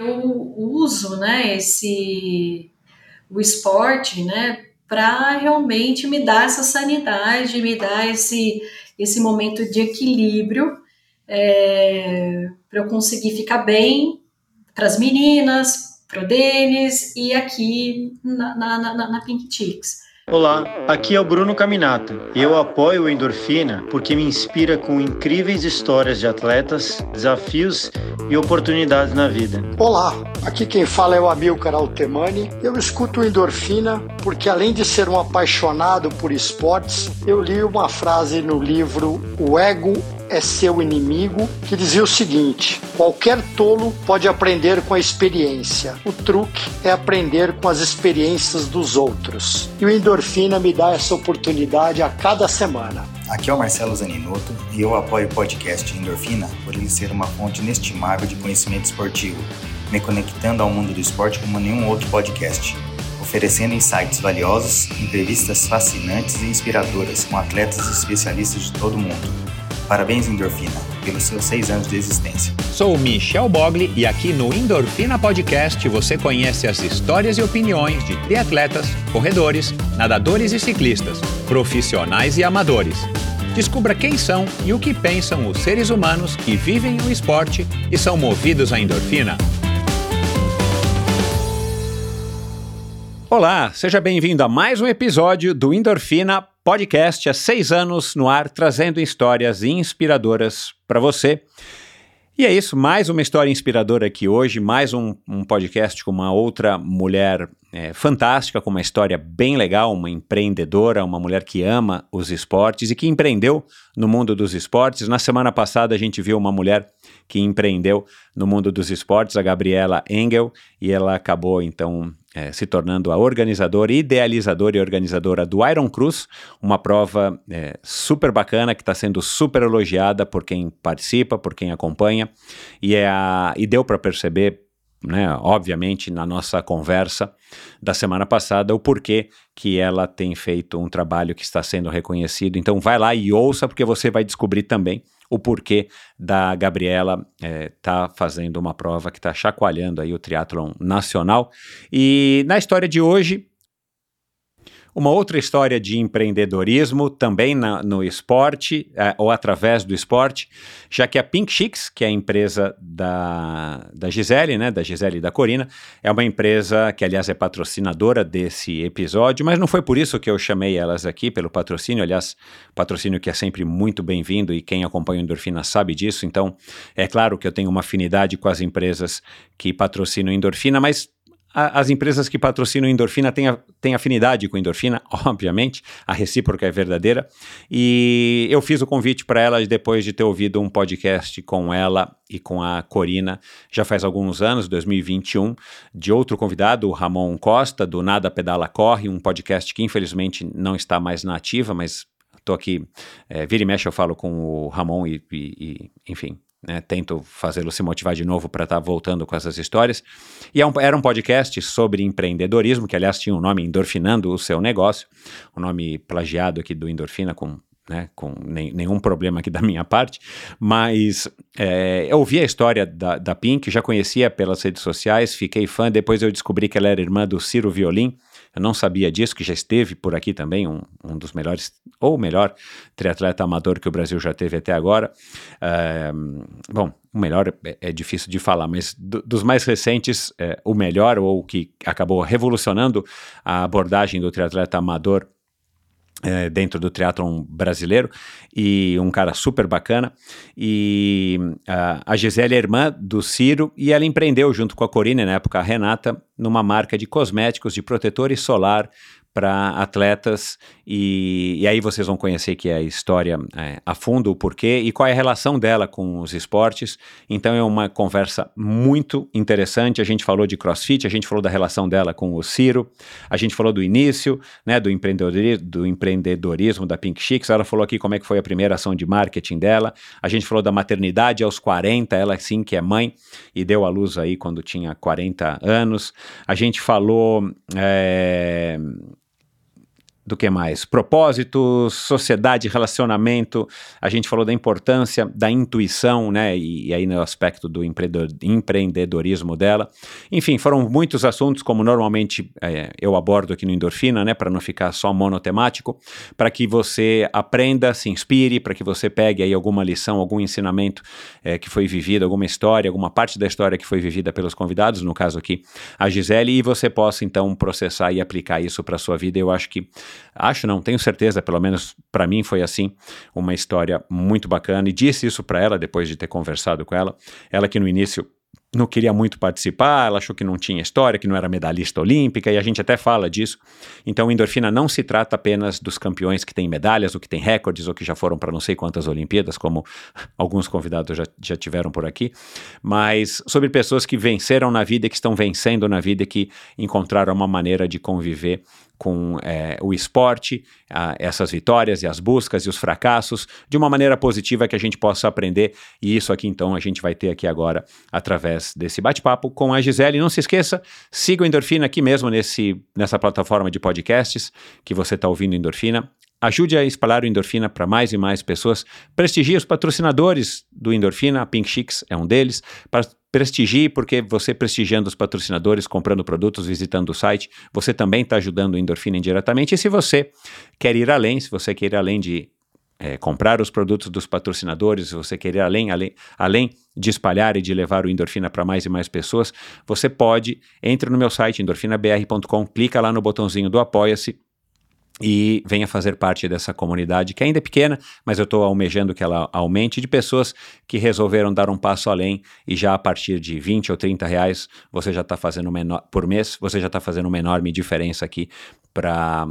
Eu uso, né, esse o esporte, né, para realmente me dar essa sanidade, me dar esse esse momento de equilíbrio é, para eu conseguir ficar bem para as meninas, para o Denis e aqui na, na, na, na Pink Chicks. Olá, aqui é o Bruno Caminato e eu apoio o Endorfina porque me inspira com incríveis histórias de atletas, desafios e oportunidades na vida. Olá, aqui quem fala é o Amilcar Altemani. Eu escuto o Endorfina porque além de ser um apaixonado por esportes, eu li uma frase no livro O Ego é seu inimigo, que dizia o seguinte: qualquer tolo pode aprender com a experiência. O truque é aprender com as experiências dos outros. E o Endorfina me dá essa oportunidade a cada semana. Aqui é o Marcelo Zaninotto e eu apoio o podcast Endorfina por ele ser uma fonte inestimável de conhecimento esportivo, me conectando ao mundo do esporte como nenhum outro podcast oferecendo insights valiosos, entrevistas fascinantes e inspiradoras com atletas e especialistas de todo o mundo. Parabéns, Endorfina, pelos seus seis anos de existência. Sou Michel Bogli e aqui no Endorfina Podcast você conhece as histórias e opiniões de triatletas, corredores, nadadores e ciclistas, profissionais e amadores. Descubra quem são e o que pensam os seres humanos que vivem o esporte e são movidos à endorfina. Olá, seja bem-vindo a mais um episódio do Endorfina Podcast há seis anos no ar, trazendo histórias inspiradoras para você. E é isso, mais uma história inspiradora aqui hoje, mais um, um podcast com uma outra mulher é, fantástica, com uma história bem legal, uma empreendedora, uma mulher que ama os esportes e que empreendeu no mundo dos esportes. Na semana passada a gente viu uma mulher que empreendeu no mundo dos esportes, a Gabriela Engel, e ela acabou então é, se tornando a organizadora, idealizadora e organizadora do Iron Cruz, uma prova é, super bacana que está sendo super elogiada por quem participa, por quem acompanha, e, é a, e deu para perceber né, obviamente, na nossa conversa da semana passada, o porquê que ela tem feito um trabalho que está sendo reconhecido. Então, vai lá e ouça, porque você vai descobrir também o porquê da Gabriela é, tá fazendo uma prova que está chacoalhando aí o triatlon nacional. E na história de hoje, uma outra história de empreendedorismo, também na, no esporte, é, ou através do esporte, já que a Pink Chicks, que é a empresa da, da Gisele, né, da Gisele e da Corina, é uma empresa que, aliás, é patrocinadora desse episódio, mas não foi por isso que eu chamei elas aqui, pelo patrocínio, aliás, patrocínio que é sempre muito bem-vindo e quem acompanha o Endorfina sabe disso, então é claro que eu tenho uma afinidade com as empresas que patrocinam Endorfina, mas as empresas que patrocinam endorfina têm, têm afinidade com endorfina, obviamente, a recíproca é verdadeira. E eu fiz o convite para elas depois de ter ouvido um podcast com ela e com a Corina, já faz alguns anos, 2021, de outro convidado, o Ramon Costa, do Nada Pedala Corre, um podcast que infelizmente não está mais na ativa, mas estou aqui, é, vira e mexe eu falo com o Ramon e, e, e enfim, né, tento fazê-lo se motivar de novo para estar tá voltando com essas histórias. E é um, era um podcast sobre empreendedorismo, que aliás tinha o um nome Endorfinando o Seu Negócio, o um nome plagiado aqui do Endorfina com né, com nem, nenhum problema aqui da minha parte, mas é, eu ouvi a história da, da Pink, já conhecia pelas redes sociais, fiquei fã, depois eu descobri que ela era irmã do Ciro Violim, eu não sabia disso, que já esteve por aqui também, um, um dos melhores, ou melhor, triatleta amador que o Brasil já teve até agora. É, bom, o melhor é, é, difícil de falar, mas do, dos mais recentes, é, o melhor, ou que acabou revolucionando a abordagem do triatleta amador é, dentro do triatlon brasileiro e um cara super bacana. E a, a Gisele é irmã do Ciro e ela empreendeu junto com a Corina, na época a Renata, numa marca de cosméticos de protetores solar para atletas e, e, aí vocês vão conhecer que é a história é, a fundo, o porquê e qual é a relação dela com os esportes. Então é uma conversa muito interessante. A gente falou de CrossFit, a gente falou da relação dela com o Ciro, a gente falou do início, né, do empreendedorismo, do empreendedorismo da Pink Chicks. Ela falou aqui como é que foi a primeira ação de marketing dela. A gente falou da maternidade aos 40, ela sim que é mãe e deu à luz aí quando tinha 40 anos. A gente falou é, do que mais? Propósitos, sociedade, relacionamento. A gente falou da importância da intuição, né? E, e aí no aspecto do empreendedorismo dela. Enfim, foram muitos assuntos, como normalmente é, eu abordo aqui no Endorfina, né? Para não ficar só monotemático, para que você aprenda, se inspire, para que você pegue aí alguma lição, algum ensinamento é, que foi vivido, alguma história, alguma parte da história que foi vivida pelos convidados, no caso aqui a Gisele, e você possa então processar e aplicar isso para sua vida. Eu acho que Acho não, tenho certeza, pelo menos para mim foi assim, uma história muito bacana. E disse isso para ela depois de ter conversado com ela. Ela que no início não queria muito participar, ela achou que não tinha história, que não era medalhista olímpica, e a gente até fala disso. Então, endorfina não se trata apenas dos campeões que têm medalhas, ou que têm recordes, ou que já foram para não sei quantas Olimpíadas, como alguns convidados já, já tiveram por aqui, mas sobre pessoas que venceram na vida, que estão vencendo na vida, que encontraram uma maneira de conviver com é, o esporte, a, essas vitórias e as buscas e os fracassos, de uma maneira positiva que a gente possa aprender. E isso aqui, então, a gente vai ter aqui agora através desse bate-papo com a Gisele. Não se esqueça, siga o Endorfina aqui mesmo nesse, nessa plataforma de podcasts que você está ouvindo Endorfina. Ajude a espalhar o Endorfina para mais e mais pessoas. Prestigie os patrocinadores do Endorfina, a Pink Chicks é um deles. Prestigie, porque você prestigiando os patrocinadores, comprando produtos, visitando o site, você também está ajudando o Endorfina indiretamente. E se você quer ir além, se você quer ir além de é, comprar os produtos dos patrocinadores, se você quer ir além, além, além de espalhar e de levar o Endorfina para mais e mais pessoas, você pode, entre no meu site endorfinabr.com, clica lá no botãozinho do Apoia-se e venha fazer parte dessa comunidade que ainda é pequena, mas eu estou almejando que ela aumente de pessoas que resolveram dar um passo além e já a partir de 20 ou 30 reais você já está fazendo menor, por mês, você já está fazendo uma enorme diferença aqui para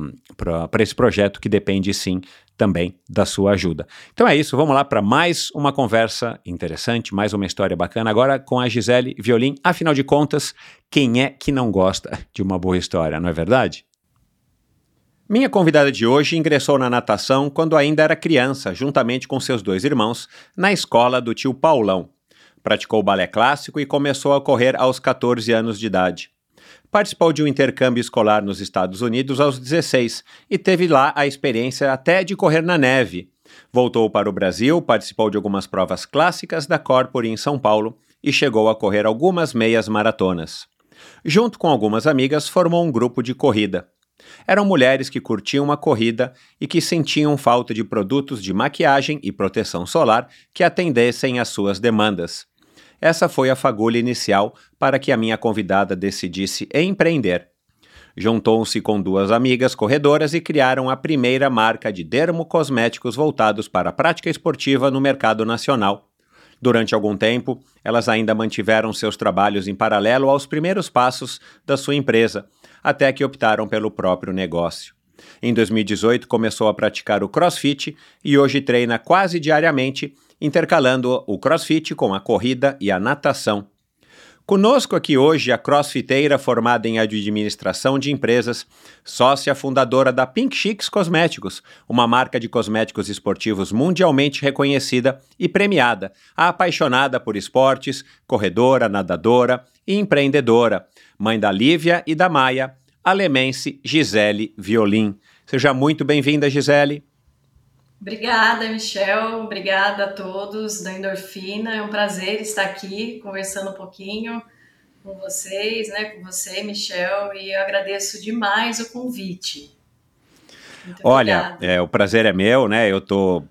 esse projeto que depende sim também da sua ajuda. Então é isso, vamos lá para mais uma conversa interessante, mais uma história bacana, agora com a Gisele Violim. Afinal de contas, quem é que não gosta de uma boa história, não é verdade? Minha convidada de hoje ingressou na natação quando ainda era criança, juntamente com seus dois irmãos, na escola do tio Paulão. Praticou balé clássico e começou a correr aos 14 anos de idade. Participou de um intercâmbio escolar nos Estados Unidos aos 16 e teve lá a experiência até de correr na neve. Voltou para o Brasil, participou de algumas provas clássicas da Corpore em São Paulo e chegou a correr algumas meias maratonas. Junto com algumas amigas, formou um grupo de corrida. Eram mulheres que curtiam a corrida e que sentiam falta de produtos de maquiagem e proteção solar que atendessem às suas demandas. Essa foi a fagulha inicial para que a minha convidada decidisse empreender. Juntou-se com duas amigas corredoras e criaram a primeira marca de dermocosméticos voltados para a prática esportiva no mercado nacional. Durante algum tempo, elas ainda mantiveram seus trabalhos em paralelo aos primeiros passos da sua empresa, até que optaram pelo próprio negócio. Em 2018, começou a praticar o crossfit e hoje treina quase diariamente, intercalando o crossfit com a corrida e a natação. Conosco aqui hoje a crossfiteira formada em administração de empresas, sócia fundadora da Pink Chicks Cosméticos, uma marca de cosméticos esportivos mundialmente reconhecida e premiada, apaixonada por esportes, corredora, nadadora e empreendedora, mãe da Lívia e da Maia, alemense Gisele Violim. Seja muito bem-vinda, Gisele. Obrigada, Michel. Obrigada a todos da Endorfina. É um prazer estar aqui conversando um pouquinho com vocês, né? Com você, Michel, e eu agradeço demais o convite. Muito Olha, é, o prazer é meu, né? Eu tô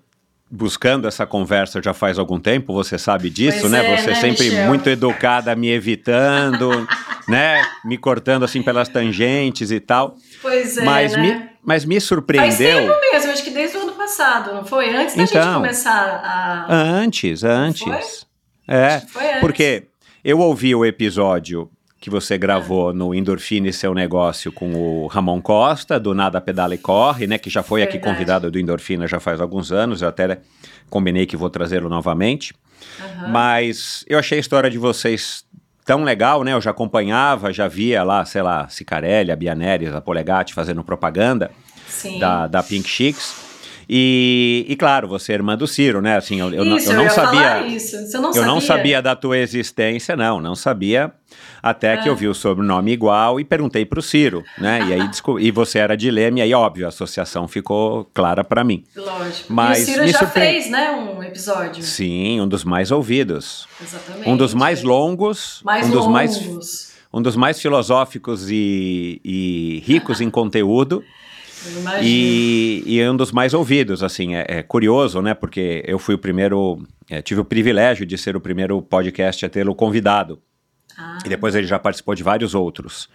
buscando essa conversa já faz algum tempo, você sabe disso, pois né? É, você né, sempre Michel? muito educada, me evitando, né? Me cortando assim pelas tangentes e tal. Pois é, mas né? me, mas me surpreendeu. Faz tempo mesmo, acho que desde o passado, não foi? Antes da então, gente começar a. Antes, antes. Foi? É, foi antes. porque eu ouvi o episódio que você gravou ah. no Endorfine Seu Negócio com o Ramon Costa, do Nada Pedala e Corre, né? Que já foi Verdade. aqui convidado do Endorfina já faz alguns anos, eu até combinei que vou trazê-lo novamente. Uhum. Mas eu achei a história de vocês tão legal, né? Eu já acompanhava, já via lá, sei lá, Cicarelli, a Bianeres, a Polegatti fazendo propaganda da, da Pink Chicks. E, e, claro, você é irmã do Ciro, né? Assim, eu, isso, eu não eu sabia. Isso. Você não eu sabia. não sabia da tua existência, não, não sabia. Até que eu vi o sobrenome igual e perguntei para o Ciro, né? E aí e você era de Leme, e aí, óbvio, a associação ficou clara para mim. Lógico. Mas e o Ciro já surpre... fez, né, um episódio. Sim, um dos mais ouvidos. Exatamente. Um dos mais longos. Mais um dos longos. mais um dos mais filosóficos e, e ricos em conteúdo. E, e um dos mais ouvidos, assim, é, é, curioso, né? Porque eu fui o primeiro, é, tive o privilégio de ser o primeiro podcast a tê-lo convidado. Ah. E depois ele já participou de vários outros.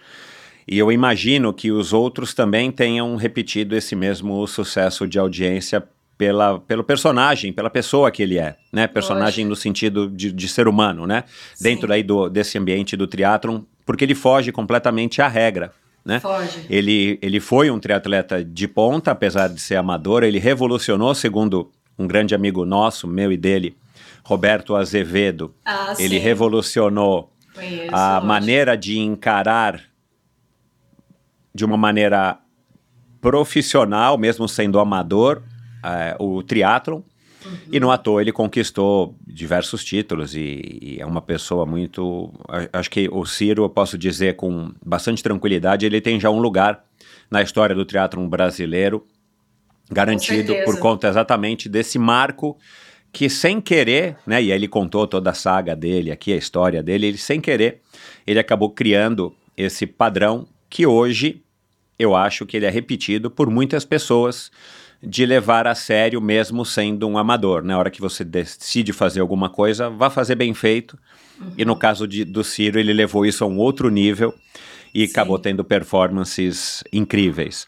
E eu imagino que os outros também tenham repetido esse mesmo sucesso de audiência pela, pelo personagem, pela pessoa que ele é, né? Personagem no sentido de, de ser humano, né? Dentro aí do, desse ambiente do triatlon, porque ele foge completamente à regra. Né? Foge. Ele, ele foi um triatleta de ponta, apesar de ser amador, ele revolucionou, segundo um grande amigo nosso, meu e dele, Roberto Azevedo. Ah, ele sim. revolucionou Conheço, a maneira de encarar de uma maneira profissional, mesmo sendo amador, eh, o triatlon. E não à toa ele conquistou diversos títulos e, e é uma pessoa muito. Acho que o Ciro, eu posso dizer com bastante tranquilidade, ele tem já um lugar na história do triatlon brasileiro garantido por conta exatamente desse marco que sem querer, né, e aí ele contou toda a saga dele aqui, a história dele, ele sem querer, ele acabou criando esse padrão que hoje eu acho que ele é repetido por muitas pessoas de levar a sério mesmo sendo um amador. Na hora que você decide fazer alguma coisa, vá fazer bem feito. E no caso de- do Ciro, ele levou isso a um outro nível e Sim. acabou tendo performances incríveis.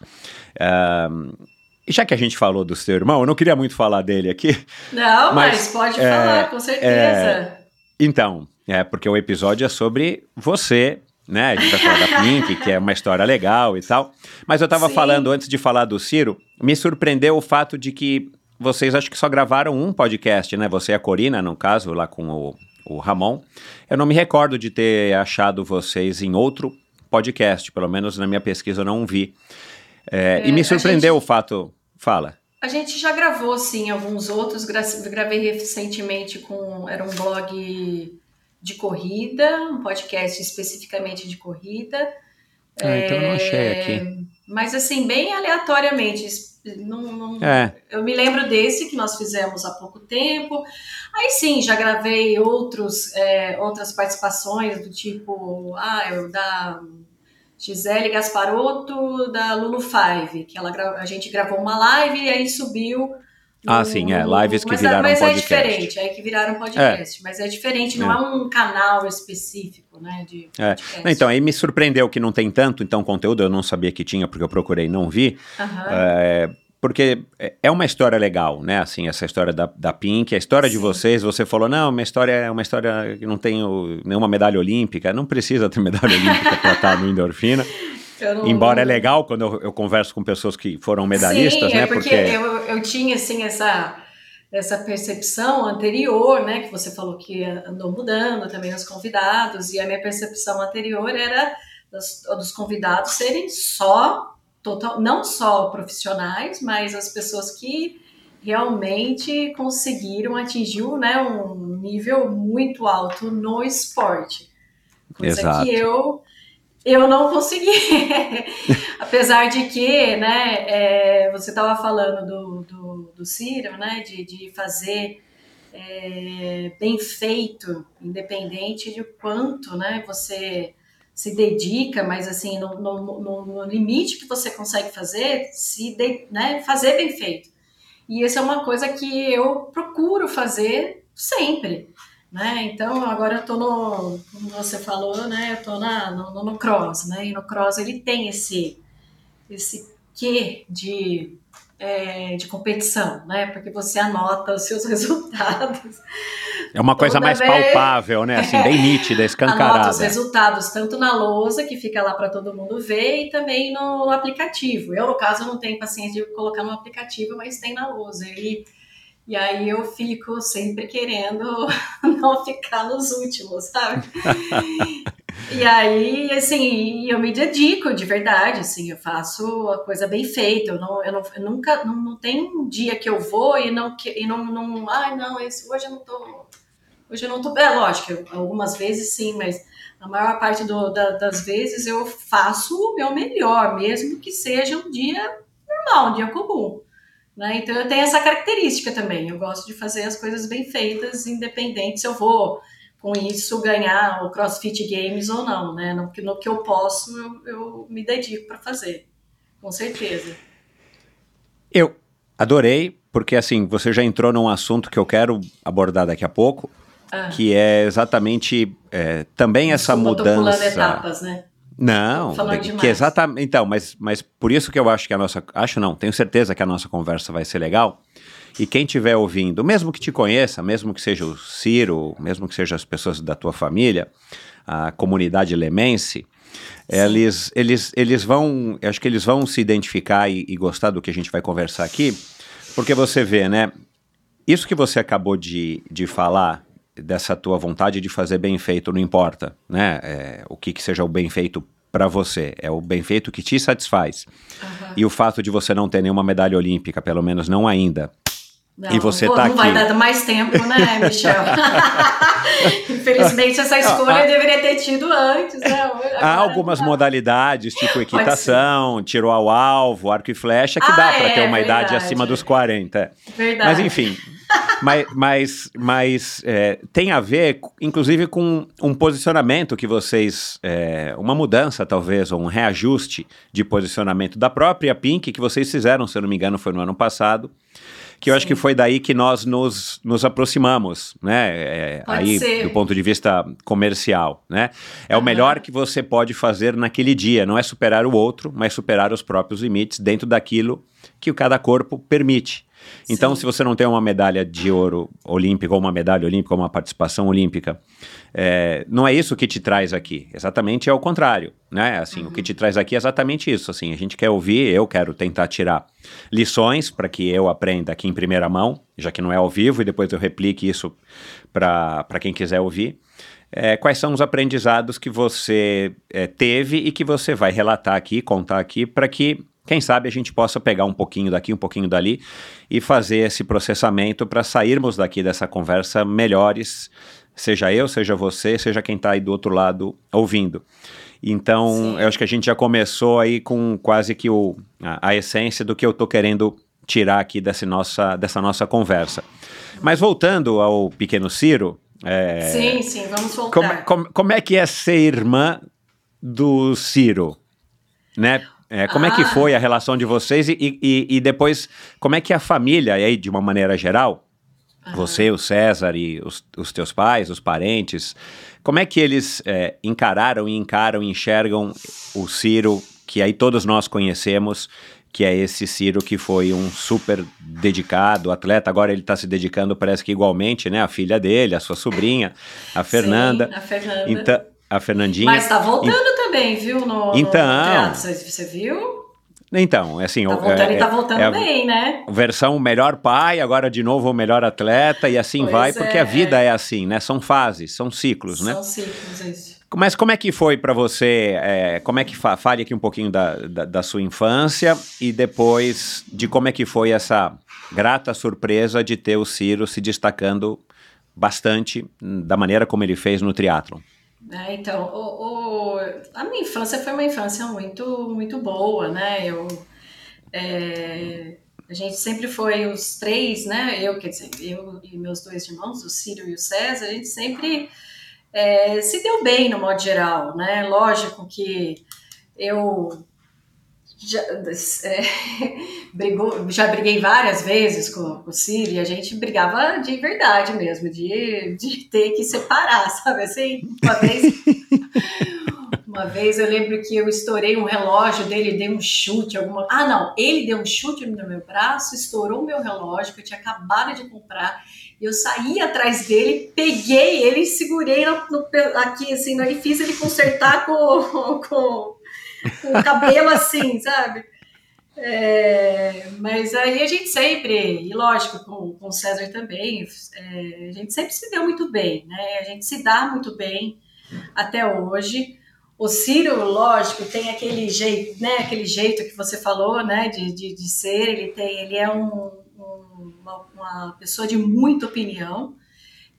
E já que a gente falou do seu irmão, eu não queria muito falar dele aqui. Não, mas, Mas, pode é, falar, com certeza. Então, é porque o episódio é sobre você, né? A gente vai falar da Pink, que é uma história legal e tal. Mas eu tava Sim. falando, antes de falar do Ciro, me surpreendeu o fato de que vocês acho que só gravaram um podcast, né? Você e a Corina, no caso, lá com o, o Ramon. Eu não me recordo de ter achado vocês em outro podcast, pelo menos na minha pesquisa eu não vi. É, e É, me a surpreendeu gente- o fato. Fala. A gente já gravou, sim, alguns outros. Gra- Gravei recentemente com. Era um blog de corrida, um podcast especificamente de corrida. Ah, então eu não achei É, aqui. Mas, assim, bem aleatoriamente. Não, não- É, Eu me lembro desse que nós fizemos há pouco tempo. Aí sim, já gravei outros, é, outras participações do tipo, ah, eu da Gisele Gasparotto da Lulu Five, que ela a gente gravou uma live e aí subiu. Ah, sim, é, lives que mas, viraram mas podcast. é diferente, aí que viraram podcast, mas é diferente, não é, um canal específico, né, de É. podcast. Então, aí me surpreendeu que não tem tanto, então, conteúdo, eu não sabia que tinha, porque eu procurei e não vi, Aham. é, porque é uma história legal, né, assim, essa história da, da Pink, a história de Sim. vocês, você falou, não, minha história é uma história que não tem nenhuma medalha olímpica, não precisa ter medalha olímpica para estar no endorfina, não- embora é legal quando eu, eu converso com pessoas que foram medalhistas, Sim, né, é porque, eu, eu tinha assim essa essa percepção anterior, né, que você falou que andou mudando também nos convidados e a minha percepção anterior era dos, dos convidados serem só total, não só profissionais, mas as pessoas que realmente conseguiram atingir, né, um nível muito alto no esporte. Coisa Exato. que eu eu não consegui. Apesar de que, né, é, você estava falando do, do, do Ciro, né, de, de fazer é, bem feito, independente de quanto, né, você se dedica, mas assim, no, no, no- limite que você consegue fazer, se de- né, fazer bem feito. E isso é uma coisa que eu procuro fazer sempre. Né? Então, agora eu tô no, como você falou, né? Eu na, no, no- cross, né? E no cross ele tem esse, esse quê de, é, de competição, né? Porque você anota os seus resultados. é uma coisa mais vez- palpável, né, assim, bem nítida, Anota escancarada. os resultados tanto na lousa, que fica lá para todo mundo ver, e também no, no aplicativo. Eu, no caso, não tenho paciência de colocar no aplicativo, mas tem na lousa. E, e aí eu fico sempre querendo não ficar nos últimos, sabe? E aí, assim, eu me dedico de verdade, assim, eu faço a coisa bem feita. Eu, não, eu, não, eu nunca, não, não tem um dia que eu vou e não, e não, não ai, não, esse, hoje eu não tô, hoje eu não tô, é lógico, algumas vezes sim, mas a maior parte do, da, das vezes eu faço o meu melhor, mesmo que seja um dia normal, um dia comum. Né? Então eu tenho essa característica também. Eu gosto de fazer as coisas bem feitas, independente se eu vou com isso ganhar o CrossFit Games ou não, né? No, no que eu posso, eu, eu me dedico para fazer, com certeza. Eu adorei, porque assim, você já entrou num assunto que eu quero abordar daqui a pouco, ah. que é exatamente é, também essa Desculpa, mudança. Tô etapas, né? Não, que exatamente. Então, mas, mas por isso que eu acho que a nossa. Acho não, tenho certeza que a nossa conversa vai ser legal. E quem estiver ouvindo, mesmo que te conheça, mesmo que seja o Ciro, mesmo que sejam as pessoas da tua família, a comunidade lemense, eles, eles, eles vão. Acho que eles vão se identificar e, e gostar do que a gente vai conversar aqui, porque você vê, né? Isso que você acabou de, de falar dessa tua vontade de fazer bem feito, não importa, né? É, o que, que seja o bem feito para você, é o bem feito que te satisfaz. Uhum. E o fato de você não ter nenhuma medalha olímpica, pelo menos não ainda, não, e você está aqui. Não vai dar mais tempo, né, Michel? Infelizmente, essa escolha eu deveria ter tido antes. Né? Há algumas modalidades, tipo equitação, tiro ao alvo, arco e flecha, que ah, dá para é, ter uma verdade. idade acima dos 40. Verdade. Mas, enfim, mas, mas, mas é, tem a ver, inclusive, com um posicionamento que vocês, é, uma mudança talvez, ou um reajuste de posicionamento da própria Pink que vocês fizeram, se eu não me engano, foi no ano passado que eu Sim. acho que foi daí que nós nos, nos aproximamos, né? É, aí, ser. do ponto de vista comercial, né? É uhum. o melhor que você pode fazer naquele dia, não é superar o outro, mas superar os próprios limites dentro daquilo que cada corpo permite. Então, Sim. se você não tem uma medalha de ouro olímpica, ou uma medalha olímpica, ou uma participação olímpica, é, não é isso que te traz aqui. Exatamente é o contrário, né? Assim, uhum. o que uhum. te traz aqui é exatamente isso. Assim, a gente quer ouvir, eu quero tentar tirar lições para que eu aprenda aqui em primeira mão, já que não é ao vivo, e depois eu replique isso para quem quiser ouvir. É, quais são os aprendizados que você é, teve e que você vai relatar aqui, contar aqui, para que quem sabe a gente possa pegar um pouquinho daqui, um pouquinho dali e fazer esse processamento para sairmos daqui dessa conversa melhores, seja eu, seja você, seja quem está aí do outro lado ouvindo. Então, Sim. eu acho que a gente já começou aí com quase que o, a, a essência do que eu estou querendo tirar aqui dessa nossa, dessa nossa conversa. Mas voltando ao pequeno Ciro. É, sim, sim, vamos voltar. Como, como, como é que é ser irmã do Ciro? Né? É, como ah. é que ah. foi a relação de vocês e, e, e, depois, como é que a família, aí, de uma maneira geral, ah. você, o César e os, os, teus pais, os parentes, como é que eles é, encararam e encaram e enxergam o Ciro, que aí todos nós conhecemos, que é esse Ciro que foi um super dedicado atleta, agora ele está se dedicando, parece que igualmente, né, a filha dele, a sua sobrinha, a Fernanda. Sim, a Fernanda. Então, a Fernandinha. Mas está voltando também, viu? No, então. No você, você viu? Então, é assim. Tá voltando, é, ele tá voltando é bem, né? Versão melhor pai, agora de novo o melhor atleta, e assim pois vai, porque a é. vida é assim, né? São fases, são ciclos, são né? São ciclos, isso. Mas como é que foi para você? É, como é que fa fale aqui um pouquinho da, da, da, sua infância e depois de como é que foi essa grata surpresa de ter o Ciro se destacando bastante da maneira como ele fez no triatlon. É, então, o, o, a minha infância foi uma infância muito, muito boa, né? Eu, é, a gente sempre foi os três, né? Eu, quer dizer, eu e meus dois irmãos, o Círio e o César, a gente sempre é, se deu bem no modo geral, né? Lógico que eu já, é, brigou, já briguei várias vezes com, com o Ciro e a gente brigava de verdade mesmo, de, de ter que separar, sabe assim? Uma vez, uma vez eu lembro que eu estourei um relógio dele, dei um chute, alguma. Ah, não, ele deu um chute no meu braço, estourou o meu relógio que eu tinha acabado de comprar. Eu saí atrás dele, peguei ele, segurei no, no, aqui assim, e fiz ele consertar com, com com o cabelo assim, sabe? É, mas aí a gente sempre, e lógico, com, com o César também, é, a gente sempre se deu muito bem, né? A gente se dá muito bem até hoje. o Ciro, lógico, tem aquele jeito, né, aquele jeito que você falou, né, de, de, de ser, ele tem, ele é um, um, uma, uma, pessoa de muita opinião.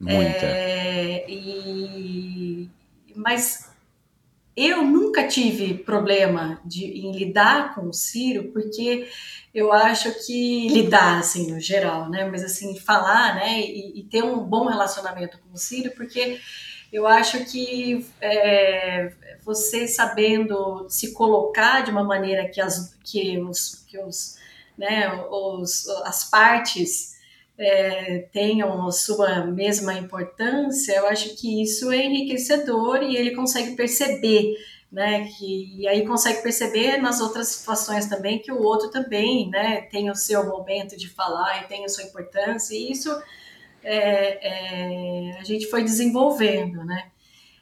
Muita. É, e, mas eu nunca tive problema de, em lidar com o Ciro, porque eu acho que lidar, assim, no geral, né, mas assim, falar, né, e, e ter um bom relacionamento com o Ciro, porque eu acho que é, você sabendo se colocar de uma maneira que as, que os, que os, né, os, as partes é, tenham a sua mesma importância, eu acho que isso é enriquecedor e ele consegue perceber, né, que, e aí consegue perceber nas outras situações também que o outro também, né, tem o seu momento de falar e tem a sua importância, e isso é, é, a gente foi desenvolvendo, né?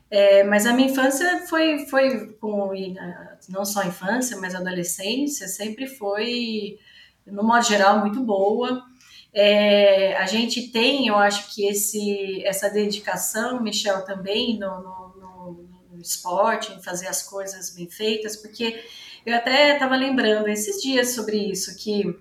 É, mas a minha infância foi, foi com, não só a infância, mas a adolescência, sempre foi, no modo geral, muito boa. É, a gente tem, eu acho que esse, essa dedicação, Michel, também no, no, no, no esporte, em fazer as coisas bem feitas, porque eu até estava lembrando esses dias sobre isso, que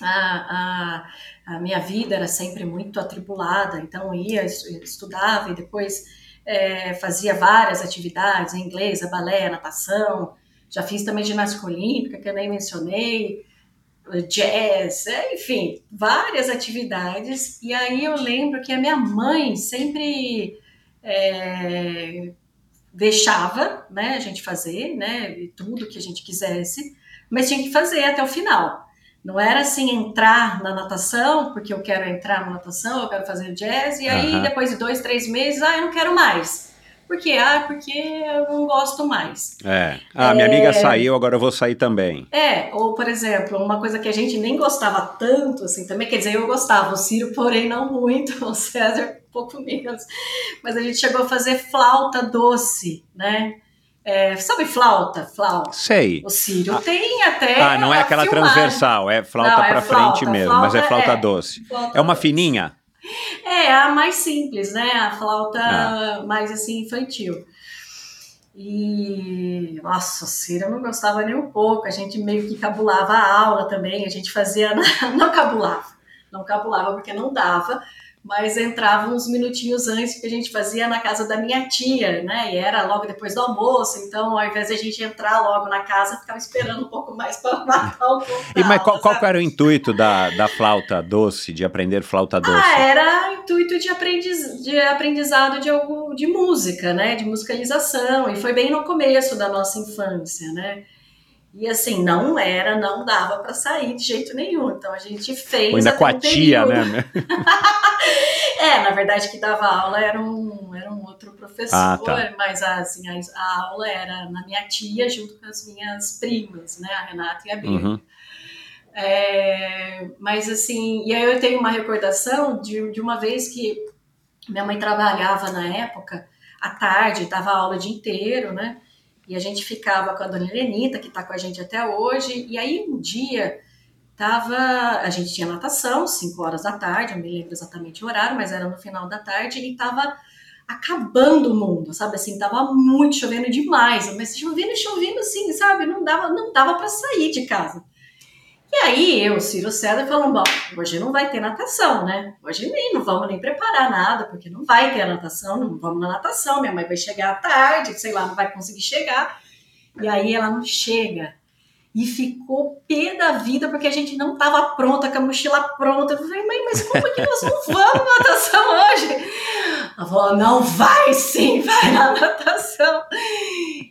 a, a, a, minha vida era sempre muito atribulada, então ia, estudava e depois é, fazia várias atividades, inglês, balé, natação, já fiz também ginástica olímpica, que eu nem mencionei, jazz, é, enfim, várias atividades. E aí eu lembro que a minha mãe sempre é, deixava né, a gente fazer né, tudo que a gente quisesse, mas tinha que fazer até o final. Não era assim entrar na natação, porque eu quero entrar na natação, eu quero fazer jazz, e aí uhum. depois de dois, três meses, ah, eu não quero mais. Por quê? Ah, porque eu não gosto mais. É. Ah, minha é... amiga saiu, agora eu vou sair também. É, ou por exemplo, uma coisa que a gente nem gostava tanto, assim, também, quer dizer, eu gostava, o Ciro, porém, não muito, o César, um pouco menos. Mas a gente chegou a fazer flauta doce, né? É, sabe flauta? Flauta. Sei. O Círio ah, tem até. Ah, não é aquela filmagem. transversal, é flauta para é frente mesmo, flauta, mas é flauta é, doce. Flauta é uma doce. fininha? É, a mais simples, né? A flauta ah. mais assim infantil. E nossa, eu não gostava nem um pouco. A gente meio que cabulava a aula também. A gente fazia. Não cabulava, não cabulava porque não dava mas entrava uns minutinhos antes que a gente fazia na casa da minha tia, né? E era logo depois do almoço, então ao invés de a gente entrar logo na casa, ficava esperando um pouco mais para matar o pouco. E mas qual, qual, era o intuito da, da flauta doce, de aprender flauta doce? Ah, era intuito de, aprendiz, de aprendizado de algo de música, né? De musicalização, e foi bem no começo da nossa infância, né? E assim, não era, não dava para sair de jeito nenhum. Então a gente fez. Ou ainda com a tia, né? é, na verdade, que dava aula era um, era um outro professor, ah, tá. mas assim, a, a, aula era na minha tia, junto com as minhas primas, né? A Renata e a Bia. Uhum. É, mas assim, e aí eu tenho uma recordação de, de uma vez que minha mãe trabalhava na época, à tarde, dava aula o dia inteiro, né? E a gente ficava com a dona Helenita, que está com a gente até hoje. E aí um dia tava, a gente tinha natação, 5 horas da tarde, eu me lembro exatamente o horário, mas era no final da tarde, e tava acabando o mundo, sabe assim, tava muito chovendo demais, mas chovendo, chovendo assim, sabe, não dava, não dava para sair de casa. E aí eu, Ciro César, falando, bom, hoje não vai ter natação, né? Hoje nem, não vamos nem preparar nada, porque não vai ter a natação, não vamos na natação, minha mãe vai chegar à tarde, sei lá, não vai conseguir chegar. E aí ela não chega. E ficou pé da vida, porque a gente não estava pronta, com a mochila pronta. Eu falei, mãe, mas como é que nós não vamos na natação hoje? Ela falou, não vai sim, vai na natação.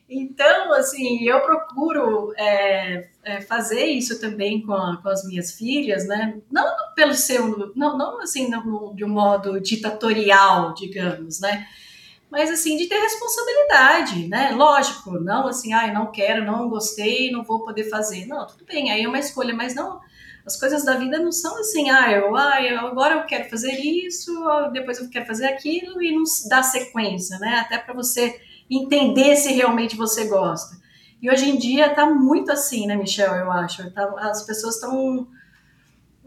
Então, assim, eu procuro é, é, fazer isso também com, a, com, as minhas filhas, né? Não pelo seu, não, não assim, não, de um modo ditatorial, digamos, né? Mas assim, de ter responsabilidade, né? Lógico, não assim, ai, ah, não quero, não gostei, não vou poder fazer. Não, tudo bem, aí é uma escolha, mas não as coisas da vida não são assim, ah, eu, ah, eu, agora eu quero fazer isso, depois eu quero fazer aquilo e não dá sequência, né? Até para você entender se realmente você gosta. E hoje em dia tá muito assim, né, Michel? Eu acho. Tá, as pessoas estão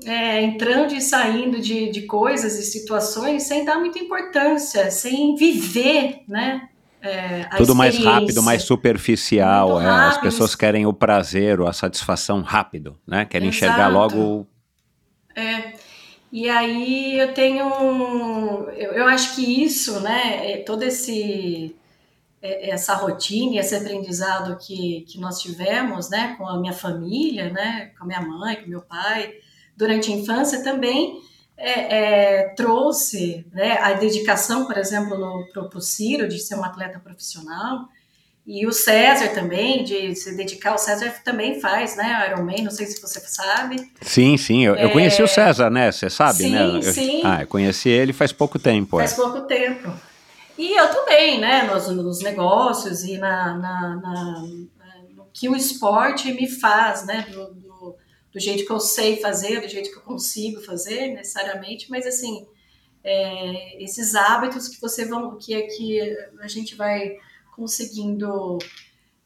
é, entrando e saindo de, de coisas e situações sem dar muita importância, sem viver, né? É, Tudo mais rápido, mais superficial. É, rápido. As pessoas querem o prazer a satisfação rápido, né? Querem Exato. enxergar logo. É. E aí eu tenho. Eu, eu acho que isso, né? é, Todo esse. é, Essa rotina esse aprendizado que, que nós tivemos, né, com a minha família, né, com a minha mãe, com meu pai, durante a infância também é, é, trouxe né, a dedicação, por exemplo, para o Ciro, de ser um atleta profissional, e o César também, de se dedicar. O César também faz, né, Ironman, não sei se você sabe. Sim, sim. Eu, eu conheci o César, né? Você sabe, É. Sim, né? Eu- sim. Ah, eu conheci ele faz pouco tempo. é. Faz pouco tempo. E eu também, né, nos, nos negócios e na, na- na- no que o esporte me faz, né, do, do, jeito que eu sei fazer, do jeito que eu consigo fazer, necessariamente, mas assim, é, esses hábitos que você vão, que, é que a gente vai conseguindo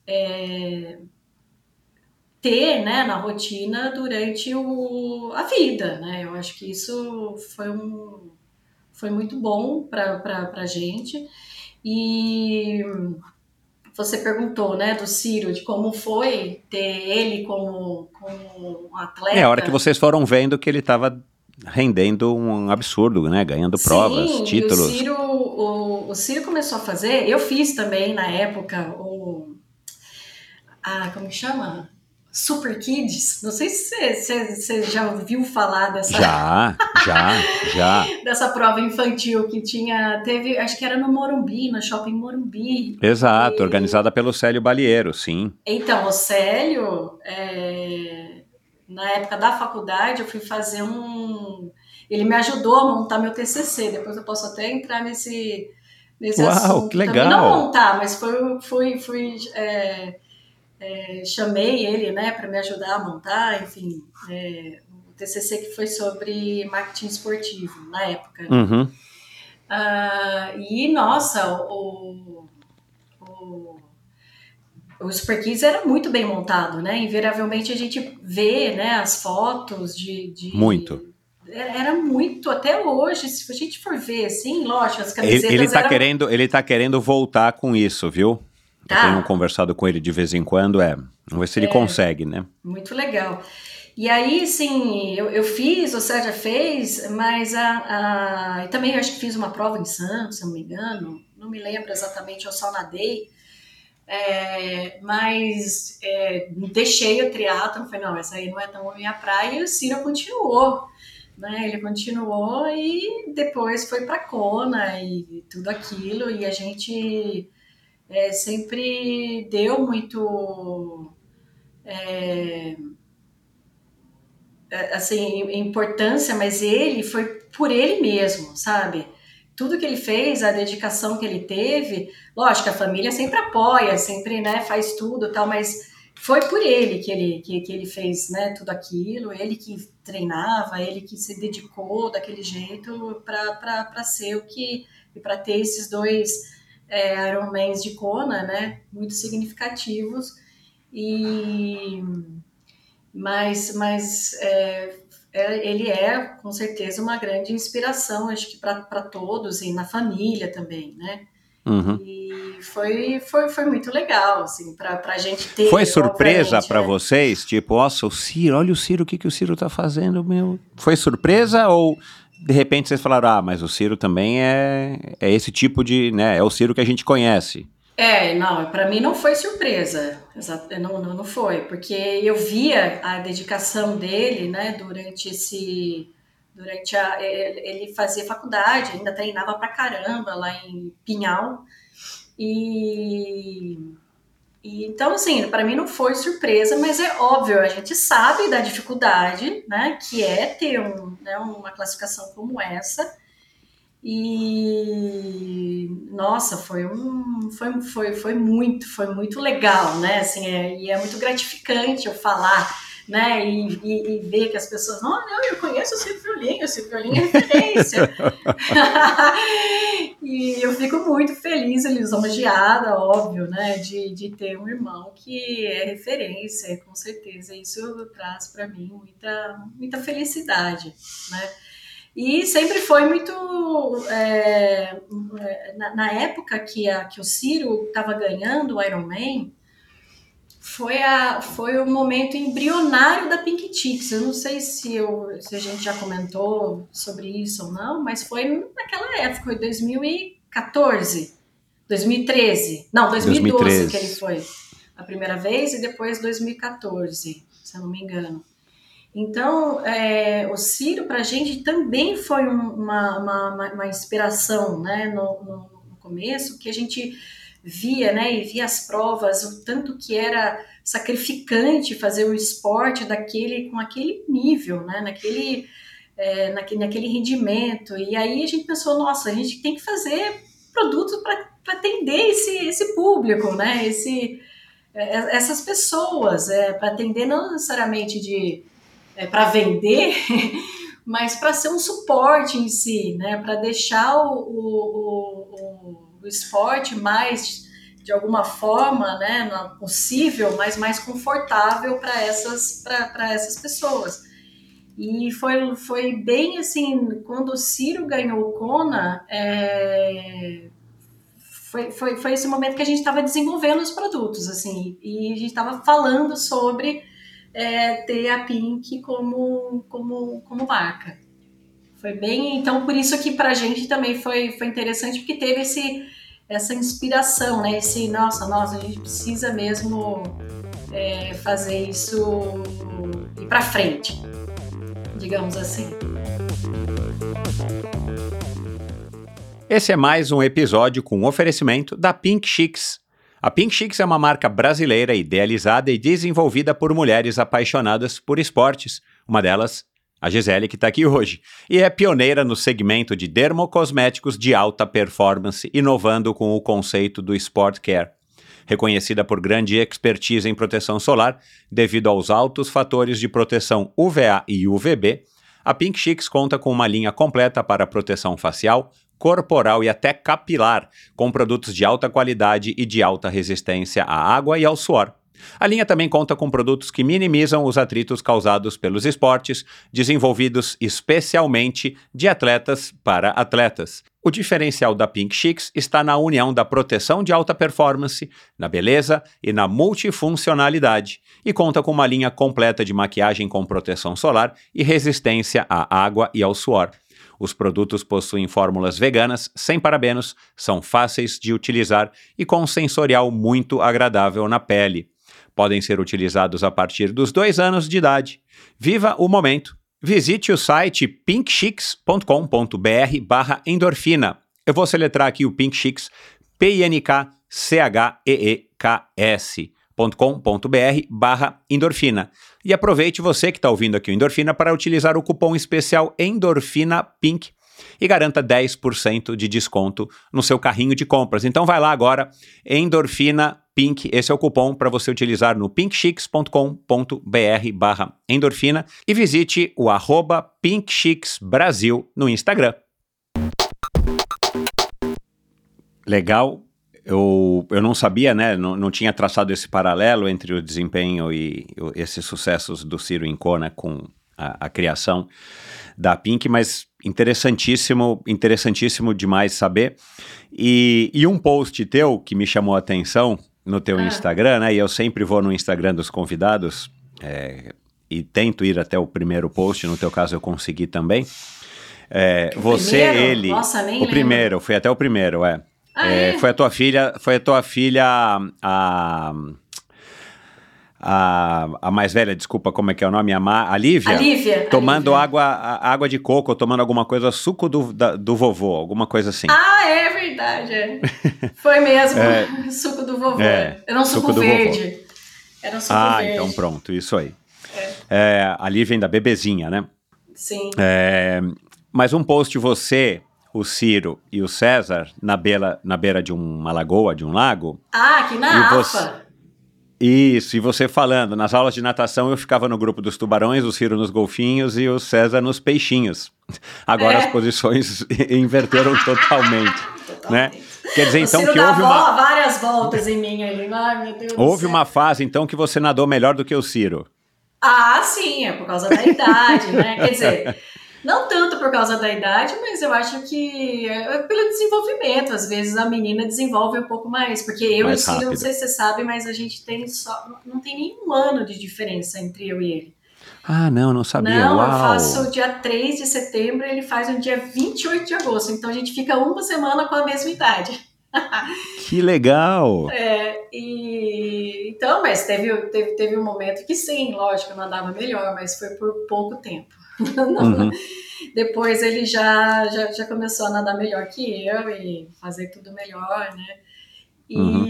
é, ter, né, na rotina durante o, a vida, né, eu acho que isso foi um foi muito bom para a gente. E você perguntou, né, do Ciro, de como foi ter ele como, como um atleta. É a hora que vocês foram vendo que ele estava rendendo um absurdo, né? Ganhando provas, Sim, títulos. O Ciro, o, o Ciro começou a fazer, eu fiz também na época o. Ah, como que chama? Super Kids. Não sei se você, já ouviu falar dessa. Já, já, já. dessa prova infantil que tinha, teve, acho que era no Morumbi, no Shopping Morumbi. Exato, E- organizada pelo Célio Balieiro, sim. Então, o Célio, é, na época da faculdade, eu fui fazer um... Ele me ajudou a montar meu TCC, depois eu posso até entrar nesse, nesse Uau, assunto. que também. legal. Não montar, mas foi, fui, fui é, é, chamei ele, né, para me ajudar a montar, enfim, é, o TCC que foi sobre marketing esportivo, na época. Uhum. Ah, e, nossa, o, o, o Super Kids era muito bem montado, né? Invariavelmente a gente vê né, as fotos de. de- Muito. Era era muito, até hoje, se a gente for ver, assim, lógico, as Ele, camisetas ele, tá eram- querendo, ele tá querendo voltar com isso, viu? Eu Tá. tenho conversado com ele de vez em quando, é. Vamos ver se ele consegue, né? Muito legal. E aí, sim, eu, eu fiz, o Sérgio fez, mas a, a- também eu acho que fiz uma prova em Santos, se eu não me engano, não me lembro exatamente, eu só nadei, É, mas é, deixei o triatlon, falei, não, essa aí não é tão minha praia, e o Ciro continuou, né, ele continuou e depois foi para Kona e tudo aquilo, e a gente é, sempre deu muito... é, assim, importância, mas ele foi por ele mesmo, sabe? Tudo que ele fez, a dedicação que ele teve, lógico, a família sempre apoia, sempre, né, faz tudo tal, mas foi por ele que ele, que, que ele fez, né, tudo aquilo, ele que treinava, ele que se dedicou daquele jeito para ser o que, e para ter esses dois é, Ironmans de Kona, né, muito significativos, e mas, mas é, é, ele é com certeza uma grande inspiração, acho que para todos e na família também, né? Uhum. E foi, foi, foi muito legal, assim, para a gente ter. Foi surpresa pra né? vocês? Tipo, nossa, o Ciro, olha o Ciro, o que, que o Ciro tá fazendo, meu? Foi surpresa ou de repente vocês falaram, ah, mas o Ciro também é, é esse tipo de, né, é o Ciro que a gente conhece. É, não, para mim não foi surpresa, Exa- não, não, não foi, porque eu via a dedicação dele, né, durante esse, durante a, ele fazia faculdade, ainda treinava pra caramba lá em Pinhal, e, e então, assim, para mim não foi surpresa, mas é óbvio, a gente sabe da dificuldade, né, que é ter um, né, uma classificação como essa, e nossa, foi um foi, foi, foi muito, foi muito legal, né? Assim, é, e é muito gratificante eu falar, né? E, e, e ver que as pessoas, oh, não, eu conheço o Silvio Violinho, o Silvio Violinho é referência. e eu fico muito feliz e lisonjeada, óbvio, né? De, de ter um irmão que é referência, com certeza. Isso traz para mim muita, muita felicidade, né? E sempre foi muito. É, na, na, época que, a, que o Ciro estava ganhando o Ironman, foi, a, foi o momento embrionário da Pink Chicks. Eu não sei se, eu, se a gente já comentou sobre isso ou não, mas foi naquela época, foi 2014, 2013. Não, 2012 2013. que ele foi a primeira vez e depois 2014, se eu não me engano. Então, é, o Ciro para a gente também foi uma, uma, uma, inspiração né, no, no, no, começo, que a gente via, né, e via as provas, o tanto que era sacrificante fazer o esporte daquele com aquele nível, né, naquele, é, naquele, naquele rendimento. E aí a gente pensou, nossa, a gente tem que fazer produtos para atender esse, esse público, né, esse, é, essas pessoas, é, para atender não necessariamente de é, para vender, mas para ser um suporte em si, né? Para deixar o, o, o, esporte mais de alguma forma, né, possível, mas mais confortável para essas, para essas pessoas. E foi, foi bem assim, quando o Ciro ganhou o Kona, é, foi, foi, foi esse momento que a gente estava desenvolvendo os produtos, assim, e a gente estava falando sobre é, ter a Pink como, como, como marca. Foi bem, então por isso que para a gente também foi, foi interessante, porque teve esse, essa inspiração, né? Esse, nossa, nossa, a gente precisa mesmo é, fazer isso ir para frente, digamos assim. Esse é mais um episódio com um oferecimento da Pink Chicks a Pink Chicks é uma marca brasileira idealizada e desenvolvida por mulheres apaixonadas por esportes. Uma delas, a Gisele, que está aqui hoje, e é pioneira no segmento de dermocosméticos de alta performance, inovando com o conceito do Sport Care. Reconhecida por grande expertise em proteção solar, devido aos altos fatores de proteção UVA e UVB, a Pink Chicks conta com uma linha completa para proteção facial, corporal e até capilar, com produtos de alta qualidade e de alta resistência à água e ao suor. A linha também conta com produtos que minimizam os atritos causados pelos esportes, desenvolvidos especialmente de atletas para atletas. O diferencial da Pink Chicks está na união da proteção de alta performance, na beleza e na multifuncionalidade, e conta com uma linha completa de maquiagem com proteção solar e resistência à água e ao suor. Os produtos possuem fórmulas veganas, sem parabenos, são fáceis de utilizar e com um sensorial muito agradável na pele. Podem ser utilizados a partir dos dois anos de idade. Viva o momento! Visite o site pinkchicks.com.br barra endorfina. Eu vou soletrar aqui o Pink Chicks, P-I-N-K-C-H-E-E-K-S com.br barra endorfina. E aproveite você que está ouvindo aqui o Endorfina para utilizar o cupom especial Endorfina Pink e garanta 10% de desconto no seu carrinho de compras. Então vai lá agora, Endorfina Pink, esse é o cupom para você utilizar no pinkchicks.com.br barra endorfina e visite o arroba Brasil no Instagram. Legal, eu, eu não sabia, né? Não, não tinha traçado esse paralelo entre o desempenho e esses sucessos do Ciro Incona com a, a, criação da Pink, mas interessantíssimo, interessantíssimo demais saber. E, e um post teu que me chamou a atenção no teu ah. Instagram, né? E eu sempre vou no Instagram dos convidados é, e tento ir até o primeiro post, no teu caso eu consegui também. É, você, primeiro? ele. Nossa, nem o lembro. primeiro, fui até o primeiro, é. Ah, é, é? Foi a tua filha, foi a tua filha a, a, a mais velha, desculpa, como é que é o nome? A, Ma, a Lívia? A Lívia. Tomando a Lívia. água, a, água de coco, tomando alguma coisa, suco do, da, do vovô, alguma coisa assim. Ah, é verdade. É. Foi mesmo, é, suco do vovô. É, Era um suco, suco verde. Era um suco ah, verde. então pronto, isso aí. É. é a Lívia ainda bebezinha, né? Sim. É, mas um post você o Ciro e o César na beira, na beira de uma lagoa, de um lago. Ah, aqui na AFA. Isso, e você falando, nas aulas de natação eu ficava no grupo dos tubarões, o Ciro nos golfinhos e o César nos peixinhos. Agora é. as posições inverteram totalmente, totalmente, né? Quer dizer, então que houve uma várias voltas em mim ali. Ai, meu Deus Houve uma fase então que você nadou melhor do que o Ciro. Ah, sim, é por causa da idade, né? Quer dizer, Não tanto por causa da idade, mas eu acho que é pelo desenvolvimento. Às vezes a menina desenvolve um pouco mais, porque eu Mais e o Ciro, não sei se você sabe, mas a gente tem só. Não tem nenhum ano de diferença entre eu e ele. Ah, não, não sabia. Não, Uau. eu faço dia 3 de setembro, ele faz no dia 28 de agosto. Então a gente fica uma semana com a mesma idade. Que legal. É, e então, mas teve, teve, teve um momento que sim, lógico, eu nadava melhor, mas foi por pouco tempo. Uhum. Depois ele já, já, já começou a nadar melhor que eu e fazer tudo melhor, né? E, Uhum.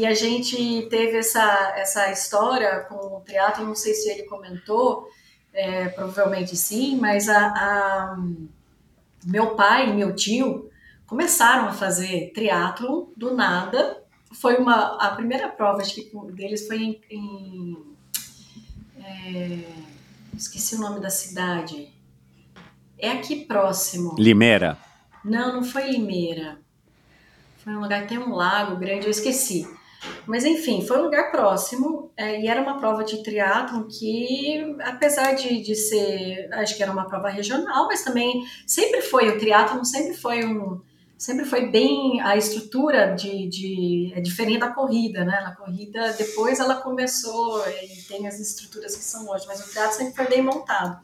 e a gente teve essa, essa história com o triatlo, não sei se ele comentou, é, provavelmente sim, mas a, a- meu pai e meu tio começaram a fazer triatlo do nada. Foi uma a primeira prova que deles foi em, em é, esqueci o nome da cidade. É aqui próximo. Limeira. Não, não foi Limeira. Foi um lugar que tem um lago grande, eu esqueci. Mas enfim, foi um lugar próximo é, e era uma prova de triatlon que, apesar de, de ser, acho que era uma prova regional, mas também sempre foi, o triatlon sempre foi um, sempre foi bem, a estrutura de, de é diferente da corrida, né? Na corrida, depois ela começou e tem as estruturas que são hoje, mas o triatlon sempre foi bem montado.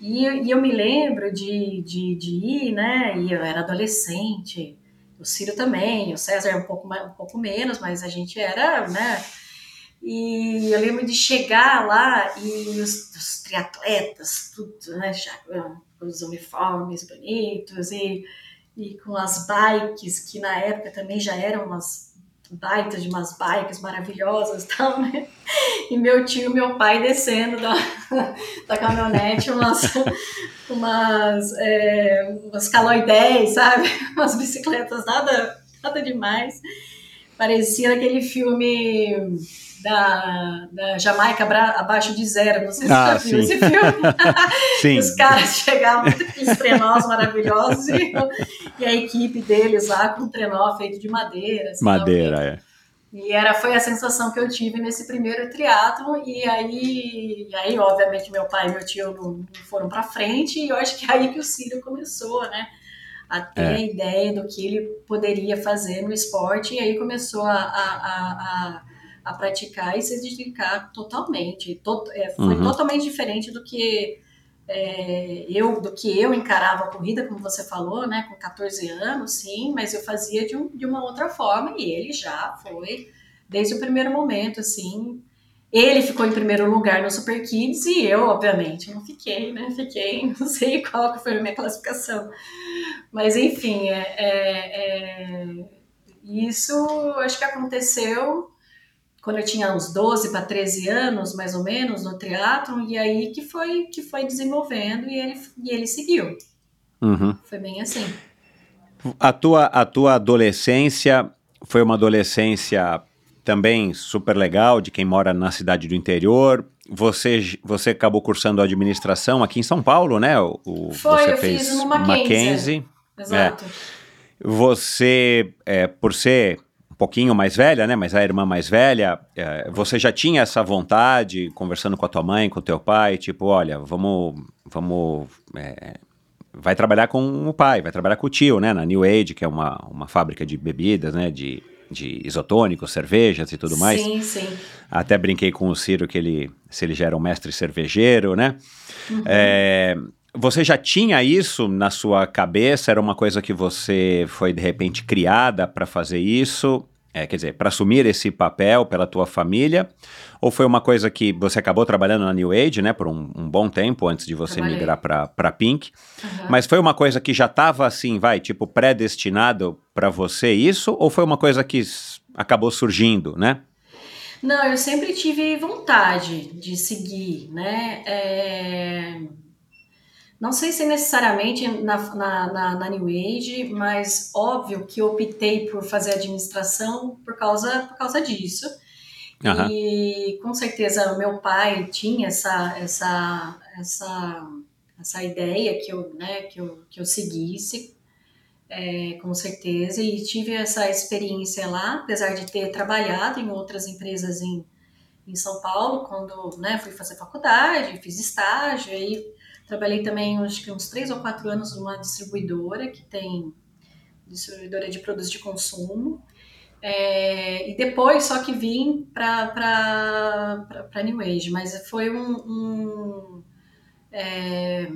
E, e eu me lembro de, de, de ir, né? E eu era adolescente, o Ciro também, o César um pouco, mais, um pouco menos, mas a gente era, né? E eu lembro de chegar lá e os, os triatletas, tudo, né? Os uniformes bonitos e, e com as bikes, que na época também já eram umas baitas de umas bikes maravilhosas e tal, né? E meu tio e meu pai descendo da, da caminhonete, umas, umas, é, umas Caloi 10, sabe? Umas bicicletas, nada, nada demais. Parecia aquele filme da, da Jamaica abaixo de zero, não sei se ah, você já viu sim. esse filme. Os caras chegavam com aqueles trenós maravilhosos e, e, a equipe deles lá com um trenó feito de madeira. Assim, Madeira, é. E era, foi a sensação que eu tive nesse primeiro triatlo e aí, e aí, obviamente, meu pai e meu tio não, não foram para frente e eu acho que é aí que o Círio começou, né? A ter é. a ideia do que ele poderia fazer no esporte e aí começou a, a, a, a praticar e se dedicar totalmente. To, é, foi uhum. totalmente diferente do que é, eu do que eu encarava a corrida, como você falou, né, com 14 anos, sim, mas eu fazia de, um, de uma outra forma e ele já foi desde o primeiro momento, assim. Ele ficou em primeiro lugar no Super Kids e eu, obviamente, não fiquei, né? Fiquei, não sei qual que foi a minha classificação. Mas, enfim, é, é, é, isso acho que aconteceu quando eu tinha uns 12 para 13 anos, mais ou menos, no triatlon, e aí que foi que foi desenvolvendo e ele, e ele seguiu. Uhum. Foi bem assim. A tua, a tua adolescência foi uma adolescência também super legal, de quem mora na cidade do interior. Você, você acabou cursando administração aqui em São Paulo, né? O, o foi, você eu fez fiz no Mackenzie. Mackenzie. Exato. É. Você, é, por ser pouquinho mais velha, né? Mas a irmã mais velha, é, você já tinha essa vontade, conversando com a tua mãe, com o teu pai, tipo, olha, vamos, vamos, é, vai trabalhar com o pai, vai trabalhar com o tio, né? Na New Age, que é uma, uma fábrica de bebidas, né? De, de isotônicos, cervejas e tudo mais. Sim, sim. Até brinquei com o Ciro que ele, se ele já era um mestre cervejeiro, né? Uhum. É, você já tinha isso na sua cabeça? Era uma coisa que você foi de repente criada para fazer isso? É, quer dizer, para assumir esse papel pela tua família? Ou foi uma coisa que você acabou trabalhando na New Age, né, por um, um bom tempo antes de você Trabalhei. migrar para Pink? Uhum. Mas foi uma coisa que já estava assim, vai, tipo, predestinado para você isso? Ou foi uma coisa que acabou surgindo, né? Não, eu sempre tive vontade de seguir, né? É... Não sei se necessariamente na, na, na, na, New Age, mas óbvio que optei por fazer administração por causa, por causa disso. Uhum. E com certeza o meu pai tinha essa, essa, essa, essa ideia que eu, né, que eu, que eu seguisse, é, com certeza, e tive essa experiência lá, apesar de ter trabalhado em outras empresas em, em São Paulo, quando né, fui fazer faculdade, fiz estágio, aí Trabalhei também, acho que uns três ou quatro anos numa distribuidora que tem distribuidora de produtos de consumo. É, e depois só que vim para New Age, mas foi um, um é,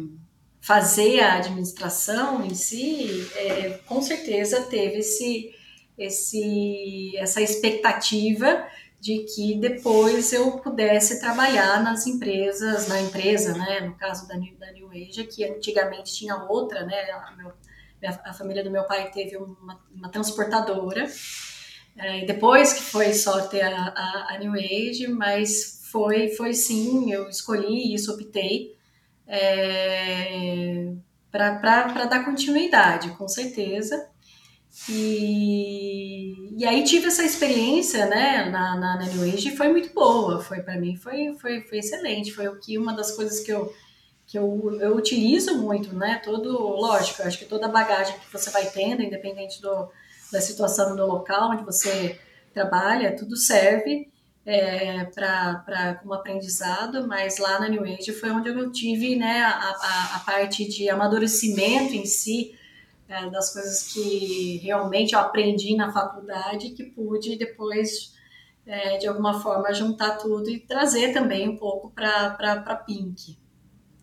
fazer a administração em si, é, com certeza teve esse, esse, essa expectativa de que depois eu pudesse trabalhar nas empresas, na empresa, né, no caso da New, da New Age, que antigamente tinha outra, né, a, meu, a família do meu pai teve uma, uma transportadora, é, depois que foi só ter a, a, a, New Age, mas foi, foi sim, eu escolhi isso, optei é, para dar continuidade, com certeza. E, e aí tive essa experiência né, na, na, na New Age e foi muito boa, foi para mim, foi, foi, foi excelente, foi o que uma das coisas que eu que eu, eu utilizo muito, né? Todo, lógico, acho que toda a bagagem que você vai tendo, independente do, da situação do local onde você trabalha, tudo serve é, para como aprendizado, mas lá na New Age foi onde eu tive né, a, a, a parte de amadurecimento em si, é, das coisas que realmente eu aprendi na faculdade que pude depois, é, de alguma forma, juntar tudo e trazer também um pouco para Pink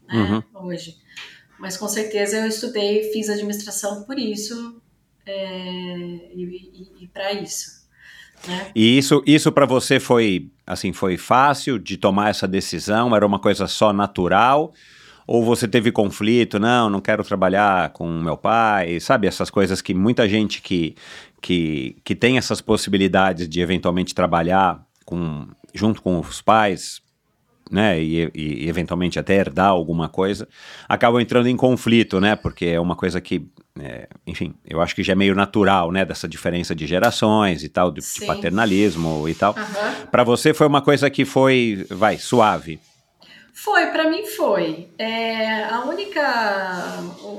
né, uhum. hoje. Mas com certeza eu estudei, fiz administração por isso, é, e, e, e para isso. Né? E isso, isso para você foi assim foi fácil de tomar essa decisão? Era uma coisa só natural? Ou você teve conflito? Não, não quero trabalhar com meu pai, sabe? Essas coisas que muita gente que, que, que tem essas possibilidades de eventualmente trabalhar com, junto com os pais, né, e, e, eventualmente até herdar alguma coisa, acabam entrando em conflito, né, porque é uma coisa que, é, enfim, eu acho que já é meio natural, né, dessa diferença de gerações e tal, de, de paternalismo e tal. Uhum. Para você foi uma coisa que foi, vai, suave. Foi, para mim foi. É, a única.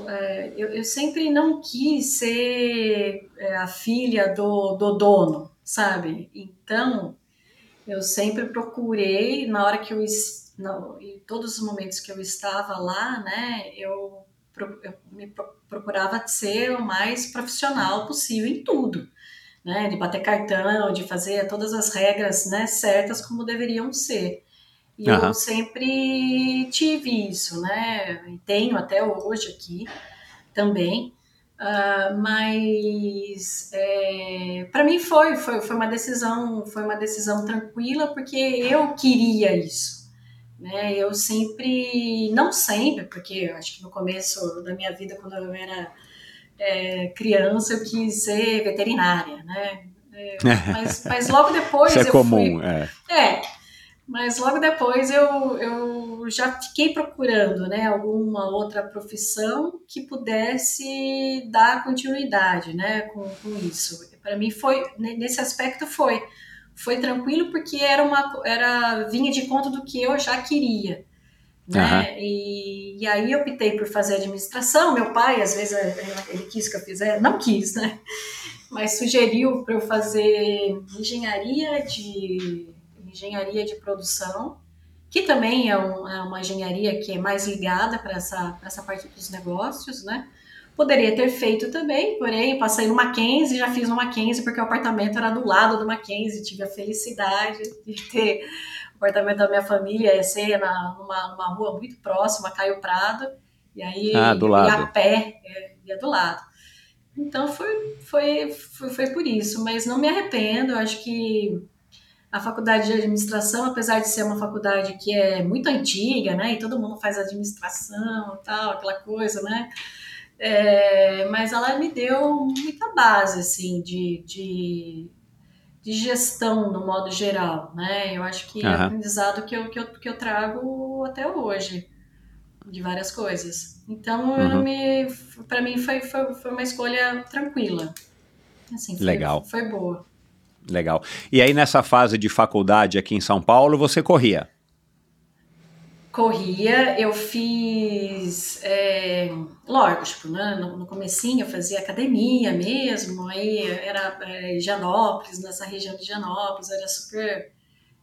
É, eu, eu, sempre não quis ser é, a filha do, do dono, sabe? Então, eu sempre procurei, na hora que eu, em todos os momentos que eu estava lá, né, eu, eu me procurava ser o mais profissional possível em tudo, né, de bater cartão, de fazer todas as regras, né, certas como deveriam ser. E uhum. eu sempre tive isso, né, e tenho até hoje aqui também. Uh, mas é, para mim foi, foi, foi uma decisão foi uma decisão tranquila porque eu queria isso né eu sempre não sempre porque acho que no começo da minha vida quando eu era é, criança eu quis ser veterinária né é, mas, mas logo depois isso é comum fui, é. é mas logo depois eu, eu já fiquei procurando né, alguma outra profissão que pudesse dar continuidade né, com, com isso. Para mim foi, nesse aspecto foi, foi tranquilo porque era uma, era, vinha de conta do que eu já queria. Né? Uhum. E, e aí eu optei por fazer administração. Meu pai, às vezes, ele quis que eu fizesse, não quis, né? Mas sugeriu para eu fazer engenharia de engenharia de produção, que também é, um, é uma engenharia que é mais ligada para essa, essa parte dos negócios, né? Poderia ter feito também, porém, passei no Mackenzie, já fiz no Mackenzie, porque o apartamento era do lado do Mackenzie, tive a felicidade de ter o apartamento da minha família, ser na, numa, numa rua muito próxima, Caio Prado, e aí ah, do lado. ia a pé, é, ia do lado. Então foi, foi, foi, foi por isso, mas não me arrependo, acho que a faculdade de administração, apesar de ser uma faculdade que é muito antiga, né, e todo mundo faz administração, tal, aquela coisa, né, é, mas ela me deu muita base, assim, de, de, de, gestão no modo geral, né, eu acho que uhum. é aprendizado que eu, que, eu, que eu trago até hoje, de várias coisas. Então, uhum. para mim foi, foi, foi uma escolha tranquila. Assim, foi, Legal. Foi boa. Legal. E aí, nessa fase de faculdade aqui em São Paulo, você corria? Corria, eu fiz, é, lógico, tipo, né, no, no comecinho eu fazia academia mesmo, aí era é, Janópolis, nessa região de Janópolis, era super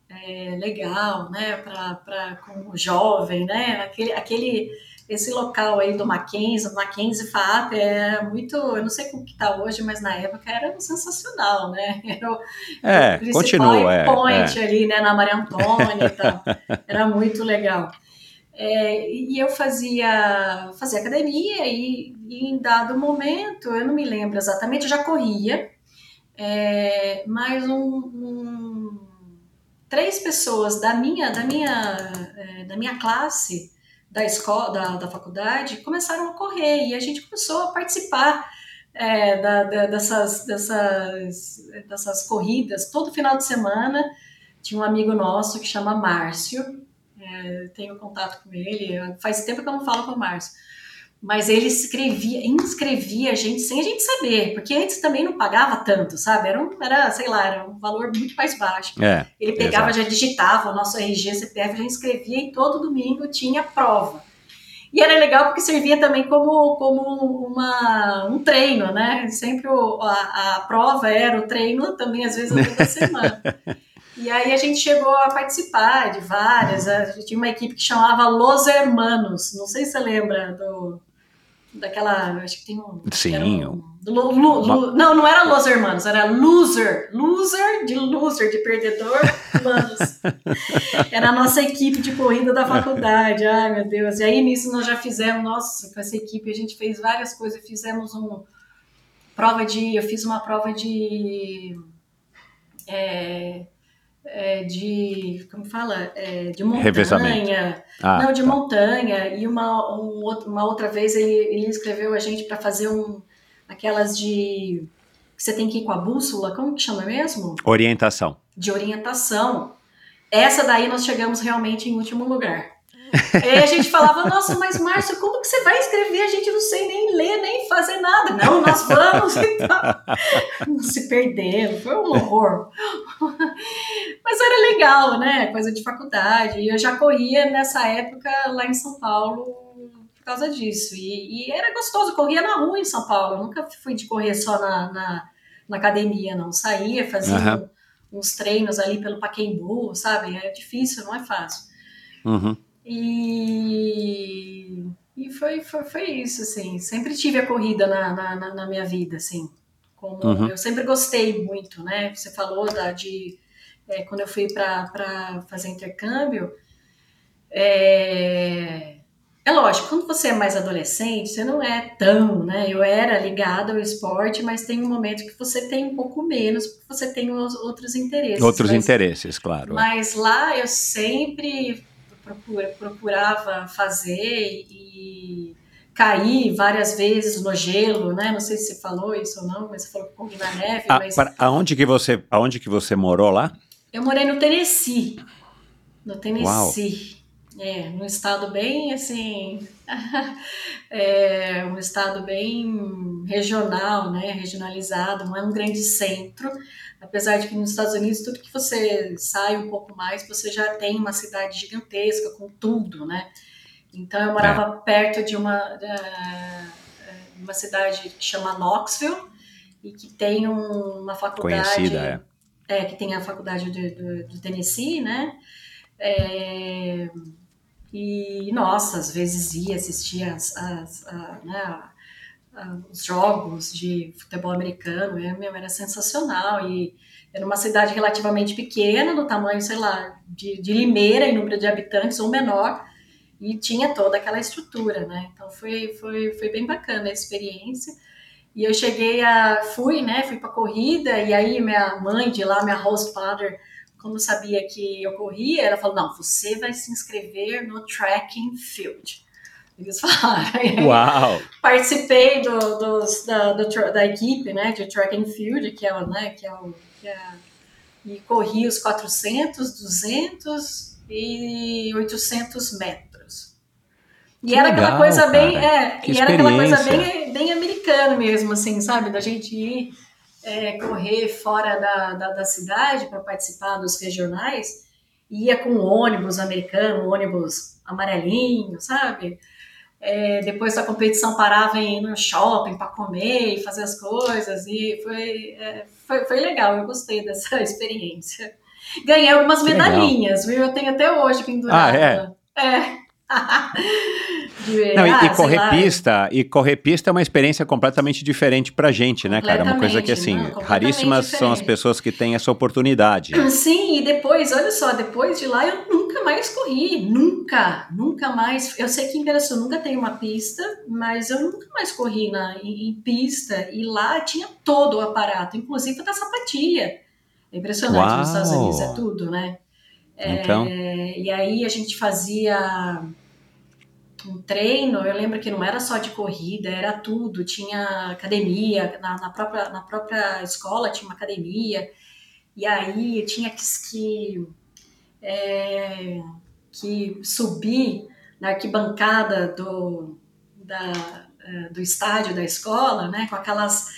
é, legal, né, para com jovem, né, aquele, aquele esse local aí do Mackenzie, o Mackenzie FAP é muito, eu não sei como que tá hoje, mas na época era sensacional, né? Era o, é, o continua, é, point é. ali, né, na Maria Antônia e tal. Era muito legal. É, e eu fazia, fazia academia e, e, em dado momento, eu não me lembro exatamente, eu já corria, é, mas um, um, três pessoas da minha, da minha, é, da minha classe da escola, da, da faculdade, começaram a correr e a gente começou a participar é, da, da, dessas, dessas, dessas corridas todo final de semana. Tinha um amigo nosso que chama Márcio, é, tenho contato com ele, faz tempo que eu não falo com o Márcio. Mas ele escrevia, inscrevia a gente sem a gente saber, porque antes também não pagava tanto, sabe? Era, um, era sei lá, era um valor muito mais baixo. É, ele pegava, exato. já digitava o nosso RG, CPF, já inscrevia e todo domingo tinha prova. E era legal porque servia também como, como uma, um treino, né? Sempre o, a, a prova era o treino também, às vezes, toda semana. E aí a gente chegou a participar de várias. A gente tinha uma equipe que chamava Los Hermanos. Não sei se você lembra do daquela, acho que tem um. Sim. Um, não, não era Los Hermanos, era Loser. Loser de loser, de perdedor, manos. era a nossa equipe de corrida da faculdade. Ai, meu Deus. E aí nisso nós já fizemos, nossa, com essa equipe a gente fez várias coisas. Fizemos um prova de. Eu fiz uma prova de. É, é, de como fala? É, de montanha. Ah, não de tá. montanha. E uma um, uma outra vez ele, ele escreveu a gente para fazer um aquelas de que você tem que ir com a bússola como que chama mesmo? Orientação. De orientação. Essa daí nós chegamos realmente em último lugar Aí a gente falava, nossa, mas Márcio, como que você vai escrever? A gente não sei nem ler, nem fazer nada. Não, nós vamos. Então, se perdendo, foi um horror. Mas era legal, né? Coisa de faculdade. E eu já corria nessa época lá em São Paulo por causa disso. E, e era gostoso, corria na rua em São Paulo. Eu nunca fui de correr só na, na, na academia, não. Saía, fazia uhum. uns treinos ali pelo Paquembu, sabe? É difícil, não é fácil. Uhum. E, e foi, foi, foi isso, assim. Sempre tive a corrida na, na, na minha vida, assim. Como uhum. Eu sempre gostei muito, né? Você falou da, de é, quando eu fui para fazer intercâmbio. É, é lógico, quando você é mais adolescente, você não é tão, né? Eu era ligada ao esporte, mas tem um momento que você tem um pouco menos, porque você tem outros interesses. Outros mas, interesses, claro. Mas lá eu sempre procura, procurava fazer e cair várias vezes no gelo, né? Não sei se você falou isso ou não, mas você falou que corri na neve. Ah, mas... para, aonde que você, aonde que você morou lá? Eu morei no Tennessee, no Tennessee. Uau. É, num estado bem assim, é, um estado bem regional, né, regionalizado, não é um grande centro, apesar de que nos Estados Unidos tudo que você sai um pouco mais, você já tem uma cidade gigantesca com tudo, né? Então eu morava é. perto de uma uma cidade que chama Knoxville e que tem um, uma faculdade Conhecida, é. é que tem a faculdade do, do, do Tennessee, né? É, e, nossa, às vezes ia assistir as, as, a, né, a, os jogos de futebol americano, era, era sensacional. E era uma cidade relativamente pequena, do tamanho, sei lá, de, de Limeira em número de habitantes ou menor, e tinha toda aquela estrutura, né? Então foi, foi, foi bem bacana a experiência. E eu cheguei a. fui, né? Fui pra corrida, e aí minha mãe de lá, minha host father, como sabia que eu corria, ela falou: não, você vai se inscrever no tracking field. Eles falaram. Uau! Participei do, dos, da, do, da equipe né, de tracking field, que é, né, que é o. Que é, e corri os 400, 200 e 800 metros. E que era legal, aquela coisa cara. bem. É, e era aquela coisa bem, bem americana mesmo, assim, sabe? Da gente ir é, correr fora da, da, da cidade para participar dos regionais, ia com ônibus americano, ônibus amarelinho, sabe? É, depois da competição parava em ir no shopping para comer e fazer as coisas, e foi, é, foi, foi, legal, eu gostei dessa experiência. Ganhei algumas medalhinhas, viu? Eu tenho até hoje pendurada. Ah, é? É. de, Não, ah, e, correr lá, pista, e correr pista é uma experiência completamente diferente pra gente, né, cara? É uma coisa que, assim, não, raríssimas diferente. são as pessoas que têm essa oportunidade. Sim, e depois, olha só, depois de lá eu nunca mais corri, nunca, nunca mais. Eu sei que em Piraçu nunca tem uma pista, mas eu nunca mais corri na, em, em pista, e lá tinha todo o aparato, inclusive da sapatilha. É impressionante, Uau. nos Estados Unidos é tudo, né? Então. É, e aí a gente fazia um treino, eu lembro que não era só de corrida, era tudo, tinha academia, na, na própria, na própria escola tinha uma academia, e aí tinha que, que, é, que subir na arquibancada do, da, é, do estádio da escola, né, com aquelas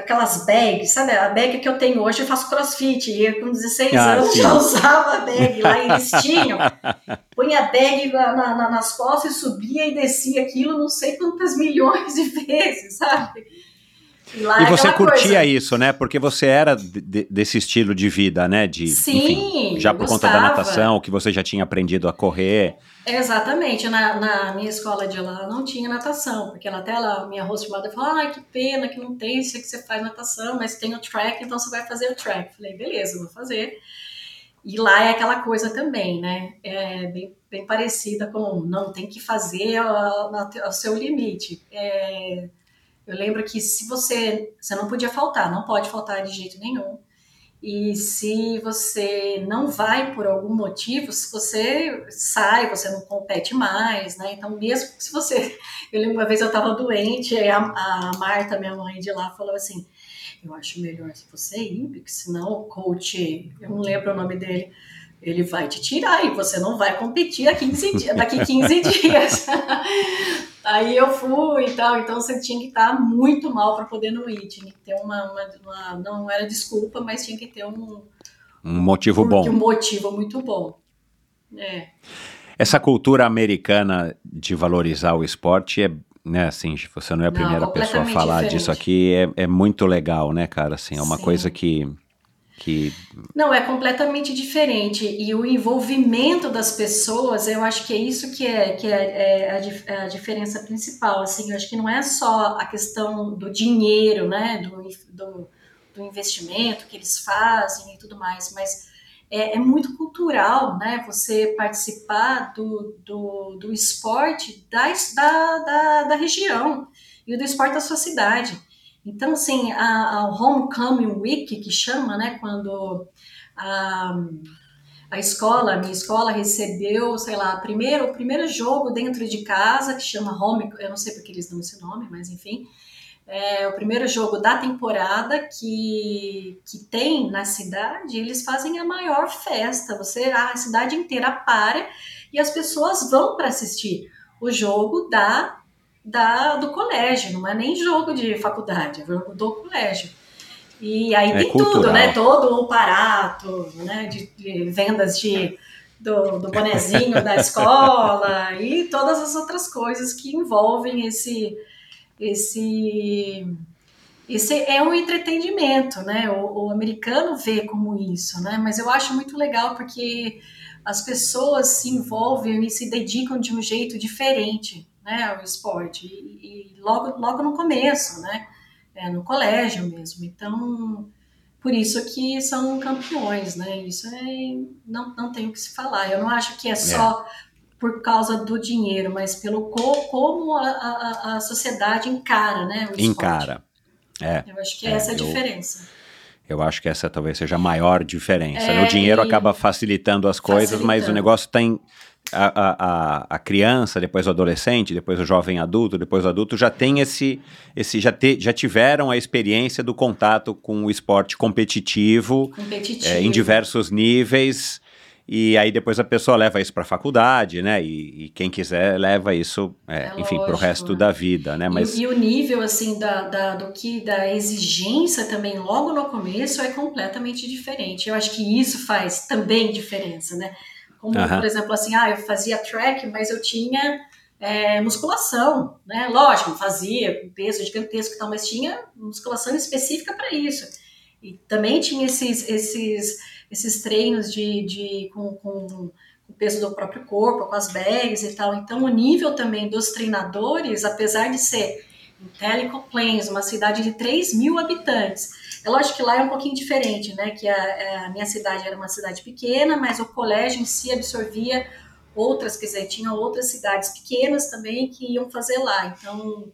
aquelas bags, sabe? A bag que eu tenho hoje, eu faço crossfit, e eu, com 16 ah, anos sim. já usava a bag lá, eles tinham, punha a bag na, na, nas costas e subia e descia aquilo não sei quantas milhões de vezes, sabe? E, e você curtia coisa. isso, né? Porque você era de, desse estilo de vida, né? De, Sim, enfim, já por gostava. conta da natação, que você já tinha aprendido a correr. Exatamente. Na, na, minha escola de lá não tinha natação, porque ela até ela, minha host chamada falou: ai, que pena que não tem, sei que você faz natação, mas tem o track, então você vai fazer o track. Falei, beleza, vou fazer. E lá é aquela coisa também, né? É bem, bem parecida com não tem que fazer ao, ao seu limite. É, eu lembro que se você, você não podia faltar, não pode faltar de jeito nenhum. E se você não vai por algum motivo, se você sai, você não compete mais, né? Então, mesmo se você. Eu lembro uma vez eu estava doente, e a, a Marta, minha mãe de lá, falou assim: Eu acho melhor se você ir, porque senão o coach, eu não lembro o nome dele, ele vai te tirar e você não vai competir daqui 15 dias. Daqui 15 dias. Aí eu fui e tal, então você tinha que estar muito mal para poder não ir, tinha que ter uma, uma, uma, não era desculpa, mas tinha que ter um um motivo bom. Um motivo muito bom. É. Essa cultura americana de valorizar o esporte é, né, assim, você não é a primeira não, pessoa a falar diferente. disso aqui, é, é muito legal, né, cara, assim, é uma Sim. coisa que que não é completamente diferente. E o envolvimento das pessoas eu acho que é isso que é que é, é, a, é a, diferença principal assim. Eu acho que não é só a questão do dinheiro né do, do, do investimento que eles fazem e tudo mais mas é, é, muito cultural né você participar do, do, do esporte da, da, da, da região e do esporte da sua cidade então, assim, a, a Homecoming Week, que chama, né, quando a, a escola, a minha escola recebeu, sei lá, primeiro, o primeiro jogo dentro de casa, que chama Home, eu não sei porque eles dão esse nome, mas enfim, é o primeiro jogo da temporada que, que tem na cidade, eles fazem a maior festa, você, a cidade inteira para e as pessoas vão para assistir o jogo da da, do colégio, não é nem jogo de faculdade, é jogo do colégio. E aí é tem cultural. tudo, né? Todo o aparato, né? De, de vendas de, do, do bonezinho da escola e todas as outras coisas que envolvem esse, esse, esse é um entretenimento, né? O, o, americano vê como isso, né? Mas eu acho muito legal porque as pessoas se envolvem e se dedicam de um jeito diferente né, o esporte, e, e logo, logo no começo, né, é, no colégio mesmo. Então, por isso que são campeões, né, isso é, não, não tem o que se falar. Eu não acho que é só é. por causa do dinheiro, mas pelo co, como a, a, a, sociedade encara, né, o esporte. Encara, é. Eu acho que é, essa é a eu... diferença. Eu acho que essa talvez seja a maior diferença. É, o dinheiro acaba facilitando as coisas, facilitando. mas o negócio tem a, a, a, criança, depois o adolescente, depois o jovem adulto, depois o adulto, já tem esse, esse já, te, já tiveram a experiência do contato com o esporte competitivo, competitivo. É, em diversos níveis. E aí depois a pessoa leva isso para a faculdade, né? E, e, quem quiser leva isso, é, é enfim, para o resto né? da vida, né? Mas... E, e o nível, assim, da, da, do que, da exigência também logo no começo é completamente diferente. Eu acho que isso faz também diferença, né? Como, uhum. por exemplo, assim, ah, eu fazia track, mas eu tinha é, musculação, né? Lógico, fazia com peso gigantesco e tal, mas tinha musculação específica para isso. E também tinha esses, esses, esses treinos de, de com, com, o peso do próprio corpo, com as bags e tal. Então, o nível também dos treinadores, apesar de ser em Telecom Plains, uma cidade de 3 mil habitantes, é lógico que lá é um pouquinho diferente, né? Que a, a minha cidade era uma cidade pequena, mas o colégio em si absorvia outras, quer dizer, tinha outras cidades pequenas também que iam fazer lá. Então,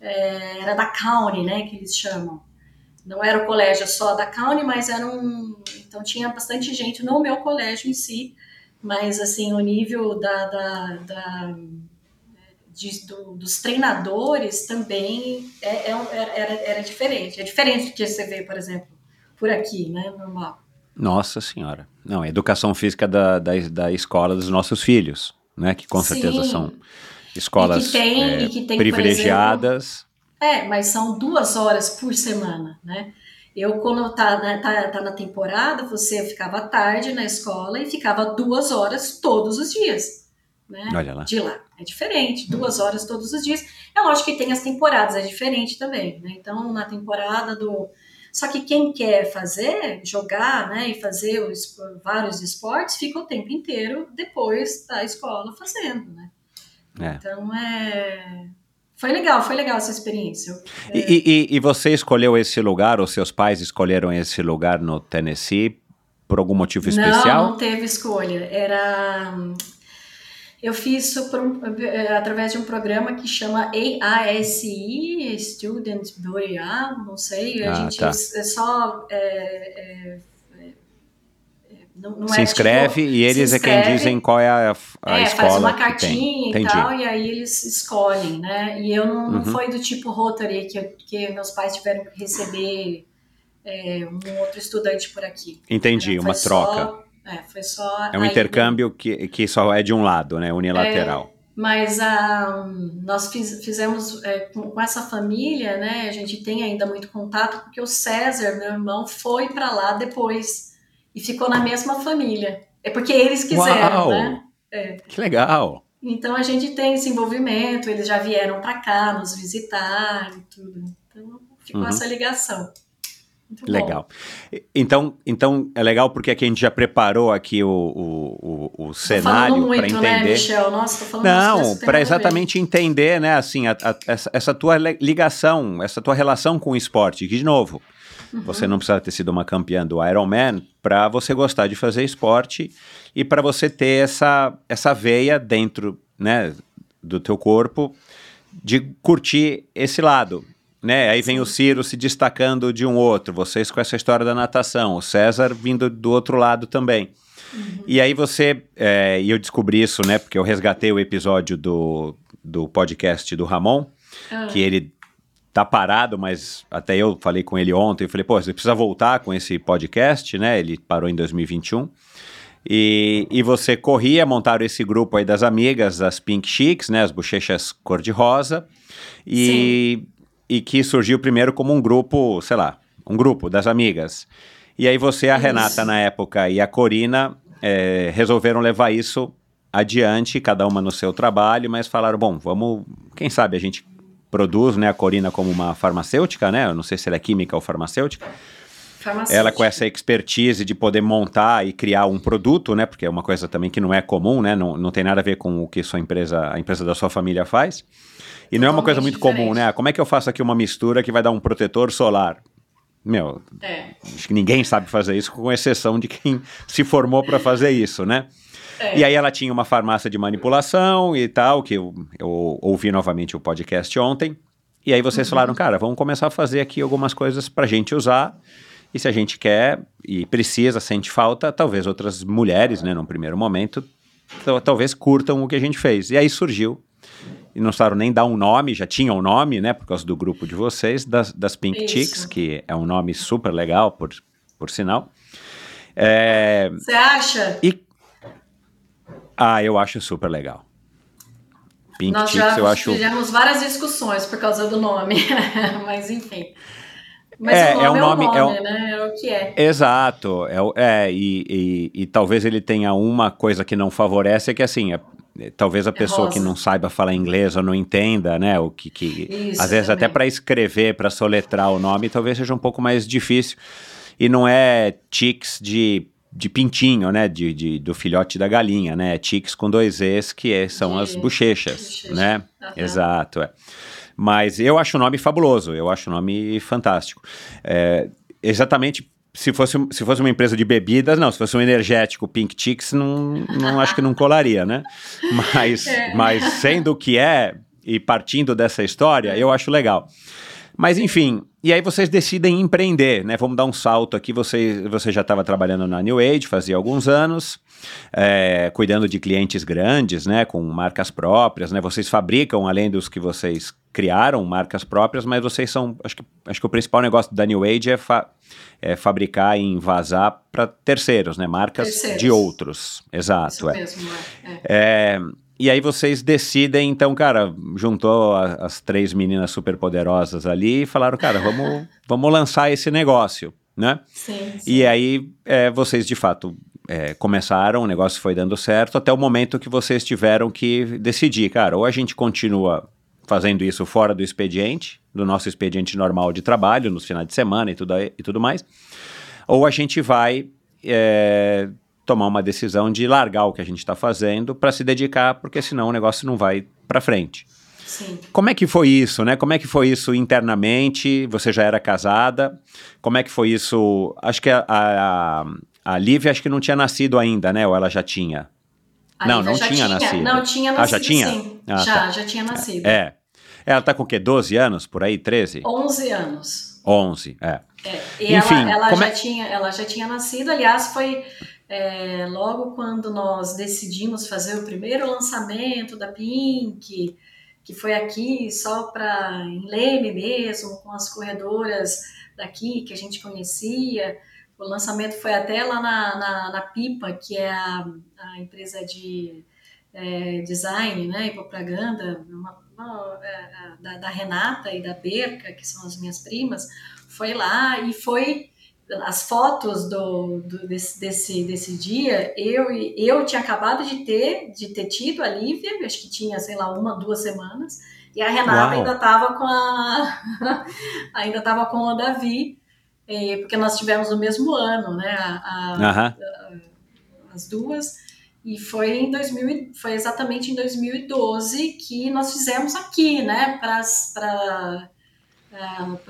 é, era da County, né? Que eles chamam. Não era o colégio só da County, mas era um. Então, tinha bastante gente no meu colégio em si mas assim o nível da, da, da de, do, dos treinadores também é, é, era, era diferente. É diferente do que você vê, por exemplo, por aqui, né? Normal. Nossa Senhora. Não, a educação física da, da, da escola dos nossos filhos, né? Que com Sim. certeza são escolas tem, é, tem, privilegiadas. Exemplo, é, mas são duas horas por semana, né? Eu, quando tá, né, tá, tá na temporada, você ficava tarde na escola e ficava duas horas todos os dias. Né? Olha lá. De lá. É diferente, duas horas todos os dias. É lógico que tem as temporadas, é diferente também. Né? Então, na temporada do. Só que quem quer fazer, jogar, né, e fazer os, vários esportes, fica o tempo inteiro depois da escola fazendo, né? É. Então, é foi legal, foi legal essa experiência. E, é... e, e, você escolheu esse lugar, ou seus pais escolheram esse lugar no Tennessee por algum motivo especial? Não, não teve escolha. Era. Eu fiz isso um, é, através de um programa que chama AISE, Student Body não sei. A ah, gente tá. é só. É, é, não, não se é, inscreve tipo, e eles inscreve, é quem dizem qual é a, a é, escola. Faz uma cartinha e tal, e aí eles escolhem, né? E eu não, uhum. não foi do tipo Rotary que, que meus pais tiveram que receber é, um outro estudante por aqui. Entendi, uma troca. Só, é, foi só. É um intercâmbio que, que só é de um lado, né? Unilateral. É, mas ah, nós fiz, fizemos é, com, com, essa família, né? A gente tem ainda muito contato, porque o César, meu irmão, foi para lá depois e ficou na mesma família. É porque eles quiseram, Uau, né? É. Que legal! Então a gente tem esse envolvimento, eles já vieram para cá nos visitar e tudo. Então ficou uhum. essa ligação. Muito legal. Bom. Então, então é legal porque aqui a gente já preparou aqui o, o, o, o cenário para né, entender. Né, Michel? Nossa, tô falando Não, para exatamente entender, né, assim, a, a, essa, essa tua ligação, essa tua relação com o esporte. Que de novo, Uhum. Você não precisa ter sido uma campeã do Ironman para você gostar de fazer esporte e para você ter essa, essa veia dentro né, do teu corpo de curtir esse lado. Né? Aí Sim. vem o Ciro se destacando de um outro, vocês com essa história da natação, o César vindo do outro lado também. Uhum. E aí você, é, e eu descobri isso, né, porque eu resgatei o episódio do, do podcast do Ramon, uhum. que ele tá parado, mas até eu falei com ele ontem, eu falei, pô, você precisa voltar com esse podcast, né? Ele parou em 2021. E, e você corria, montaram esse grupo aí das amigas, das Pink Chicks, né? As bochechas cor-de-rosa. E, e que surgiu primeiro como um grupo, sei lá, um grupo das amigas. E aí você, a isso. Renata na época e a Corina é, resolveram levar isso adiante, cada uma no seu trabalho, mas falaram, bom, vamos, quem sabe a gente produz né, a Corina como uma farmacêutica, né? Eu não sei se ela é química ou farmacêutica. Ela com essa expertise de poder montar e criar um produto, né? Porque é uma coisa também que não é comum, né? Não, não tem nada a ver com o que sua empresa, a empresa da sua família faz. E não é uma coisa muito diferente. comum, né? Como é que eu faço aqui uma mistura que vai dar um protetor solar? Meu, é. acho que ninguém sabe fazer isso, com exceção de quem se formou para fazer isso, né? É. E aí ela tinha uma farmácia de manipulação e tal, que eu, eu ouvi novamente o podcast ontem. E aí vocês uhum. falaram, cara, vamos começar a fazer aqui algumas coisas pra gente usar. E se a gente quer e precisa, sente falta, talvez outras mulheres, né, num primeiro momento, talvez curtam o que a gente fez. E aí surgiu, e não precisaram nem dar um nome, já tinha um nome, né, por causa do grupo de vocês, das, das Pink Isso. Chicks, que é um nome super legal, por, por sinal. É, Você acha? E ah, eu acho super legal. Pink Nós Chicks, já eu acho... fizemos várias discussões por causa do nome, mas enfim. Mas é, o nome é, um nome, é, o nome, é um... né? É o que é. Exato. É, é e, e, e, talvez ele tenha uma coisa que não favorece, é que assim, é, talvez a é pessoa que não saiba falar inglês ou não entenda, né, o que, que Isso, às vezes também. até para escrever, para soletrar o nome, talvez seja um pouco mais difícil. E não é chicks de de pintinho, né? De, de, do filhote da galinha, né? Chicks com dois Es, que é, são De- as bochechas, bochecha. né? Aham. Exato, é. Mas eu acho o nome fabuloso, eu acho o nome fantástico. É, exatamente, se fosse, se fosse uma empresa de bebidas, não, se fosse um energético Pink Chicks, não, não acho que não colaria, né? Mas, É. mas sendo o que é, e partindo dessa história, eu acho legal. Mas enfim, e aí vocês decidem empreender, né? Vamos dar um salto aqui. Você, você já estava trabalhando na New Age fazia alguns anos, é, cuidando de clientes grandes, né? Com marcas próprias, né? Vocês fabricam, além dos que vocês criaram, marcas próprias, mas vocês são. Acho que, acho que o principal negócio da New Age é, fa- é fabricar e envasar para terceiros, né? Marcas Terceiros. de outros. Exato. Isso é. mesmo, é. é. E aí vocês decidem, então, cara, juntou a- as três meninas superpoderosas ali e falaram, cara, vamos, vamos lançar esse negócio, né? Sim, sim. E aí é, vocês, de fato, é, começaram, o negócio foi dando certo, até o momento que vocês tiveram que decidir, cara, ou a gente continua fazendo isso fora do expediente, do nosso expediente normal de trabalho, nos finais de semana e tudo, e tudo mais, ou a gente vai é, tomar uma decisão de largar o que a gente está fazendo para se dedicar, porque senão o negócio não vai para frente. Sim. Como é que foi isso, né? Como é que foi isso internamente? Você já era casada? Como é que foi isso? Acho que a, a, a Lívia acho que não tinha nascido ainda, né? Ou ela já tinha? A Não, Lívia não já tinha nascido. Não, tinha Ah, nascido já tinha? sim. Ah, já, tá. já tinha nascido. É. Ela tá com o quê? 12 anos, por aí? 13? 11 anos. 11, é. É, e Enfim, ela, ela já é- tinha, ela já tinha nascido, aliás, foi é, logo quando nós decidimos fazer o primeiro lançamento da Pink, que foi aqui só para em Leme mesmo, com as corredoras daqui que a gente conhecia. O lançamento foi até lá na, na, na Pipa, que é a, a empresa de é, design né, e propaganda uma- uma, é, da, da Renata e da Berca, que são as minhas primas, foi lá e foi as fotos do, do- desse, desse, desse dia, eu, eu tinha acabado de ter, de ter tido a Lívia, acho que tinha, sei lá, uma, duas semanas, e a Renata Uau. ainda estava com a ainda estava com a Davi, eh, porque nós tivemos no mesmo ano, né? a- a- Aham. as duas. E foi em 2000, e- foi exatamente em 2012 que nós fizemos aqui, né, para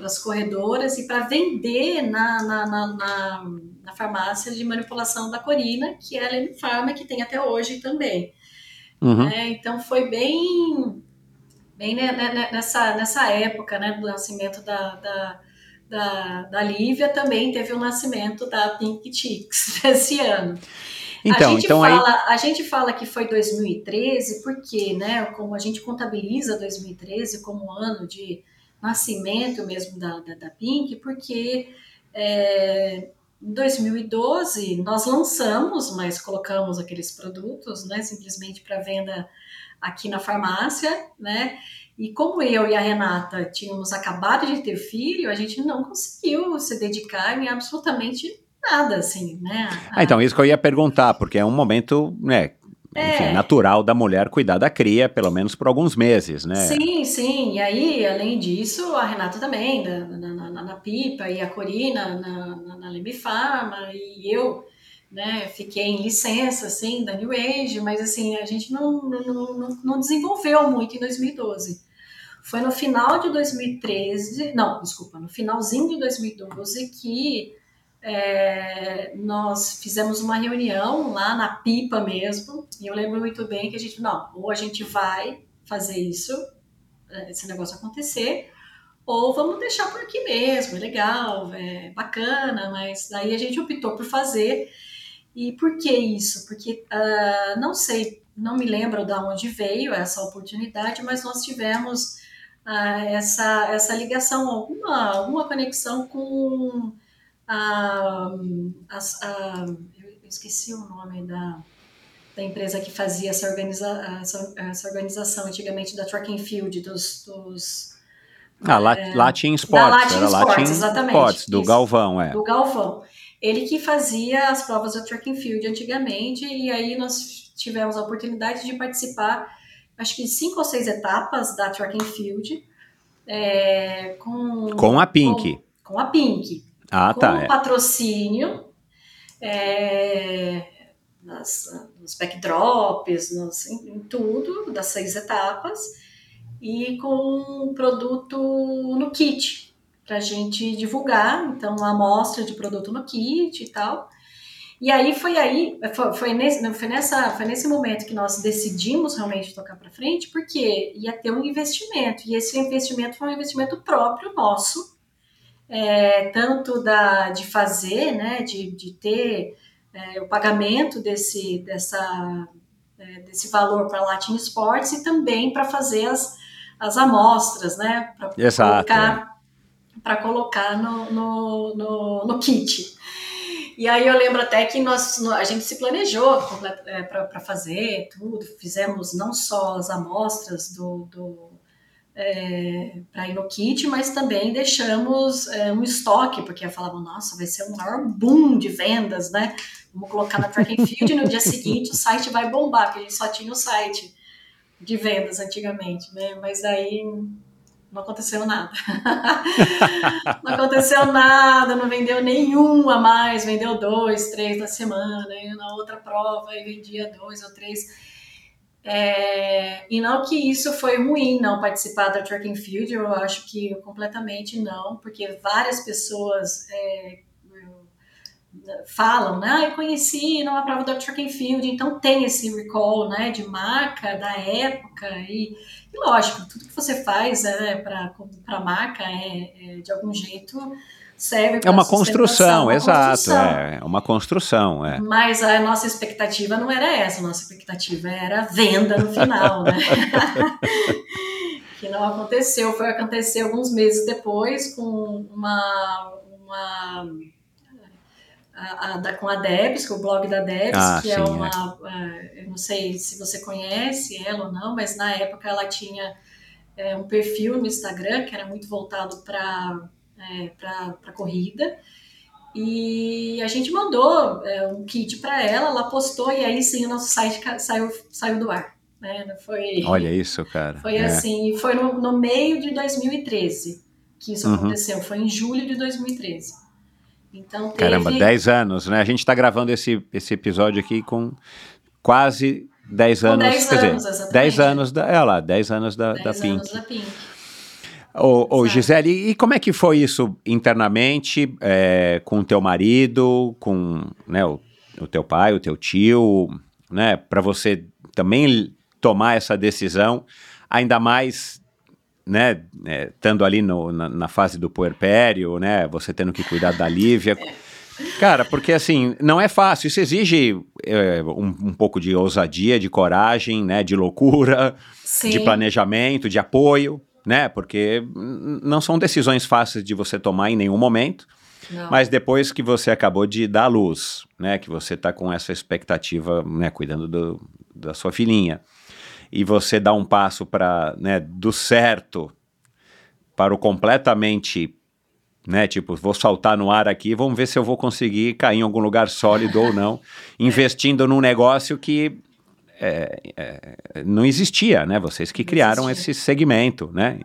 as corredoras e para vender na, na, na, na, na farmácia de manipulação da Corina, que é a Leme Pharma, que tem até hoje também. Uhum. né? Então foi bem, bem né, nessa, nessa época né, do nascimento da, da, da, da Lívia, também teve o nascimento da Pink Chicks esse ano. Então, a gente então aí. fala, a gente fala que foi 2013 porque, né, como a gente contabiliza 2013 como ano de nascimento mesmo da, da, da Pink, porque é, em 2012 nós lançamos, mas colocamos aqueles produtos, né, simplesmente para venda aqui na farmácia, né? E como eu e a Renata tínhamos acabado de ter filho, a gente não conseguiu se dedicar em absolutamente nada, assim, né? Ah, então, isso que eu ia perguntar, porque é um momento, né? Enfim, É. natural da mulher cuidar da cria, pelo menos por alguns meses, né? Sim, sim. E aí, além disso, a Renata também, da- na, na- na- Pipa, e a Corina na, na, na Leme Pharma, e eu, né, fiquei em licença, assim, da New Age, mas, assim, a gente não, não, não, não desenvolveu muito em 2012. Foi no final de 2013, não, desculpa, no finalzinho de 2012 que é, nós fizemos uma reunião lá na Pipa mesmo, e eu lembro muito bem que a gente, não, ou a gente vai fazer isso, eh, esse negócio acontecer, ou vamos deixar por aqui mesmo, é legal, é bacana, mas daí a gente optou por fazer. E por que isso? Porque ah, não sei, não me lembro de onde veio essa oportunidade, mas nós tivemos ah, essa, essa ligação, alguma, alguma conexão com a, as- a- eu esqueci o nome da, da empresa que fazia essa, organiza, essa, essa organização antigamente da Track and Field, dos, dos Ah, lá, Latin Sports, É. Latin era Sports, Latin exatamente, Sports, do isso. Galvão, é. do Galvão. Ele que fazia as provas do track and field antigamente, e aí nós tivemos a oportunidade de participar, acho que cinco ou seis etapas da track and field, é, com, Com a Pink. com, com a Pink, Ah, com tá. o É. patrocínio é, nas, nos backdrops, nos, em, em tudo, das seis etapas, e com um produto no kit, para a gente divulgar, então, a amostra de produto no kit e tal. E aí foi aí, foi, foi, nesse, foi, nessa, foi nesse momento que nós decidimos realmente tocar para frente, porque ia ter um investimento, e esse investimento foi um investimento próprio nosso, é, tanto da, de fazer, né, de, de ter é, o pagamento desse, dessa, é, desse valor para Latin Sports e também para fazer as, as amostras, né, para colocar, é. colocar no, no, no, no kit. E aí eu lembro até que nós, a gente se planejou é, para fazer tudo, fizemos não só as amostras do, do é, para ir no kit, mas também deixamos é, um estoque, porque falavam, nossa, vai ser o maior boom de vendas, né? Vamos colocar na track and field e no dia seguinte o site vai bombar, porque a gente só tinha o site de vendas antigamente, né? Mas aí não aconteceu nada. não aconteceu nada, não vendeu nenhum a mais, vendeu dois, três na semana, e na outra prova e vendia dois ou três. É, e não que isso foi ruim, não participar da track and field, eu acho que completamente não, porque várias pessoas é, falam, né, ah, eu conheci numa prova da track and field, então tem esse recall, né, de marca da época e e lógico, tudo que você faz é, para a marca é, é, de algum jeito serve para É uma construção, exato. É, é uma construção. É. Mas a nossa expectativa não era essa, a nossa expectativa era venda no final, né? que não aconteceu, foi acontecer alguns meses depois com uma, uma a, a, da, com a Debs, com o blog da Debs, ah, que é sim, é uma. É. eu não sei se você conhece ela ou não, mas na época ela tinha é, um perfil no Instagram que era muito voltado para é, para corrida. E a gente mandou é, um kit para ela, ela postou e aí sim o nosso site saiu, saiu do ar. Né? Foi, Olha isso, cara. Foi é. assim, foi no, no, meio de 2013 que isso uhum. aconteceu, foi em julho de 2013. Então, teve... Caramba, 10 anos, né? A gente está gravando esse, esse episódio aqui com quase 10 anos. 10 quer anos, dizer, 10 anos da. É lá, 10 anos da, 10 da Pink. Anos da Pink. Ô, ô Gisele, e como é que foi isso internamente é, com o teu marido, com né, o, o teu pai, o teu tio, né? Para você também tomar essa decisão, ainda mais né, é, estando ali no, na, na, fase do puerpério, né, você tendo que cuidar da Lívia. Cara, porque assim, não é fácil, isso exige é, um, um, pouco de ousadia, de coragem, né, de loucura, Sim. de planejamento, de apoio, né, porque não são decisões fáceis de você tomar em nenhum momento, não. mas depois que você acabou de dar luz, né, que você está com essa expectativa, né, cuidando do, da sua filhinha, e você dá um passo para, né, do certo para o completamente, né, tipo, vou saltar no ar aqui, vamos ver se eu vou conseguir cair em algum lugar sólido ou não, investindo num negócio que é, é, não existia, né? Vocês que criaram esse segmento, né?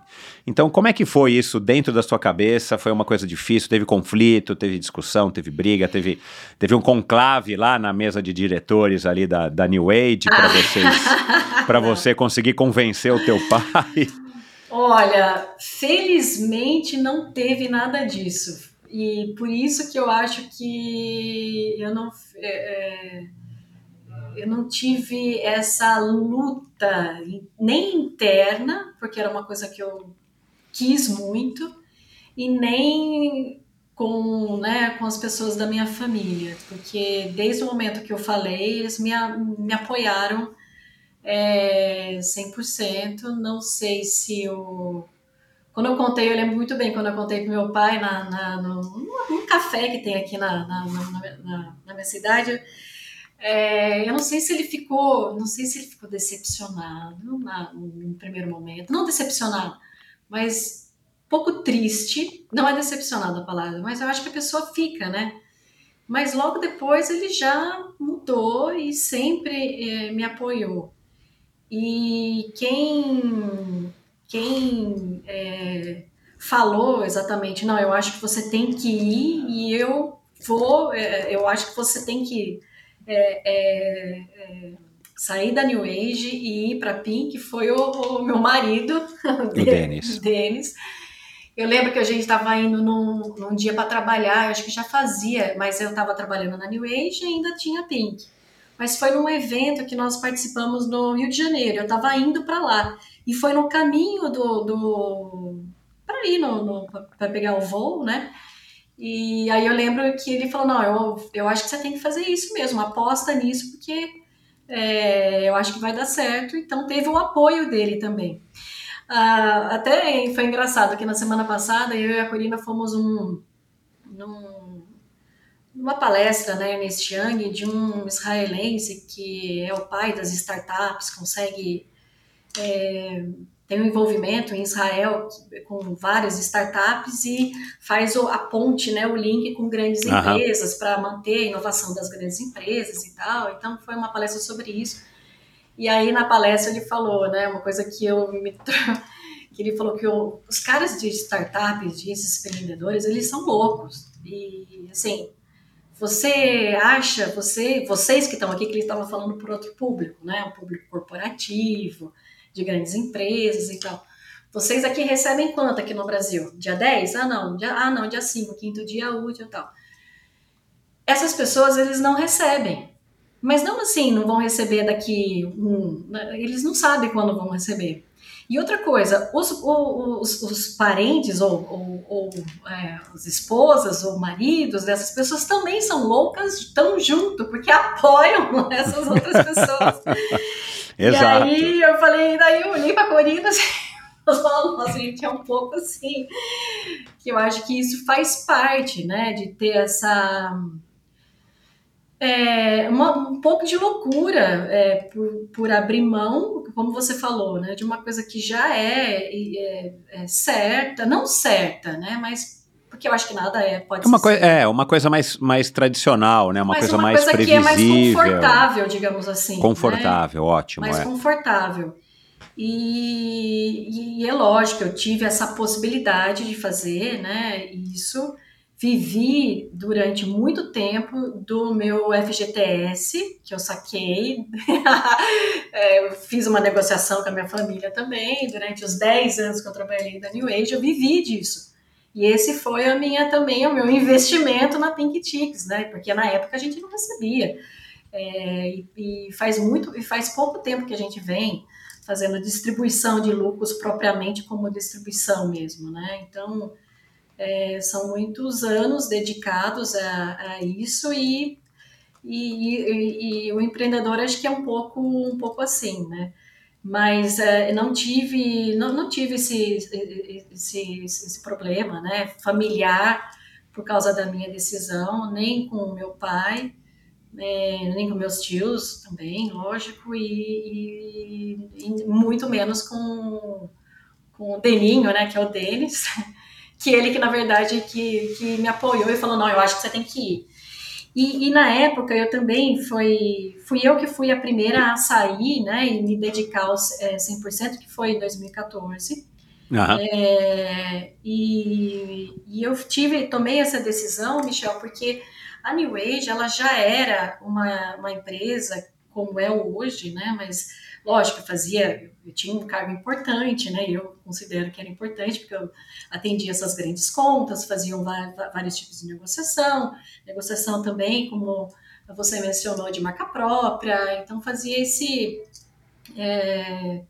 Então, como é que foi isso dentro da sua cabeça? Foi uma coisa difícil? Teve conflito, teve discussão, teve briga, teve, teve um conclave lá na mesa de diretores ali da, da New Age para vocês, para você conseguir convencer o teu pai? Olha, felizmente não teve nada disso. E por isso que eu acho que eu não. É, é eu não tive essa luta nem interna, porque era uma coisa que eu quis muito, e nem com, né, com as pessoas da minha família, porque desde o momento que eu falei, eles me, me apoiaram é, 100%. Não sei se eu. Quando eu contei, eu lembro muito bem quando eu contei para meu pai na, na, no, num café que tem aqui na, na, na, na minha cidade é, eu não sei se ele ficou, não sei se ele ficou decepcionado na, no primeiro momento, não decepcionado, mas pouco triste. Não é decepcionado a palavra, mas eu acho que a pessoa fica, né? Mas logo depois ele já mudou e sempre é, me apoiou. E quem quem é, falou exatamente, não, eu acho que você tem que ir e eu vou, é, eu acho que você tem que é, é, é sair da New Age e ir para Pink. Foi o, o, meu marido, o Denis. Denis. Eu lembro que a gente estava indo num, num dia para trabalhar, acho que já fazia, mas eu estava trabalhando na New Age e ainda tinha Pink. Mas foi num evento que nós participamos no Rio de Janeiro. Eu estava indo para lá e foi no caminho do, do para ir no, no para pegar o voo, né? E aí eu lembro que ele falou: não, eu, eu acho que você tem que fazer isso mesmo, aposta nisso, porque é, eu acho que vai dar certo. Então teve o apoio dele também. Ah, até foi engraçado que na semana passada eu e a Corina fomos um, num, numa palestra né, Ernest Young de um israelense que é o pai das startups, consegue é, tem um envolvimento em Israel com várias startups e faz a ponte, né, o link com grandes uhum. empresas para manter a inovação das grandes empresas e tal. Então foi uma palestra sobre isso. E aí na palestra ele falou, né, uma coisa que eu me que ele falou que o, os caras de startups, de empreendedores, eles são loucos. E assim, você acha, você, vocês que estão aqui, que ele estava falando por outro público, né, um público corporativo, de grandes empresas e tal. Vocês aqui recebem quanto aqui no Brasil? Dia 10? Ah, não. Dia, ah, não, dia 5, quinto dia útil e tal. Essas pessoas, eles não recebem. Mas não assim, não vão receber daqui um. Né, eles não sabem quando vão receber. E outra coisa, os, os, os parentes ou, ou, ou é, as esposas ou maridos dessas pessoas também são loucas, estão junto, porque apoiam essas outras pessoas. Exato. E aí eu falei, daí eu olhei pra Corina assim, nossa, gente, é um pouco assim, que eu acho que isso faz parte, né, de ter essa é, uma, um pouco de loucura é, por, por, abrir mão, como você falou, né, de uma coisa que já é, é, é, certa, não certa, né, mas porque eu acho que nada é pode é uma coisa É, uma coisa mais, mais tradicional, né, uma mas coisa uma mais coisa previsível. que é mais confortável, digamos assim. Né? Confortável, né? ótimo. Mais é. confortável. E, e é lógico, eu tive essa possibilidade de fazer, né, isso vivi durante muito tempo do meu FGTS, que eu saquei, é, eu fiz uma negociação com a minha família também, durante os 10 anos que eu trabalhei na New Age, eu vivi disso. E esse foi a minha também o meu investimento na Pink Ticks, né? Porque na época a gente não recebia. É, e, e, faz muito e faz pouco tempo que a gente vem fazendo distribuição de lucros propriamente como distribuição mesmo, né? Então é, são muitos anos dedicados a, a isso e, e, e, e, o empreendedor acho que é um pouco, um pouco assim, né? Mas é, não tive, não, não tive esse, esse, esse problema, né? Familiar por causa da minha decisão, nem com meu pai, é, nem com meus tios também, lógico, e, e, e, muito menos com, com o Deninho, né, que é o Denis, que ele que na verdade que, que me apoiou e falou, não, eu acho que você tem que ir. E, e, na época eu também foi, fui eu que fui a primeira a sair, né, e me dedicar aos é, 100%, que foi em 2014. Uhum. É, e, e eu tive, tomei essa decisão, Michel, porque a New Age, ela já era uma, uma empresa como é hoje, né, mas lógico, fazia, eu tinha um cargo importante, né? Eu considero que era importante porque eu atendia essas grandes contas, faziam vários tipos de negociação, negociação também, como você mencionou, de marca própria, então fazia esse é,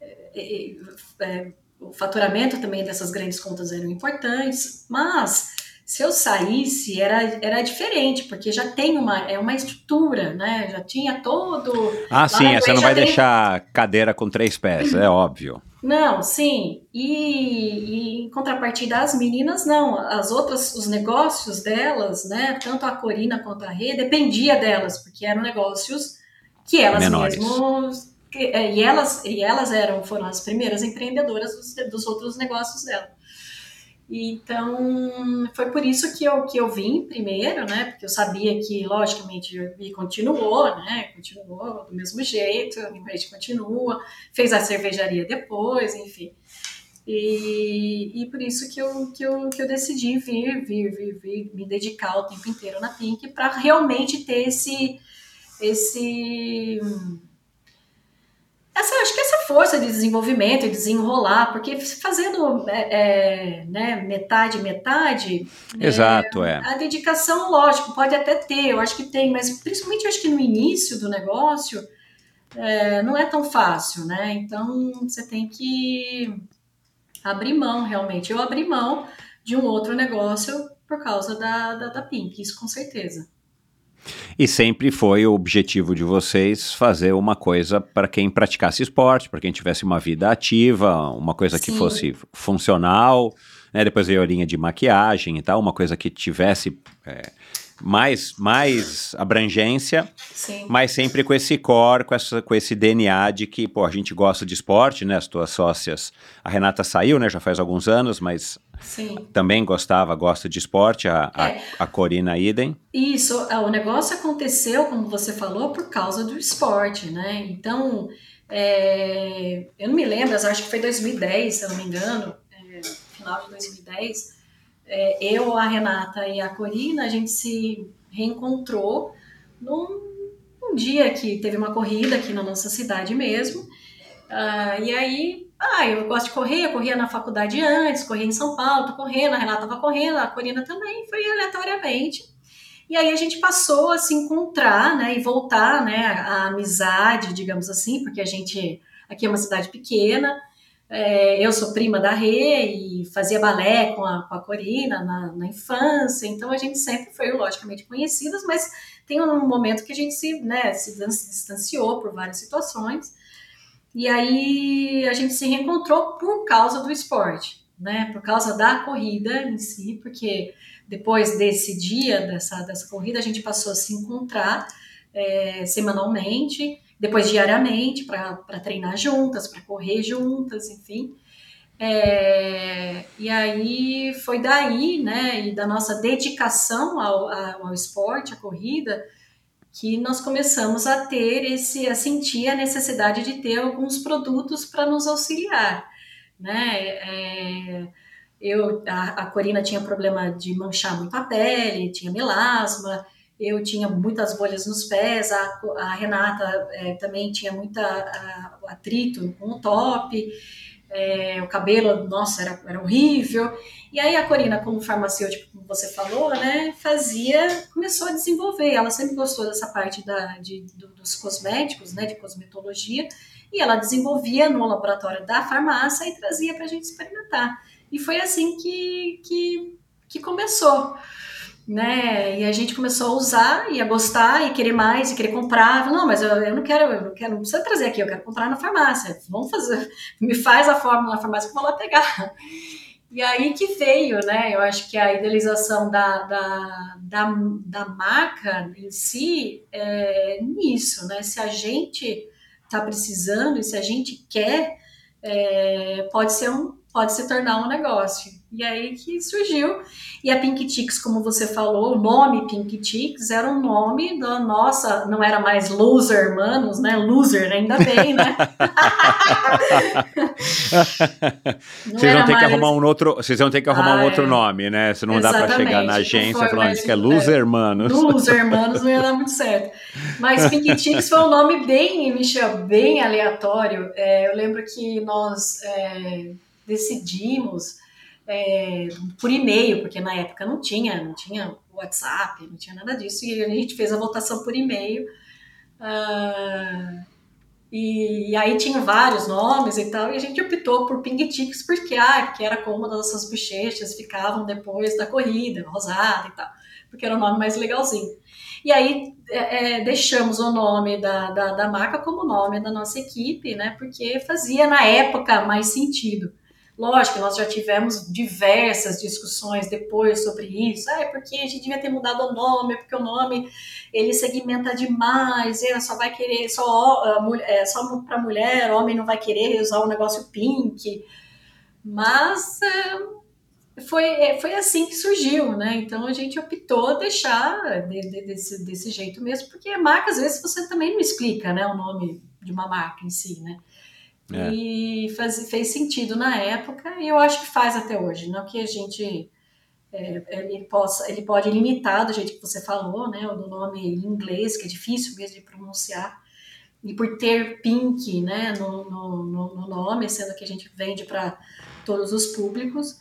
é, é, o faturamento também dessas grandes contas eram importantes, mas se eu saísse era, era diferente, porque já tem uma, é uma estrutura, né? Já tinha todo. Ah, sim, você não vai tem... deixar cadeira com três pés, é óbvio. Não, sim. E, e, em contrapartida, as meninas não. As outras, os negócios delas, né? Tanto a Corina quanto a Rê, dependia delas, porque eram negócios que elas Menores. mesmas. É, e elas, e elas eram, foram as primeiras empreendedoras dos, dos outros negócios dela. Então, foi por isso que eu, que eu vim primeiro, né? Porque eu sabia que, logicamente, e continuou, né? Continuou do mesmo jeito, a gente continua, fez a cervejaria depois, enfim. E, e por isso que eu, que, eu, que eu decidi vir, vir, vir, vir, me dedicar o tempo inteiro na Pink para realmente ter esse, esse essa, acho que essa força de desenvolvimento e desenrolar, porque fazendo é, é, né, metade, metade. Exato, é, é. A dedicação, lógico, pode até ter, eu acho que tem, mas principalmente eu acho que no início do negócio é, não é tão fácil, né? Então você tem que abrir mão realmente. Eu abri mão de um outro negócio por causa da, da, da Pink, isso com certeza. E sempre foi o objetivo de vocês fazer uma coisa para quem praticasse esporte, para quem tivesse uma vida ativa, uma coisa Sim. que fosse funcional, né? Depois veio a linha de maquiagem e tal, uma coisa que tivesse é, mais, mais abrangência, Sim. mas sempre com esse core, com, essa, com esse DNA de que, pô, a gente gosta de esporte, né? As tuas sócias, a Renata saiu, né? Já faz alguns anos, mas Sim. também gostava, gosta de esporte, a, é. a, a Corina Idem. Isso, é, o negócio aconteceu, como você falou, por causa do esporte, né? Então, é, eu não me lembro, acho que foi 2010, se eu não me engano, é, final de 2010, é, eu, a Renata e a Corina, a gente se reencontrou num, num dia que teve uma corrida aqui na nossa cidade mesmo. Uh, e aí, ah, eu gosto de correr, eu corria na faculdade antes, corria em São Paulo, tô correndo, a Renata tava correndo, a Corina também, foi aleatoriamente. E aí a gente passou a se encontrar, né, e voltar, né, a, amizade, digamos assim, porque a gente aqui é uma cidade pequena, é, eu sou prima da Rê e fazia balé com a, com a Corina na, na, infância, então a gente sempre foi, logicamente, conhecidas, mas tem um momento que a gente se, né, se distanciou por várias situações, e aí a gente se reencontrou por causa do esporte, né, por causa da corrida em si, porque depois desse dia, dessa, dessa corrida, a gente passou a se encontrar é, semanalmente, depois diariamente para treinar juntas, para correr juntas, enfim. É, e aí foi daí, né, e da nossa dedicação ao, ao esporte, à corrida, que nós começamos a ter esse, a sentir a necessidade de ter alguns produtos para nos auxiliar, né? É, eu, a, a Corina tinha problema de manchar muito a pele, tinha melasma, eu tinha muitas bolhas nos pés, a, a Renata é, também tinha muita a, atrito com o top, é, o cabelo, nossa, era, era horrível. E aí a Corina, como farmacêutica, como você falou, né, fazia, começou a desenvolver. Ela sempre gostou dessa parte da, de, do, dos cosméticos, né, de cosmetologia, e ela desenvolvia no laboratório da farmácia e trazia para a gente experimentar. E foi assim que, que, que começou né? E a gente começou a usar e a gostar e querer mais e querer comprar. Falei, não, mas eu, eu não quero, eu não quero, não precisa trazer aqui, eu quero comprar na farmácia. Vamos fazer, me faz a fórmula na farmácia que eu vou lá pegar. E aí que veio, né? Eu acho que a idealização da, da, da, da marca em si é nisso, né? Se a gente está precisando e se a gente quer, é, pode ser um, pode se tornar um negócio. E aí que surgiu. E a Pink Chicks, como você falou, o nome Pink Chicks era um nome da nossa, não era mais Loser Manos, né? Loser, ainda bem, né? vocês vão ter mais... que arrumar um outro, vocês vão ter que arrumar ah, um outro é. nome, né? Se não dá para chegar na agência falando isso que é Loser Manos. Loser Manos não ia dar muito certo. Mas Pink Chicks foi um nome bem, Michel, bem aleatório. É, eu lembro que nós é, decidimos é, por e-mail, porque na época não tinha, não tinha WhatsApp, não tinha nada disso, e a gente fez a votação por e-mail. Uh, e, e, aí tinha vários nomes e tal, e a gente optou por Ping Ticks porque, ah, porque era como as nossas bochechas ficavam depois da corrida, rosada e tal, porque era o nome mais legalzinho. E aí é, é, deixamos o nome da, da, da marca como nome da nossa equipe, né? Porque fazia na época mais sentido. Lógico, nós já tivemos diversas discussões depois sobre isso. Ah, é porque a gente devia ter mudado o nome, porque o nome ele segmenta demais, ele só vai querer só, é, só para mulher, homem não vai querer usar o negócio pink. Mas é, foi, é, foi assim que surgiu, né? Então a gente optou deixar de, de, desse, desse jeito mesmo, porque a marca, às vezes, você também não explica né, o nome de uma marca em si, né? É. E faz, fez sentido na época e eu acho que faz até hoje. Não que a gente é, ele, possa, ele pode limitar do jeito que você falou, né? O nome em inglês, que é difícil mesmo de pronunciar. E por ter Pink né, no, no, no nome, sendo que a gente vende para todos os públicos.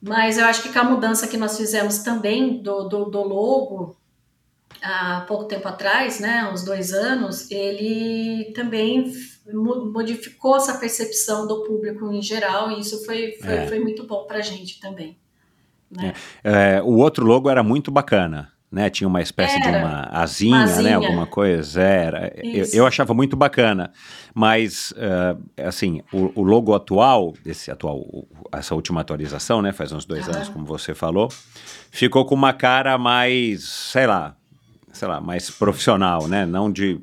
Mas eu acho que com a mudança que nós fizemos também do, do, do logo, há pouco tempo atrás, né, uns dois anos, ele também modificou essa percepção do público em geral e isso foi, foi, é. foi muito bom para a gente também. Né? É. É, o outro logo era muito bacana. Né, tinha uma espécie era. de uma asinha, uma asinha. né, alguma coisa, era, eu, eu, achava muito bacana, mas, uh, assim, o, o, logo atual, esse atual, essa última atualização, né, faz uns dois anos, como você falou, ficou com uma cara mais, sei lá, sei lá, mais profissional, né, não de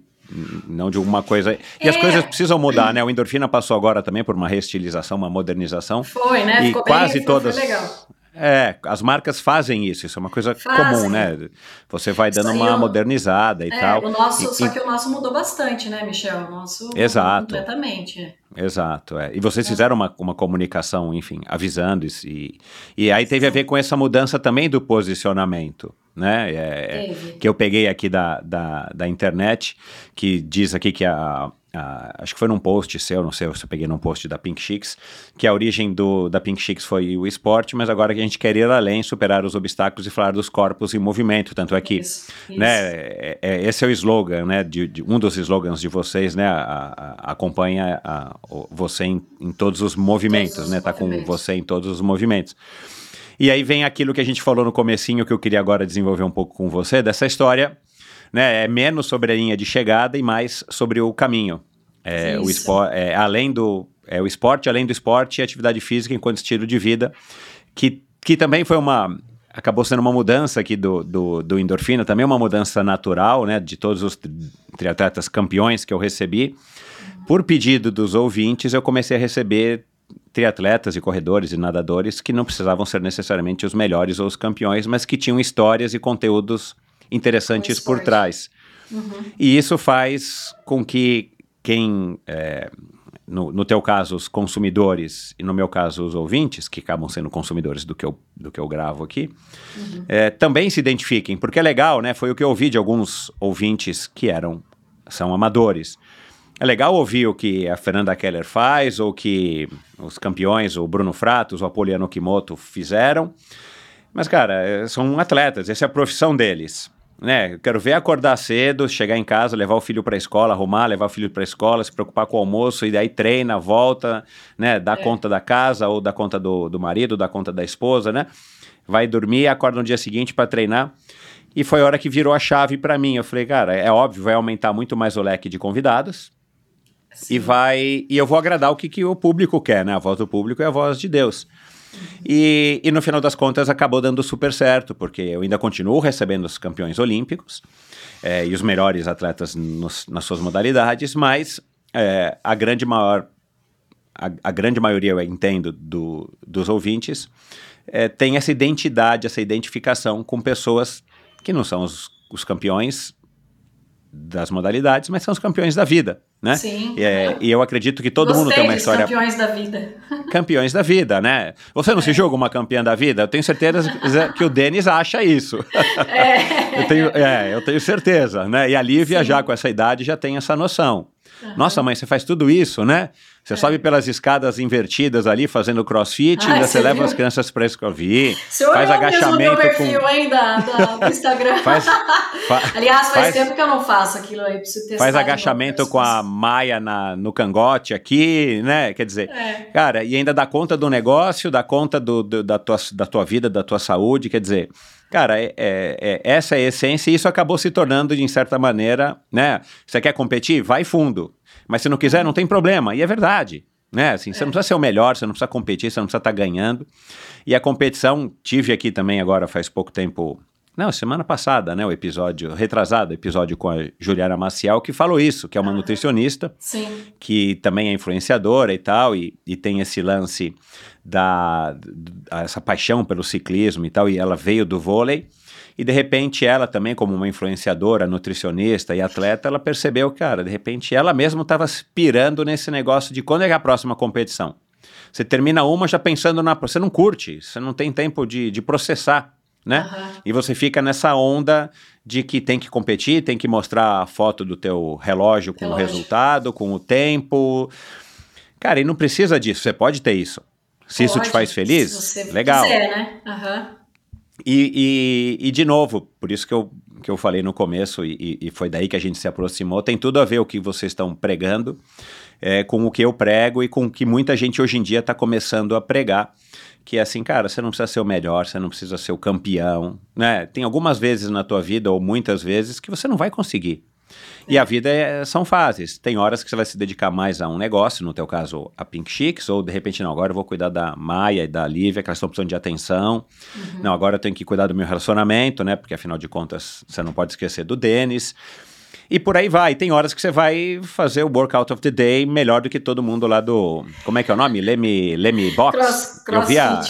não de alguma coisa. E é. as coisas precisam mudar, né? O Endorfina passou agora também por uma reestilização, uma modernização. Foi, né? E Ficou quase bem, todas. Foi legal. É, as marcas fazem isso, isso é uma coisa fazem. comum, né? Você vai dando uma eu... modernizada e é, tal. O nosso, e, só que o nosso mudou bastante, né, Michel? O nosso Exato. completamente. Exato, é. E vocês é. fizeram uma, uma comunicação, enfim, avisando isso. E, e aí teve Sim. a ver com essa mudança também do posicionamento né? É, é que eu peguei aqui da, da, da, internet, que diz aqui que a, a, Acho que foi num post seu, não sei se eu peguei num post da Pink Chicks, que a origem do, da Pink Chicks foi o esporte, mas agora que a gente quer ir além, superar os obstáculos e falar dos corpos em movimento. Tanto é que, isso, né, É, é, esse é o slogan, né? De, de, um dos slogans de vocês, né? A, a, acompanha você em, em, todos os movimentos, todos né? Os tá movimentos. com você em todos os movimentos. E aí vem aquilo que a gente falou no comecinho, que eu queria agora desenvolver um pouco com você, dessa história, né? É menos sobre a linha de chegada e mais sobre o caminho. É, o esporte, é, além do é, o esporte, além do esporte e atividade física enquanto estilo de vida, que, que também foi uma acabou sendo uma mudança aqui do, do, do endorfina, também uma mudança natural, né, de todos os triatletas campeões que eu recebi. Por pedido dos ouvintes, eu comecei a receber triatletas e corredores e nadadores que não precisavam ser necessariamente os melhores ou os campeões, mas que tinham histórias e conteúdos interessantes por trás. Uhum. E isso faz com que quem, é, no, no teu caso, os consumidores, e no meu caso, os ouvintes, que acabam sendo consumidores do que eu, do que eu gravo aqui, uhum. é, também se identifiquem, porque é legal, né? Foi o que eu ouvi de alguns ouvintes que eram, são amadores. É legal ouvir o que a Fernanda Keller faz, ou que os campeões, o Bruno Fratos, o Apoliano Kimoto fizeram. Mas, cara, é, são atletas, essa é a profissão deles. Né? Eu quero ver acordar cedo, chegar em casa, levar o filho para a escola, arrumar, levar o filho para a escola, se preocupar com o almoço, e daí treina, volta, né? Dá é. conta da casa, ou dá conta do, do marido, dá conta da esposa, né? Vai dormir, acorda no dia seguinte para treinar. E foi a hora que virou a chave para mim. Eu falei, cara, é óbvio, vai aumentar muito mais o leque de convidados, Sim. E vai. E eu vou agradar o que, que o público quer, né? A voz do público é a voz de Deus. E, e no final das contas acabou dando super certo, porque eu ainda continuo recebendo os campeões olímpicos é, e os melhores atletas nos, nas suas modalidades, mas é, a grande maior. A, a, grande maioria, eu entendo, do, dos ouvintes é, tem essa identidade, essa identificação com pessoas que não são os, os campeões das modalidades, mas são os campeões da vida, né? Sim. E, é, e eu acredito que todo Gostei mundo tem uma história. Campeões da vida. Campeões da vida, né? Você não é. se julga uma campeã da vida? Eu tenho certeza que o Denis acha isso. É. eu, tenho, é, eu tenho certeza, né? E a Lívia Sim. já com essa idade já tem essa noção. Uhum. Nossa, mãe, você faz tudo isso, né? Você é. sobe pelas escadas invertidas ali, fazendo crossfit, Ai, ainda você, leva as crianças para escovar, faz agachamento com... aí da, da, do Instagram. faz, fa... Aliás, faz, faz, tempo que eu não faço aquilo aí, preciso testar. Faz agachamento com a maia na, no cangote aqui, né? Quer dizer, é. cara, e ainda dá conta do negócio, dá conta do, do, da, tua, da tua vida, da tua saúde, quer dizer... Cara, é, é, é, essa é a essência e isso acabou se tornando, de certa maneira, né? Você quer competir? Vai fundo. Mas se não quiser, não tem problema. E é verdade. Né? Assim, Você não precisa ser o melhor, você não precisa competir, você não precisa estar tá ganhando. E a competição, tive aqui também agora faz pouco tempo, não, semana passada, né, o episódio, retrasado, episódio com a Juliana Maciel, que falou isso, que é uma ah, nutricionista, sim. que também é influenciadora e tal, e, e tem esse lance da, da, essa paixão pelo ciclismo e tal, e ela veio do vôlei, E de repente ela também, como uma influenciadora, nutricionista e atleta, ela percebeu, cara, de repente ela mesma estava pirando nesse negócio de quando é, é a próxima competição. Você termina uma já pensando na. Você não curte, você não tem tempo de, de processar, né? Uhum. E você fica nessa onda de que tem que competir, tem que mostrar a foto do teu relógio com relógio. o resultado, com o tempo. Cara, e não precisa disso, você pode ter isso. Se pode, isso te faz feliz, legal. Quiser, né? Uhum. E, e, e, de novo, por isso que eu, que eu falei no começo, e, e, foi daí que a gente se aproximou, tem tudo a ver o que vocês estão pregando é, com o que eu prego e com o que muita gente hoje em dia está começando a pregar. Que é assim, cara, você não precisa ser o melhor, você não precisa ser o campeão, né? Tem algumas vezes na tua vida, ou muitas vezes, que você não vai conseguir. E a vida é, são fases. Tem horas que você vai se dedicar mais a um negócio, no teu caso a Pink Chicks, ou de repente, não, agora eu vou cuidar da Maia e da Lívia, que elas estão precisando de atenção. Uhum. Não, agora eu tenho que cuidar do meu relacionamento, né? Porque afinal de contas, você não pode esquecer do Denis. E por aí vai. Tem horas que você vai fazer o workout of the day melhor do que todo mundo lá do. Como é que é o nome? Leme, Leme Box? Cross, crossfit. Eu vi a,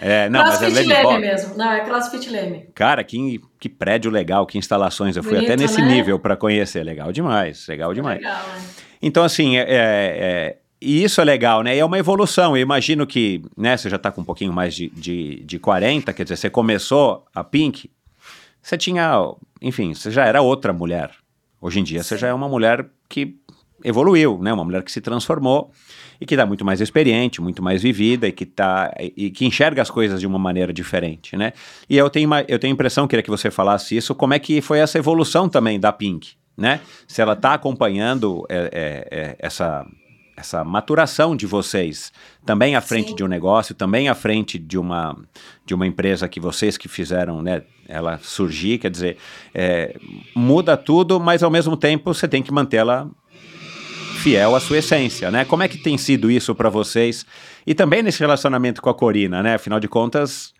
é, não, mas é Leme, mesmo. Não, é CrossFit Leme. Cara, que, que prédio legal, que instalações. Eu Bonito, fui até nesse né? nível para conhecer. Legal demais, legal demais. Legal, né? Então, assim, é, é, é, e isso é legal, né? E é uma evolução. Eu imagino que, né, você já está com um pouquinho mais de, de, de 40, quer dizer, você começou a Pink, você tinha, enfim, você já era outra mulher. Hoje em dia Sim. você já é uma mulher que evoluiu, né? Uma mulher que se transformou e que está muito mais experiente, muito mais vivida e que tá e que enxerga as coisas de uma maneira diferente, né? E eu tenho eu tenho a impressão, queria que você falasse isso, como é que foi essa evolução também da Pink, né? Se ela está acompanhando é, é, é, essa essa maturação de vocês também à frente Sim. de um negócio, também à frente de uma, de uma empresa que vocês que fizeram, né, ela surgir, quer dizer, é, muda tudo, mas ao mesmo tempo você tem que mantê-la fiel à sua essência, né? Como é que tem sido isso para vocês? E também nesse relacionamento com a Corina, né? Afinal de contas,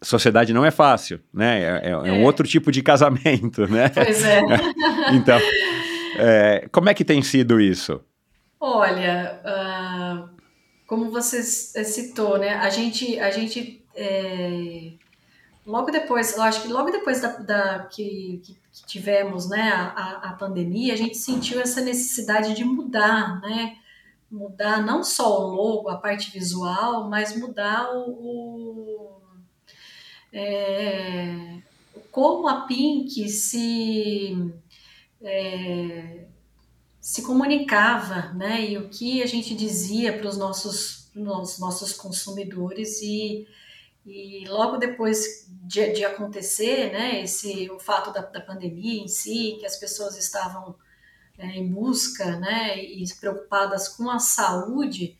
sociedade não é fácil, né? É, é, é, um é. outro tipo de casamento, né? Pois é. então, é, como é que tem sido isso? Olha, uh, como você citou, né? A gente, a gente é, logo depois, eu acho que logo depois da, da que, que, tivemos né, a, a pandemia, a gente sentiu essa necessidade de mudar, né? Mudar não só o logo, a parte visual, mas mudar o, o é, como a Pink se é, se comunicava, né? E o que a gente dizia para os nossos, nossos consumidores e e logo depois de, de acontecer, né, esse, o fato da, da, pandemia em si, que as pessoas estavam é, em busca, né, e preocupadas com a saúde,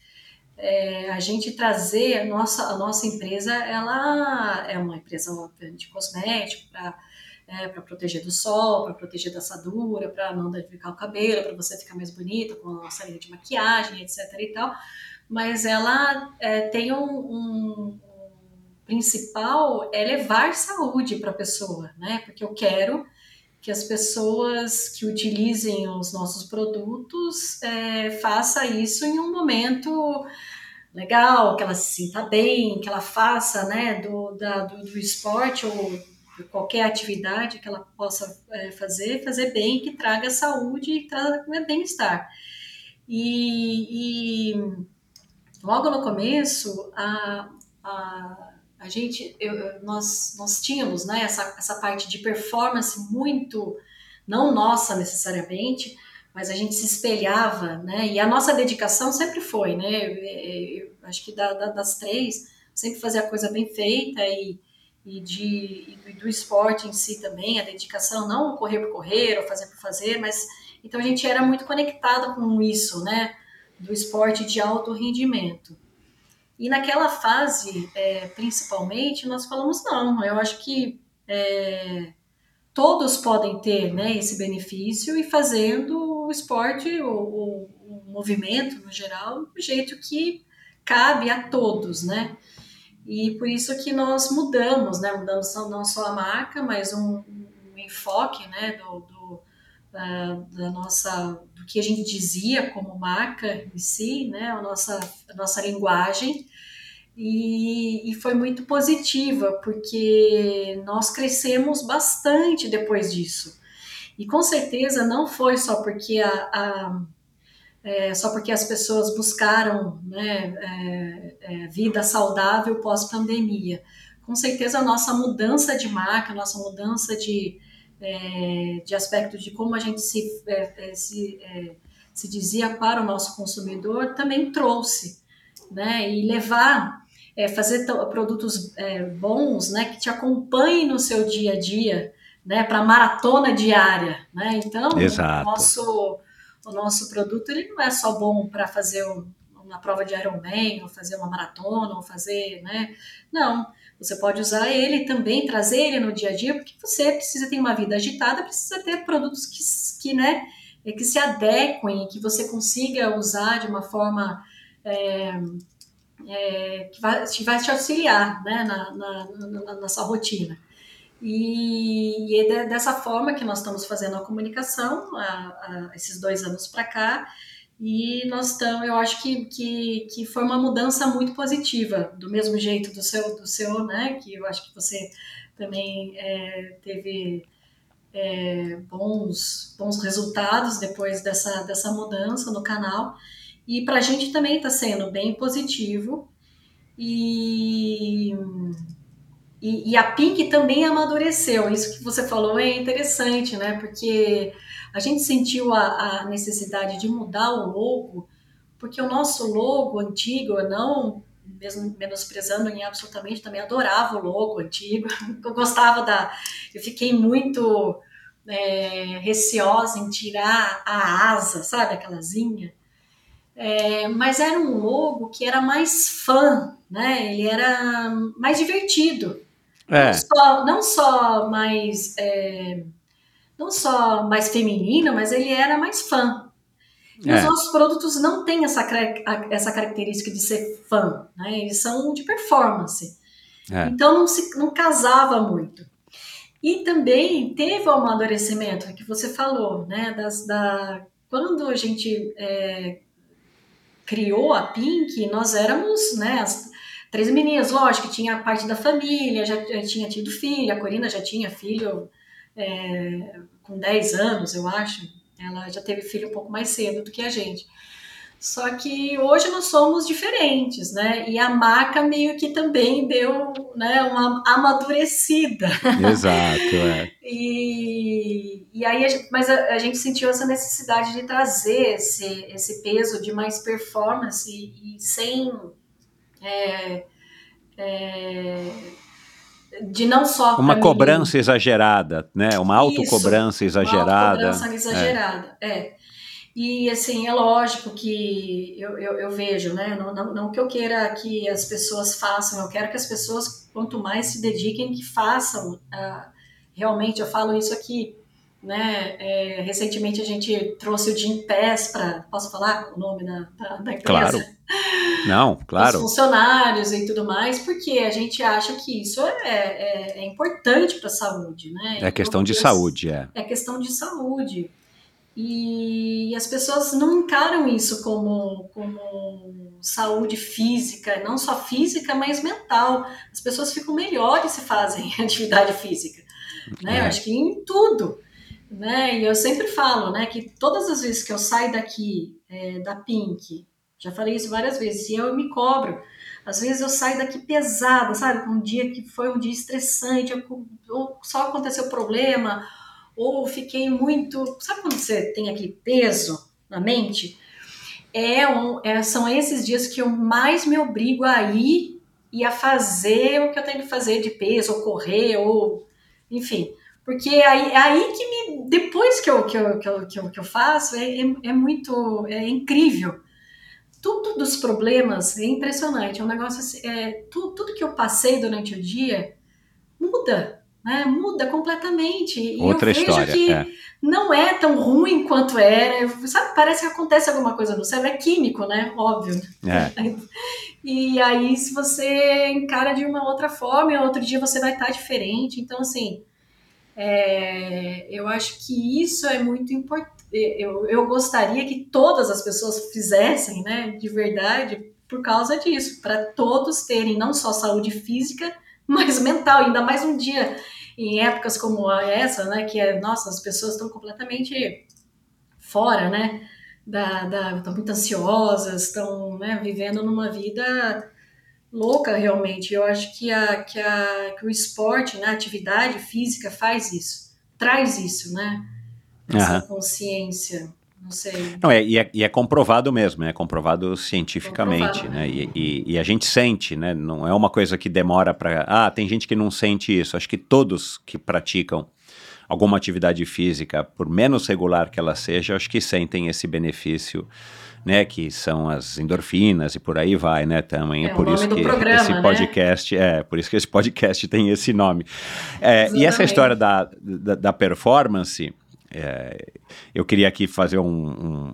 é, a gente trazer a nossa, a nossa empresa, ela é uma empresa de cosmético para é, proteger do sol, para proteger da assadura, para não danificar o cabelo, para você ficar mais bonita com a nossa linha de maquiagem, etc. e tal. Mas ela é, tem um, um, principal é levar saúde para a pessoa, né? Porque eu quero que as pessoas que utilizem os nossos produtos é, faça isso em um momento legal, que ela se sinta bem, que ela faça, né, do, da, do, do esporte ou qualquer atividade que ela possa é, fazer, fazer bem, que traga saúde e traga bem-estar. E, e, logo no começo, a, a a gente, eu, nós, nós tínhamos né, essa, essa parte de performance muito, não nossa necessariamente, mas a gente se espelhava, né? E a nossa dedicação sempre foi, né? Eu, eu, acho que da, da, das três, sempre fazer a coisa bem feita e, e, de, e do esporte em si também, a dedicação, não correr por correr ou fazer por fazer, mas então a gente era muito conectada com isso, né? Do esporte de alto rendimento. E naquela fase, é, principalmente, nós falamos: não, eu acho que é, todos podem ter né, esse benefício e fazendo o esporte, o, o, o, movimento no geral, do jeito que cabe a todos, né? E por isso que nós mudamos, né? Mudamos não só a marca, mas um, um enfoque, né? Do, do da, da, nossa, que a gente dizia como marca em si, né? A nossa, a nossa linguagem e, e, foi muito positiva, porque nós crescemos bastante depois disso. E com certeza não foi só porque a, a é, só porque as pessoas buscaram né, é, é, vida saudável pós-pandemia. Com certeza a nossa mudança de marca, a nossa mudança de, é, de aspecto de como a gente se, é, é, se, se dizia para o nosso consumidor também trouxe. Né, e levar é, fazer produtos é, bons, né, que te acompanhem no seu dia a dia, né, para maratona diária, né? Então, Exato. o nosso o nosso produto ele não é só bom para fazer uma prova de Ironman, ou fazer uma maratona, ou fazer, né? Não, você pode usar ele também, trazer ele no dia a dia, porque você precisa ter uma vida agitada, precisa ter produtos que, que né, que se adequem, que você consiga usar de uma forma é, é, que, vai, vai te auxiliar né, na, na, na, na sua rotina. E, e, é dessa forma que nós estamos fazendo a comunicação, a, a, esses dois anos para cá, e nós estamos, eu acho que, que, que foi uma mudança muito positiva, do mesmo jeito do seu, do seu né, que eu acho que você também é, teve é, bons, bons resultados depois dessa, dessa mudança no canal, e para a gente também está sendo bem positivo. E, e, e, a Pink também amadureceu. Isso que você falou é interessante, né? Porque a gente sentiu a, a necessidade de mudar o logo, porque o nosso logo antigo, não mesmo menosprezando em absolutamente, também adorava o logo antigo. Eu gostava da. Eu fiquei muito é, receosa em tirar a asa, sabe, aquela asinha. É, mas era um logo que era mais fã, né? Ele era mais divertido. É. Não, só, não só mais é, não só mais feminino, mas ele era mais fã. E é. os nossos produtos não têm essa, essa característica de ser fã, né? Eles são de performance. É. Então não, se, não casava muito. E também teve o amadurecimento que você falou, né? Das, da, quando a gente é, criou a Pink, nós éramos, né, as três meninas, lógico, tinha a parte da família, já, já tinha tido filho, a Corina já tinha filho é, com 10 anos, eu acho, ela já teve filho um pouco mais cedo do que a gente. Só que hoje nós somos diferentes, né? E a marca meio que também deu né, uma amadurecida. Exato, é. e, e aí, a gente, mas a, a, gente sentiu essa necessidade de trazer esse, esse peso de mais performance e, e sem. É, é, de não só uma cobrança mim, exagerada, né? Uma autocobrança exagerada. Uma autocobrança exagerada, é. é. E assim, é lógico que eu, eu, eu vejo, né? Não, não, não, que eu queira que as pessoas façam, eu quero que as pessoas, quanto mais se dediquem, que façam. Uh, realmente, eu falo isso aqui, né? É, recentemente a gente trouxe o Jim Pass para. Posso falar o nome da, da, da empresa? Claro. Não, claro. Os funcionários e tudo mais, porque a gente acha que isso é, é, é importante para a saúde, né? É questão de saúde, é. É questão de saúde. E as pessoas não encaram isso como, como saúde física, não só física, mas mental. As pessoas ficam melhores se fazem atividade física, né? É. Eu acho que em tudo, né? E eu sempre falo, né, que todas as vezes que eu saio daqui é, da Pink, já falei isso várias vezes, e eu me cobro. Às vezes eu saio daqui pesada, sabe? Um dia que foi um dia estressante, ou só aconteceu problema, ou fiquei muito. Sabe quando você tem aquele peso na mente? É um, é, são esses dias que eu mais me obrigo a ir e a fazer o que eu tenho que fazer de peso, ou correr, ou enfim. Porque aí, é aí que me. Depois que eu, que eu, que eu, que eu, que eu faço, é, é, é muito. É incrível tudo dos problemas é impressionante. É um negócio assim, é, tudo, tudo que eu passei durante o dia muda né? Muda completamente. Outra e eu história, vejo que é. não é tão ruim quanto era. Sabe, parece que acontece alguma coisa no cérebro, é químico, né? Óbvio. É. E aí, se você encara de uma outra forma, outro dia você vai estar diferente. Então, assim, é, eu acho que isso é muito importante. Eu, eu gostaria que todas as pessoas fizessem, né, de verdade, por causa disso, para todos terem não só saúde física, mas mental, ainda mais um dia em épocas como essa, né, que é, nossa, as pessoas estão completamente fora, né, da, da, estão muito ansiosas, estão, né, vivendo numa vida louca realmente. Eu acho que, a, que, a, que o esporte, né, a atividade física faz isso, traz isso, né, essa uhum. consciência. Não sei. Não, é, e, é, e é comprovado mesmo, é comprovado cientificamente, comprovado. né? E, e, e, a gente sente, né? Não é uma coisa que demora para. Ah, tem gente que não sente isso. Acho que todos que praticam alguma atividade física, por menos regular que ela seja, acho que sentem esse benefício. Né, que são as endorfinas e por aí vai, né, também é, é por isso que programa, esse né? podcast, né? é, por isso que esse podcast tem esse nome. É, e essa história da, da, da performance, é, eu queria aqui fazer um, um,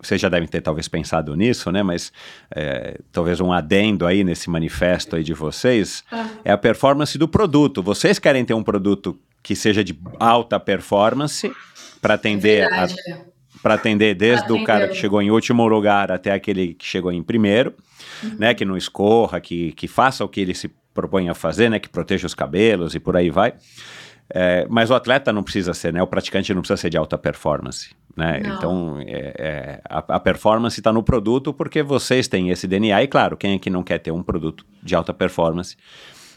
Vocês já devem ter talvez pensado nisso, né? Mas é, talvez um adendo aí nesse manifesto aí de vocês ah. é a performance do produto. Vocês querem ter um produto que seja de alta performance para atender é para atender desde o cara que chegou em último lugar até aquele que chegou em primeiro, uhum. né? Que não escorra, que, que faça o que ele se propõe a fazer, né? Que proteja os cabelos e por aí vai. É, mas o atleta não precisa ser, né? O praticante não precisa ser de alta performance. Né? Então, é, é, a, a, performance está no produto porque vocês têm esse DNA. E claro, quem é que não quer ter um produto de alta performance?